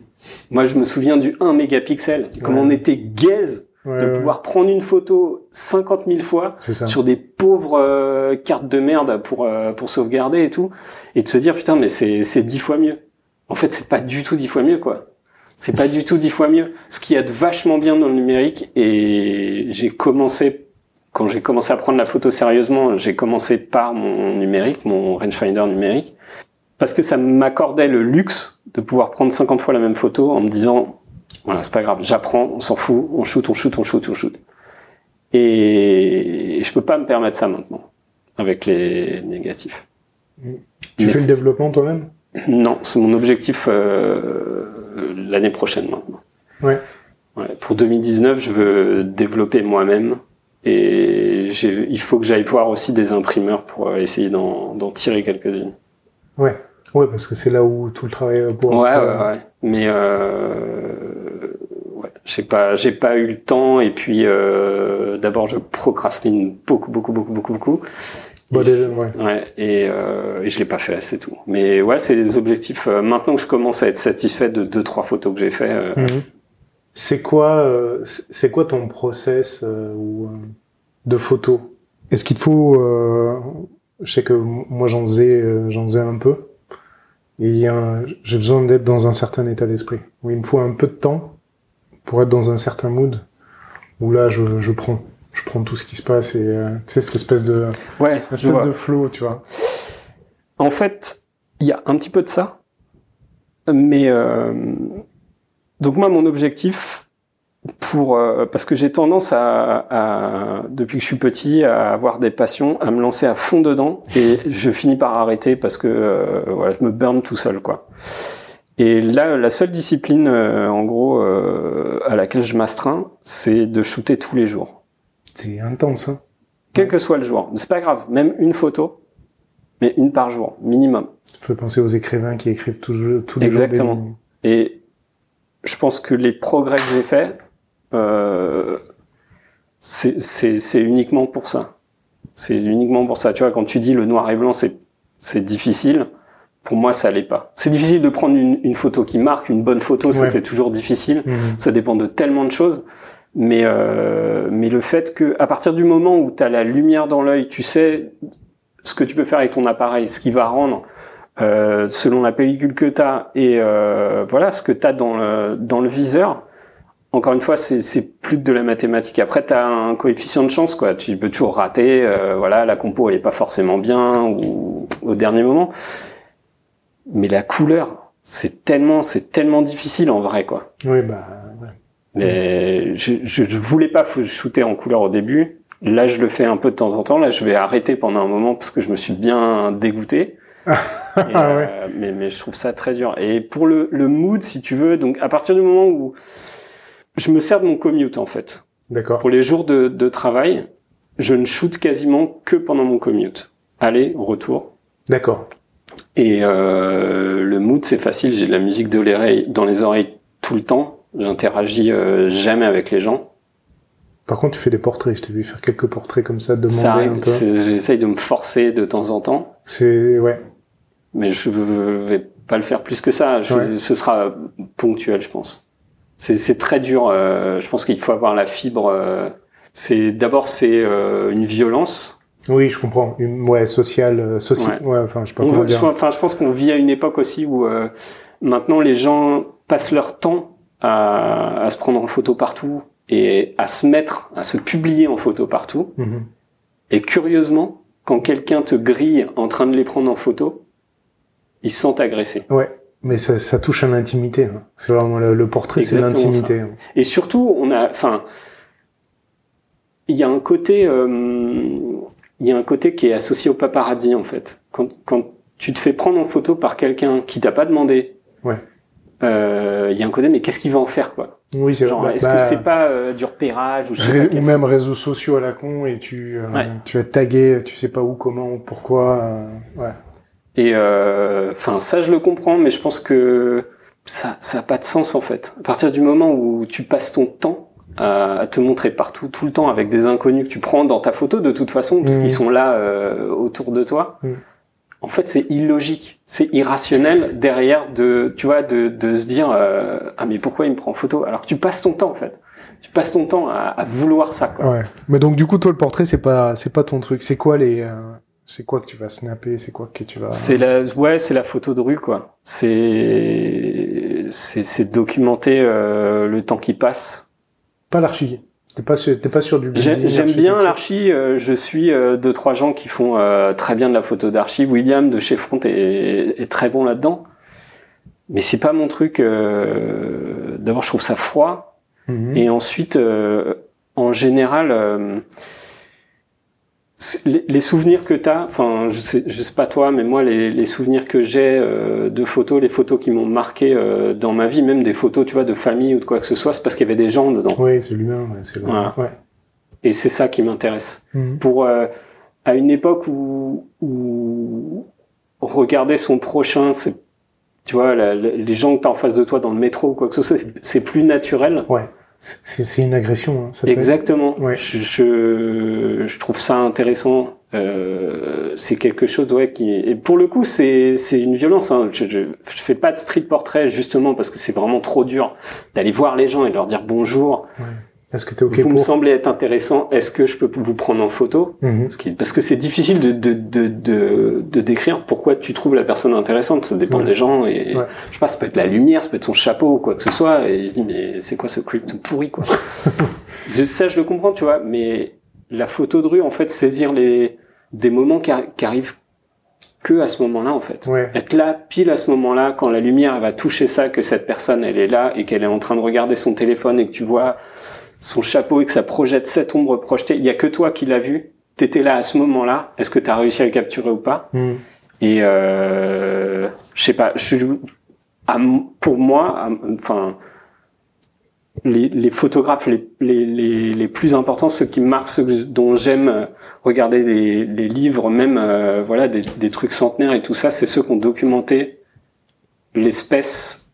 Moi, je me souviens du 1 mégapixel. Comment on était gaze de pouvoir prendre une photo 50 000 fois sur des pauvres euh, cartes de merde pour euh, pour sauvegarder et tout, et de se dire putain mais c'est c'est dix fois mieux. En fait, c'est pas du tout dix fois mieux quoi. C'est pas du tout dix fois mieux. Ce qui y a de vachement bien dans le numérique, et j'ai commencé quand j'ai commencé à prendre la photo sérieusement, j'ai commencé par mon numérique, mon rangefinder numérique, parce que ça m'accordait le luxe de pouvoir prendre 50 fois la même photo en me disant voilà, c'est pas grave, j'apprends, on s'en fout, on shoot, on shoot, on shoot, on shoot. Et je peux pas me permettre ça maintenant, avec les négatifs. Tu fais le développement toi-même? Non, c'est mon objectif euh, l'année prochaine maintenant. Ouais. ouais. Pour 2019, je veux développer moi-même et il faut que j'aille voir aussi des imprimeurs pour essayer d'en tirer quelques-unes. Ouais. Ouais, parce que c'est là où tout le travail va pouvoir ouais, ouais, ouais. Mais euh, ouais, j'ai pas, j'ai pas eu le temps. Et puis, euh, d'abord, je procrastine beaucoup, beaucoup, beaucoup, beaucoup, beaucoup. Bah, déjà, ouais. ouais. Et, euh, et je l'ai pas fait, c'est tout. Mais ouais, c'est les objectifs. Euh, maintenant que je commence à être satisfait de deux, trois photos que j'ai fait. Euh, mhm. C'est quoi, euh, c'est quoi ton process ou de photos Est-ce qu'il te faut Je sais que moi j'en faisais, j'en faisais un peu et j'ai besoin d'être dans un certain état d'esprit. Où il me faut un peu de temps pour être dans un certain mood. Où là, je, je prends, je prends tout ce qui se passe et euh, tu sais cette espèce de, ouais, espèce de flow, tu vois. En fait, il y a un petit peu de ça, mais euh, donc moi, mon objectif, pour euh, parce que j'ai tendance à, à, depuis que je suis petit à avoir des passions, à me lancer à fond dedans et je finis par arrêter parce que euh, voilà, je me burn tout seul quoi. Et là, la seule discipline euh, en gros à laquelle je m'astreins, c'est de shooter tous les jours. C'est intense hein. Quel que soit le jour, c'est pas grave, même une photo, mais une par jour minimum. Ça fait penser aux écrivains qui écrivent tous, tous les jours. Exactement. Et je pense que les progrès que j'ai faits, euh, c'est uniquement pour ça. C'est uniquement pour ça. Tu vois, quand tu dis le noir et blanc, c'est difficile. Pour moi, ça l'est pas. C'est difficile de prendre une, une, photo qui marque, une bonne photo, ça c'est toujours difficile. Mhm. Ça dépend de tellement de choses. Mais euh, mais le fait que à partir du moment où tu as la lumière dans l'œil, tu sais ce que tu peux faire avec ton appareil, ce qui va rendre euh, selon la pellicule que tu as et euh, voilà ce que tu as dans le dans le viseur, encore une fois, c'est plus que de la mathématique. Après, tu as un coefficient de chance, quoi. Tu peux toujours rater. Euh, voilà, la compo elle est pas forcément bien ou au dernier moment. Mais la couleur, c'est tellement, c'est tellement difficile en vrai, quoi. Oui, bah. Ouais. Mais je, je, voulais pas shooter en couleur au début. Là, je le fais un peu de temps en temps. Là, je vais arrêter pendant un moment parce que je me suis bien dégoûté. *laughs* Ah ouais. mais, mais je trouve ça très dur. Et pour le, le mood, si tu veux, donc à partir du moment où je me sers de mon commute en fait. D'accord. Pour les jours de, de, travail, je ne shoot quasiment que pendant mon commute. Aller, retour. D'accord. Et euh, le mood, c'est facile. J'ai de la musique de l'oreille, dans les oreilles tout le temps. J'interagis euh, jamais avec les gens. Par contre, tu fais des portraits. Je t'ai vu faire quelques portraits comme ça, demander ça un peu. J'essaye de me forcer de temps en temps. C'est ouais. Mais je vais pas le faire plus que ça. Ce sera ponctuel, je pense. C'est très dur. Euh, je pense qu'il faut avoir la fibre. Euh, c'est d'abord c'est euh, une violence. Oui, je comprends. Une, ouais, sociale, sociale. Ouais. enfin, je sais pas comment dire. enfin, je pense qu'on vit à une époque aussi où maintenant les gens passent leur temps à, à, se prendre en photo partout et à se mettre, à se publier en photo partout. Mm-hmm. Et curieusement, quand quelqu'un te grille en train de les prendre en photo, ils se sentent agressés. Ouais. Mais ça, ça touche à l'intimité. Hein. C'est vraiment le, portrait, c'est l'intimité. Hein. Et surtout, on a, enfin, il y a un côté, euh, il y a un côté qui est associé au paparazzi en fait. Quand, quand tu te fais prendre en photo par quelqu'un qui t'a pas demandé, ouais. Euh, il y a un côté, mais qu'est-ce qu'il va en faire quoi? Oui, c'est genre. Est-ce que bah, c'est pas euh, du repérage ou, ou même réseaux sociaux à la con et tu euh, tu as tagué, tu sais pas où, comment, pourquoi. ouais. Et euh, enfin, ça, je le comprends, mais je pense que ça, ça a pas de sens en fait. À partir du moment où tu passes ton temps à, te montrer partout, tout le temps, avec des inconnus que tu prends dans ta photo de toute façon, parce qu'ils mmh. sont là euh, autour de toi. Mmh. en fait, c'est illogique, c'est irrationnel derrière de, tu vois, de, de se dire euh, ah mais pourquoi il me prend en photo? Alors que tu passes ton temps en fait, tu passes ton temps à, à vouloir ça quoi. Ouais. Mais donc du coup toi le portrait c'est pas c'est pas ton truc, c'est quoi les euh, c'est quoi que tu vas snapper, c'est quoi que tu vas C'est la ouais c'est la photo de rue quoi. C'est c'est c'est documenter euh, le temps qui passe. Pas l'archi. T'es pas sur, t'es pas sur du J'aime bien l'archi. Euh, je suis euh, deux trois gens qui font euh, très bien de la photo d'archi. William de chez Front est, est très bon là-dedans. Mais c'est pas mon truc. D'abord, je trouve ça froid. Mhm. Et ensuite, en général, les, souvenirs que tu as, enfin, je sais, je sais pas toi, mais moi, les, les souvenirs que j'ai euh, de photos, les photos qui m'ont marqué euh, dans ma vie, même des photos, tu vois, de famille ou de quoi que ce soit, c'est parce qu'il y avait des gens dedans. Oui, c'est l'humain, c'est voilà. ouais. Et c'est ça qui m'intéresse. Mhm. Pour euh, à une époque où, où regarder son prochain, c'est, tu vois, les gens que t'as en face de toi dans le métro ou quoi que ce soit, c'est plus naturel. Ouais. C'est une agression. Hein, ça Exactement. Ouais. Je, je, je, trouve ça intéressant. Euh, c'est quelque chose ouais qui et pour le coup c'est c'est une violence. Hein. Je, je, je, fais pas de street portrait justement parce que c'est vraiment trop dur d'aller voir les gens et leur dire bonjour. Ouais. Est-ce que ok Vous me semblez être intéressant. Est-ce que je peux vous prendre en photo mhm. Parce que c'est difficile de, de, de, de, de décrire pourquoi tu trouves la personne intéressante. Ça dépend des gens. Et je sais pas, ça peut être la lumière, ça peut être son chapeau ou quoi que ce soit. Et il se dit mais c'est quoi ce creep tout pourri quoi *laughs* Ça je le comprends, tu vois. Mais la photo de rue, en fait, saisir les des moments qui, qui arrivent que à ce moment-là en fait. Être là pile à ce moment-là quand la lumière va toucher ça, que cette personne elle est là et qu'elle est en train de regarder son téléphone et que tu vois son chapeau et que ça projette cette ombre projetée. Il y a que toi qui l'as vu. T'étais là à ce moment-là. Est-ce que tu as réussi à le capturer ou pas hmm. Et euh, je sais pas. Je, pour moi, enfin, les, les, photographes les, les, les, plus importants, ceux qui marquent, ceux dont j'aime regarder les, les, livres, même euh, voilà des, des, trucs centenaires et tout ça, c'est ceux qui ont documenté l'espèce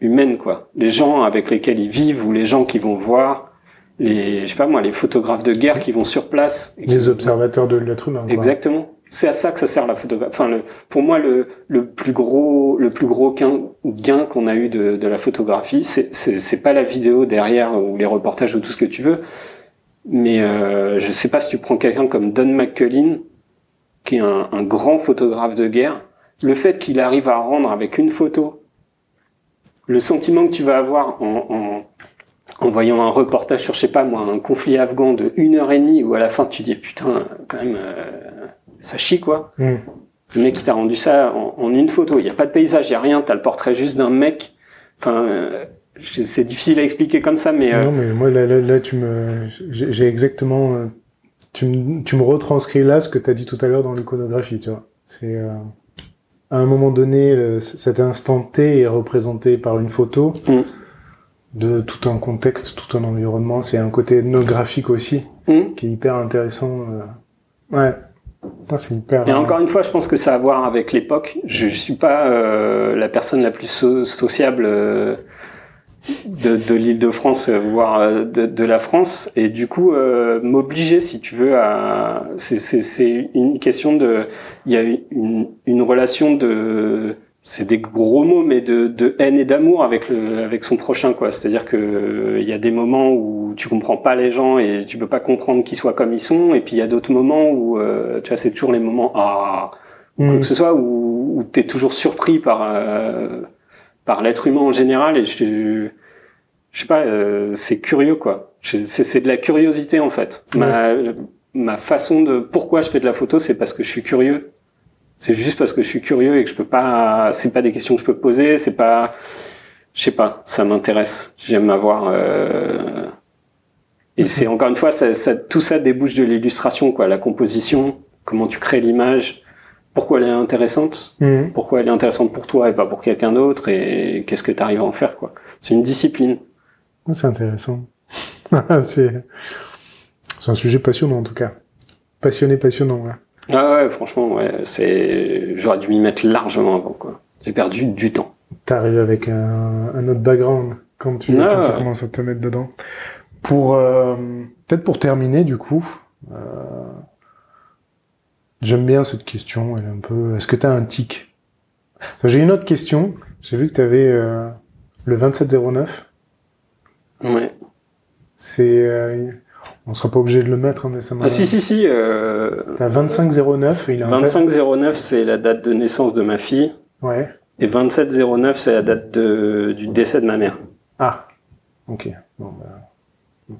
humaine, quoi. Les gens avec lesquels ils vivent ou les gens qui vont voir les, je sais pas moi, les photographes de guerre qui vont sur place. Les observateurs de l'être humain. Exactement. C'est à ça que ça sert la photographie. Enfin, le, pour moi, le, le plus gros, le plus gros gain, gain qu'on a eu de, de la photographie, c'est, c'est, c'est pas la vidéo derrière ou les reportages ou tout ce que tu veux. Mais euh, je sais pas si tu prends quelqu'un comme Don McCullin, qui est un, un grand photographe de guerre, le fait qu'il arrive à rendre avec une photo le sentiment que tu vas avoir en, en en voyant un reportage sur, je sais pas moi, un conflit afghan de une heure et demie, où à la fin tu dis putain, quand même, euh, ça chie quoi. Mm. Le mec qui t'a rendu ça en, une photo. Il n'y a pas de paysage, il n'y a rien. T'as le portrait juste d'un mec. Enfin, euh, c'est difficile à expliquer comme ça, mais. Euh, non, mais moi là, là, là tu me, j'ai exactement, tu me, tu me retranscris là ce que t'as dit tout à l'heure dans l'iconographie, tu vois. C'est à un moment donné, cet instant T est représenté par une photo. Mm de tout un contexte, tout un environnement. C'est un côté ethnographique aussi hmm. qui est hyper intéressant. Euh. Ouais. C'est hyper. Et encore une fois, je pense que ça a à voir avec l'époque. Je, je suis pas euh, la personne la plus sociable euh, de, de l'Île-de-France, voire de, de, la France, et du coup m'obliger, si tu veux, à. C'est une question de. Il y a une, une relation de c'est des gros mots, mais de, de haine et d'amour avec le, avec son prochain, quoi. C'est-à-dire que il y a des moments où tu comprends pas les gens et tu peux pas comprendre qu'ils soient comme ils sont, et puis il y a d'autres moments où, euh, tu vois, c'est toujours les moments ah, quoi mm. que ce soit où, où t'es toujours surpris par euh, par l'être humain en général, et je, je sais pas, euh, c'est curieux, quoi. C'est de la curiosité en fait. Ma, ma façon de pourquoi je fais de la photo, c'est parce que je suis curieux c'est juste parce que je suis curieux et que je peux pas. C'est pas des questions que je peux poser. C'est pas. Je sais pas. Ça m'intéresse. J'aime avoir. Euh... Et c'est encore une fois, ça, ça, tout ça débouche de l'illustration, quoi. La composition, comment tu crées l'image, pourquoi elle est intéressante, mhm. pourquoi elle est intéressante pour toi et pas pour quelqu'un d'autre, et qu'est-ce que tu arrives à en faire, quoi. C'est une discipline. C'est intéressant. *laughs* c'est c'est un sujet passionnant en tout cas. Passionné, passionnant. Là. Ah ouais, franchement, ouais, c'est, j'aurais dû m'y mettre largement avant, quoi. J'ai perdu du temps. T'arrives avec un, un, autre background quand tu, quand tu commences à te mettre dedans. Pour, euh, peut-être pour terminer, du coup, euh, J'aime bien cette question. Elle est un peu. Est-ce que tu as un tic? J'ai une autre question. J'ai vu que tu avais euh, le 2709. Ouais. C'est. On sera pas obligé de le mettre, hein, mais ça m'a. Ah si si si. Euh... T'as 2509. Il a 2509, c'est la date de naissance de ma fille. Ouais. Et 2709, c'est la date de... du décès de ma mère. Ah. Ok. Bon, bah...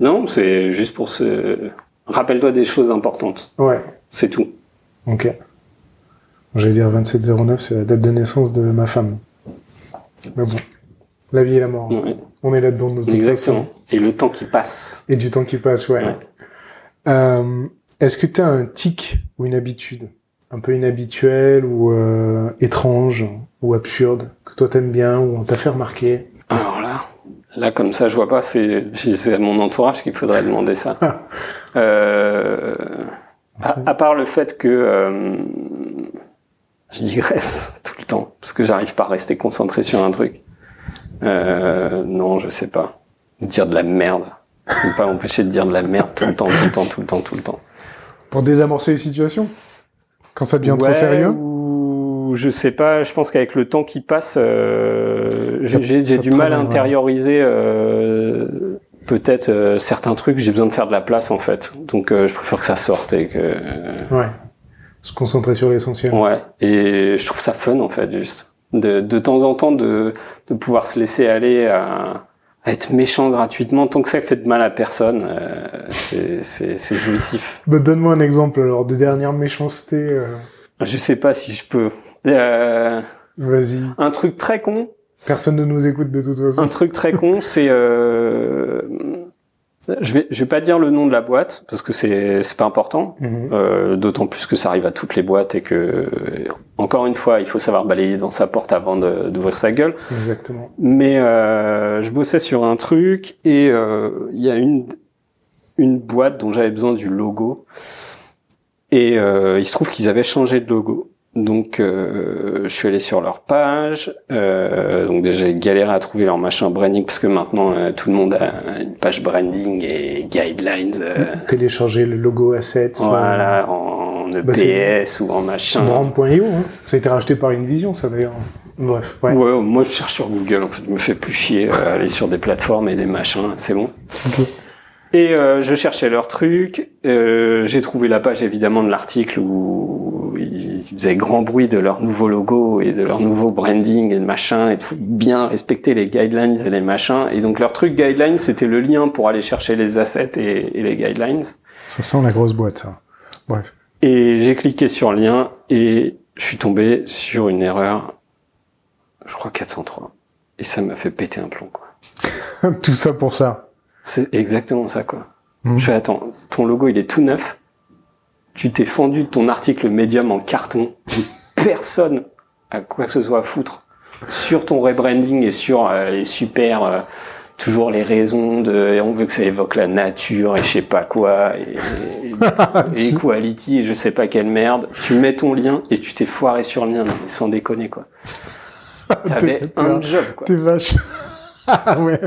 Non, c'est juste pour se. Rappelle-toi des choses importantes. Ouais. C'est tout. Ok. J'allais dire 2709, c'est la date de naissance de ma femme. Mais bon, la vie et la mort. Ouais. On est là-dedans de toute Exactement. façon. Et le temps qui passe. Et du temps qui passe, ouais. Ouais. Euh, Est-ce que tu as un tic ou une habitude? Un peu inhabituelle ou euh, étrange ou absurde que toi t'aimes bien ou on t'a fait remarquer? Alors là, là comme ça, je vois pas. C'est c'est à mon entourage qu'il faudrait demander ça. *laughs* euh, à, à part le fait que je digresse *laughs* tout le temps parce que j'arrive pas à rester concentré sur un truc. Euh, non, je sais pas. Dire de la merde. Je peux pas m'empêcher de dire de la merde tout le temps, tout le temps, tout le temps, tout le temps. Pour désamorcer les situations? Quand ça devient trop sérieux? ou je sais pas, je pense qu'avec le temps qui passe, euh, j'ai du mal à intérioriser euh, peut-être euh, certains trucs, j'ai besoin de faire de la place en fait. Donc euh, je préfère que ça sorte et que Ouais. Se concentrer sur l'essentiel. ouais, et je trouve ça fun en fait juste de de temps en temps de de pouvoir se laisser aller à à être méchant gratuitement tant que ça fait de mal à personne, euh, c'est- c'est c'est jouissif. Bah, Donne-moi un exemple alors de dernière méchanceté. euh, Je sais pas si je peux. Euh, Vas-y. un truc très con, Personne ne nous écoute de toute façon. Un truc très con, c'est euh, je vais je vais pas dire le nom de la boîte parce que c'est c'est pas important. Mhm. Euh, D'autant plus que ça arrive à toutes les boîtes et que encore une fois, il faut savoir balayer dans sa porte avant d'ouvrir sa gueule. Exactement. Mais euh, je bossais sur un truc et euh, il y a une une boîte dont j'avais besoin du logo et euh, il se trouve qu'ils avaient changé de logo. Donc euh, je suis allé sur leur page. Euh, donc déjà j'ai galéré à trouver leur machin branding parce que maintenant euh, tout le monde a une page branding et guidelines. euh, Télécharger le logo assets. voilà en EPS Bah, c'est- ou en machin. Brand.io. Hein. Ça a été racheté par Invision, ça d'ailleurs. Bref. Ouais. Ouais, moi je cherche sur Google en fait, je me fais plus chier euh, aller sur des plateformes et des machins, c'est bon. Ok. Et euh, je cherchais leur truc, euh, j'ai trouvé la page évidemment de l'article où ils faisaient grand bruit de leur nouveau logo et de leur nouveau branding et de machin et de bien respecter les guidelines et les machins. Et donc leur truc guidelines c'était le lien pour aller chercher les assets et, et les guidelines. Ça sent la grosse boîte, ça. Bref. Et j'ai cliqué sur le lien et je suis tombé sur une erreur, je crois 403. Et ça m'a fait péter un plomb quoi. *laughs* Tout ça pour ça. C'est exactement ça, quoi. Mhm. Je fais, attends, ton logo, il est tout neuf. Tu t'es fendu de ton article médium en carton. Personne a quoi que ce soit à foutre sur ton rebranding et sur euh, les super, euh, toujours les raisons de, on veut que ça évoque la nature et je sais pas quoi, et, et, et *laughs* equality et je sais pas quelle merde. Tu mets ton lien et tu t'es foiré sur le lien, sans déconner, quoi. *laughs* T'avais un job, quoi. T'es vache. *laughs* Ah ouais.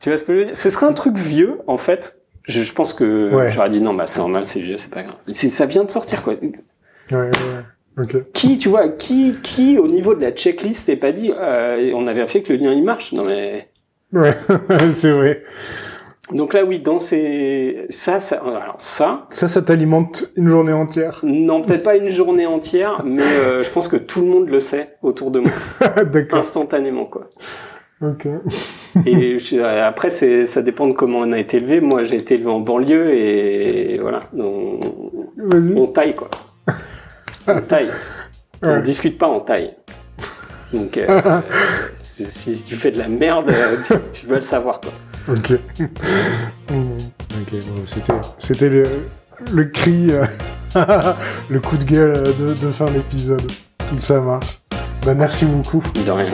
Tu vois ce que je veux dire? Ce serait un truc vieux, en fait. Je, je pense que Ouais. j'aurais dit non, bah c'est normal, c'est vieux, c'est pas grave. C'est, ça vient de sortir, quoi. Ouais, ouais, ouais. Ok. Qui, tu vois, qui, qui au niveau de la checklist t'es pas dit, euh, on avait fait que le lien il marche? Non mais Ouais, *laughs* c'est vrai. donc là oui, dans ces ça, ça, alors ça, Ça, ça t'alimente une journée entière? non peut-être pas une journée entière, mais euh, je pense que tout le monde le sait autour de moi, *laughs* D'accord. instantanément quoi. Ok. Et je- après, c'est, ça dépend de comment on a été élevé. Moi, j'ai été élevé en banlieue et voilà. On, Vas-y. on taille, quoi. On *laughs* taille. On Ouais. discute pas, on taille. Donc, euh, *laughs* si, tu fais de la merde, tu, tu vas le savoir, quoi. Ok. Ok, bon, c'était, c'était le, le cri, euh, *laughs* le coup de gueule de, de fin d'épisode. Ça marche. Bah, merci beaucoup. De rien.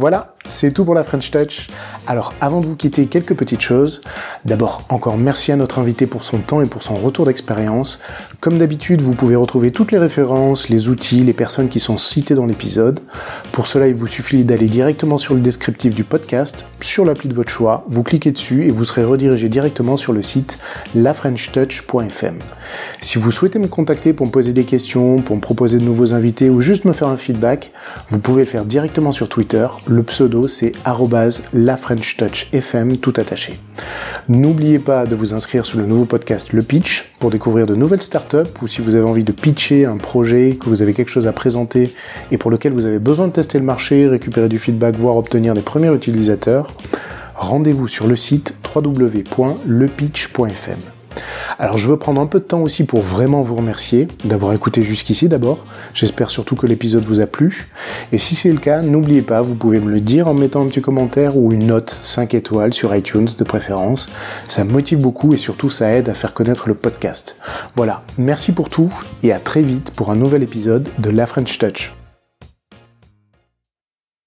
Voilà, C'est tout pour la French Touch. Alors avant de vous quitter, quelques petites choses. D'abord, encore merci à notre invité pour son temps et pour son retour d'expérience. Comme d'habitude, vous pouvez retrouver toutes les références, les outils, les personnes qui sont citées dans l'épisode. Pour cela, il vous suffit d'aller directement sur le descriptif du podcast, sur l'appli de votre choix, vous cliquez dessus et vous serez redirigé directement sur le site lafrenchtouch.fm. Si vous souhaitez me contacter pour me poser des questions, pour me proposer de nouveaux invités ou juste me faire un feedback, vous pouvez le faire directement sur Twitter. Le pseudo c'est lafrenchtouchfm tout attaché. N'oubliez pas de vous inscrire sur le nouveau podcast Le Pitch pour découvrir de nouvelles startups ou si vous avez envie de pitcher un projet, que vous avez quelque chose à présenter et pour lequel vous avez besoin de tester le marché, récupérer du feedback, voire obtenir des premiers utilisateurs, rendez-vous sur le site www.lepitch.fm. Alors je veux prendre un peu de temps aussi pour vraiment vous remercier d'avoir écouté jusqu'ici d'abord. J'espère surtout que l'épisode vous a plu. Et si c'est le cas, n'oubliez pas, vous pouvez me le dire en mettant un petit commentaire ou une note 5 étoiles sur iTunes de préférence. Ça me motive beaucoup et surtout ça aide à faire connaître le podcast. Voilà, merci pour tout et à très vite pour un nouvel épisode de La French Touch.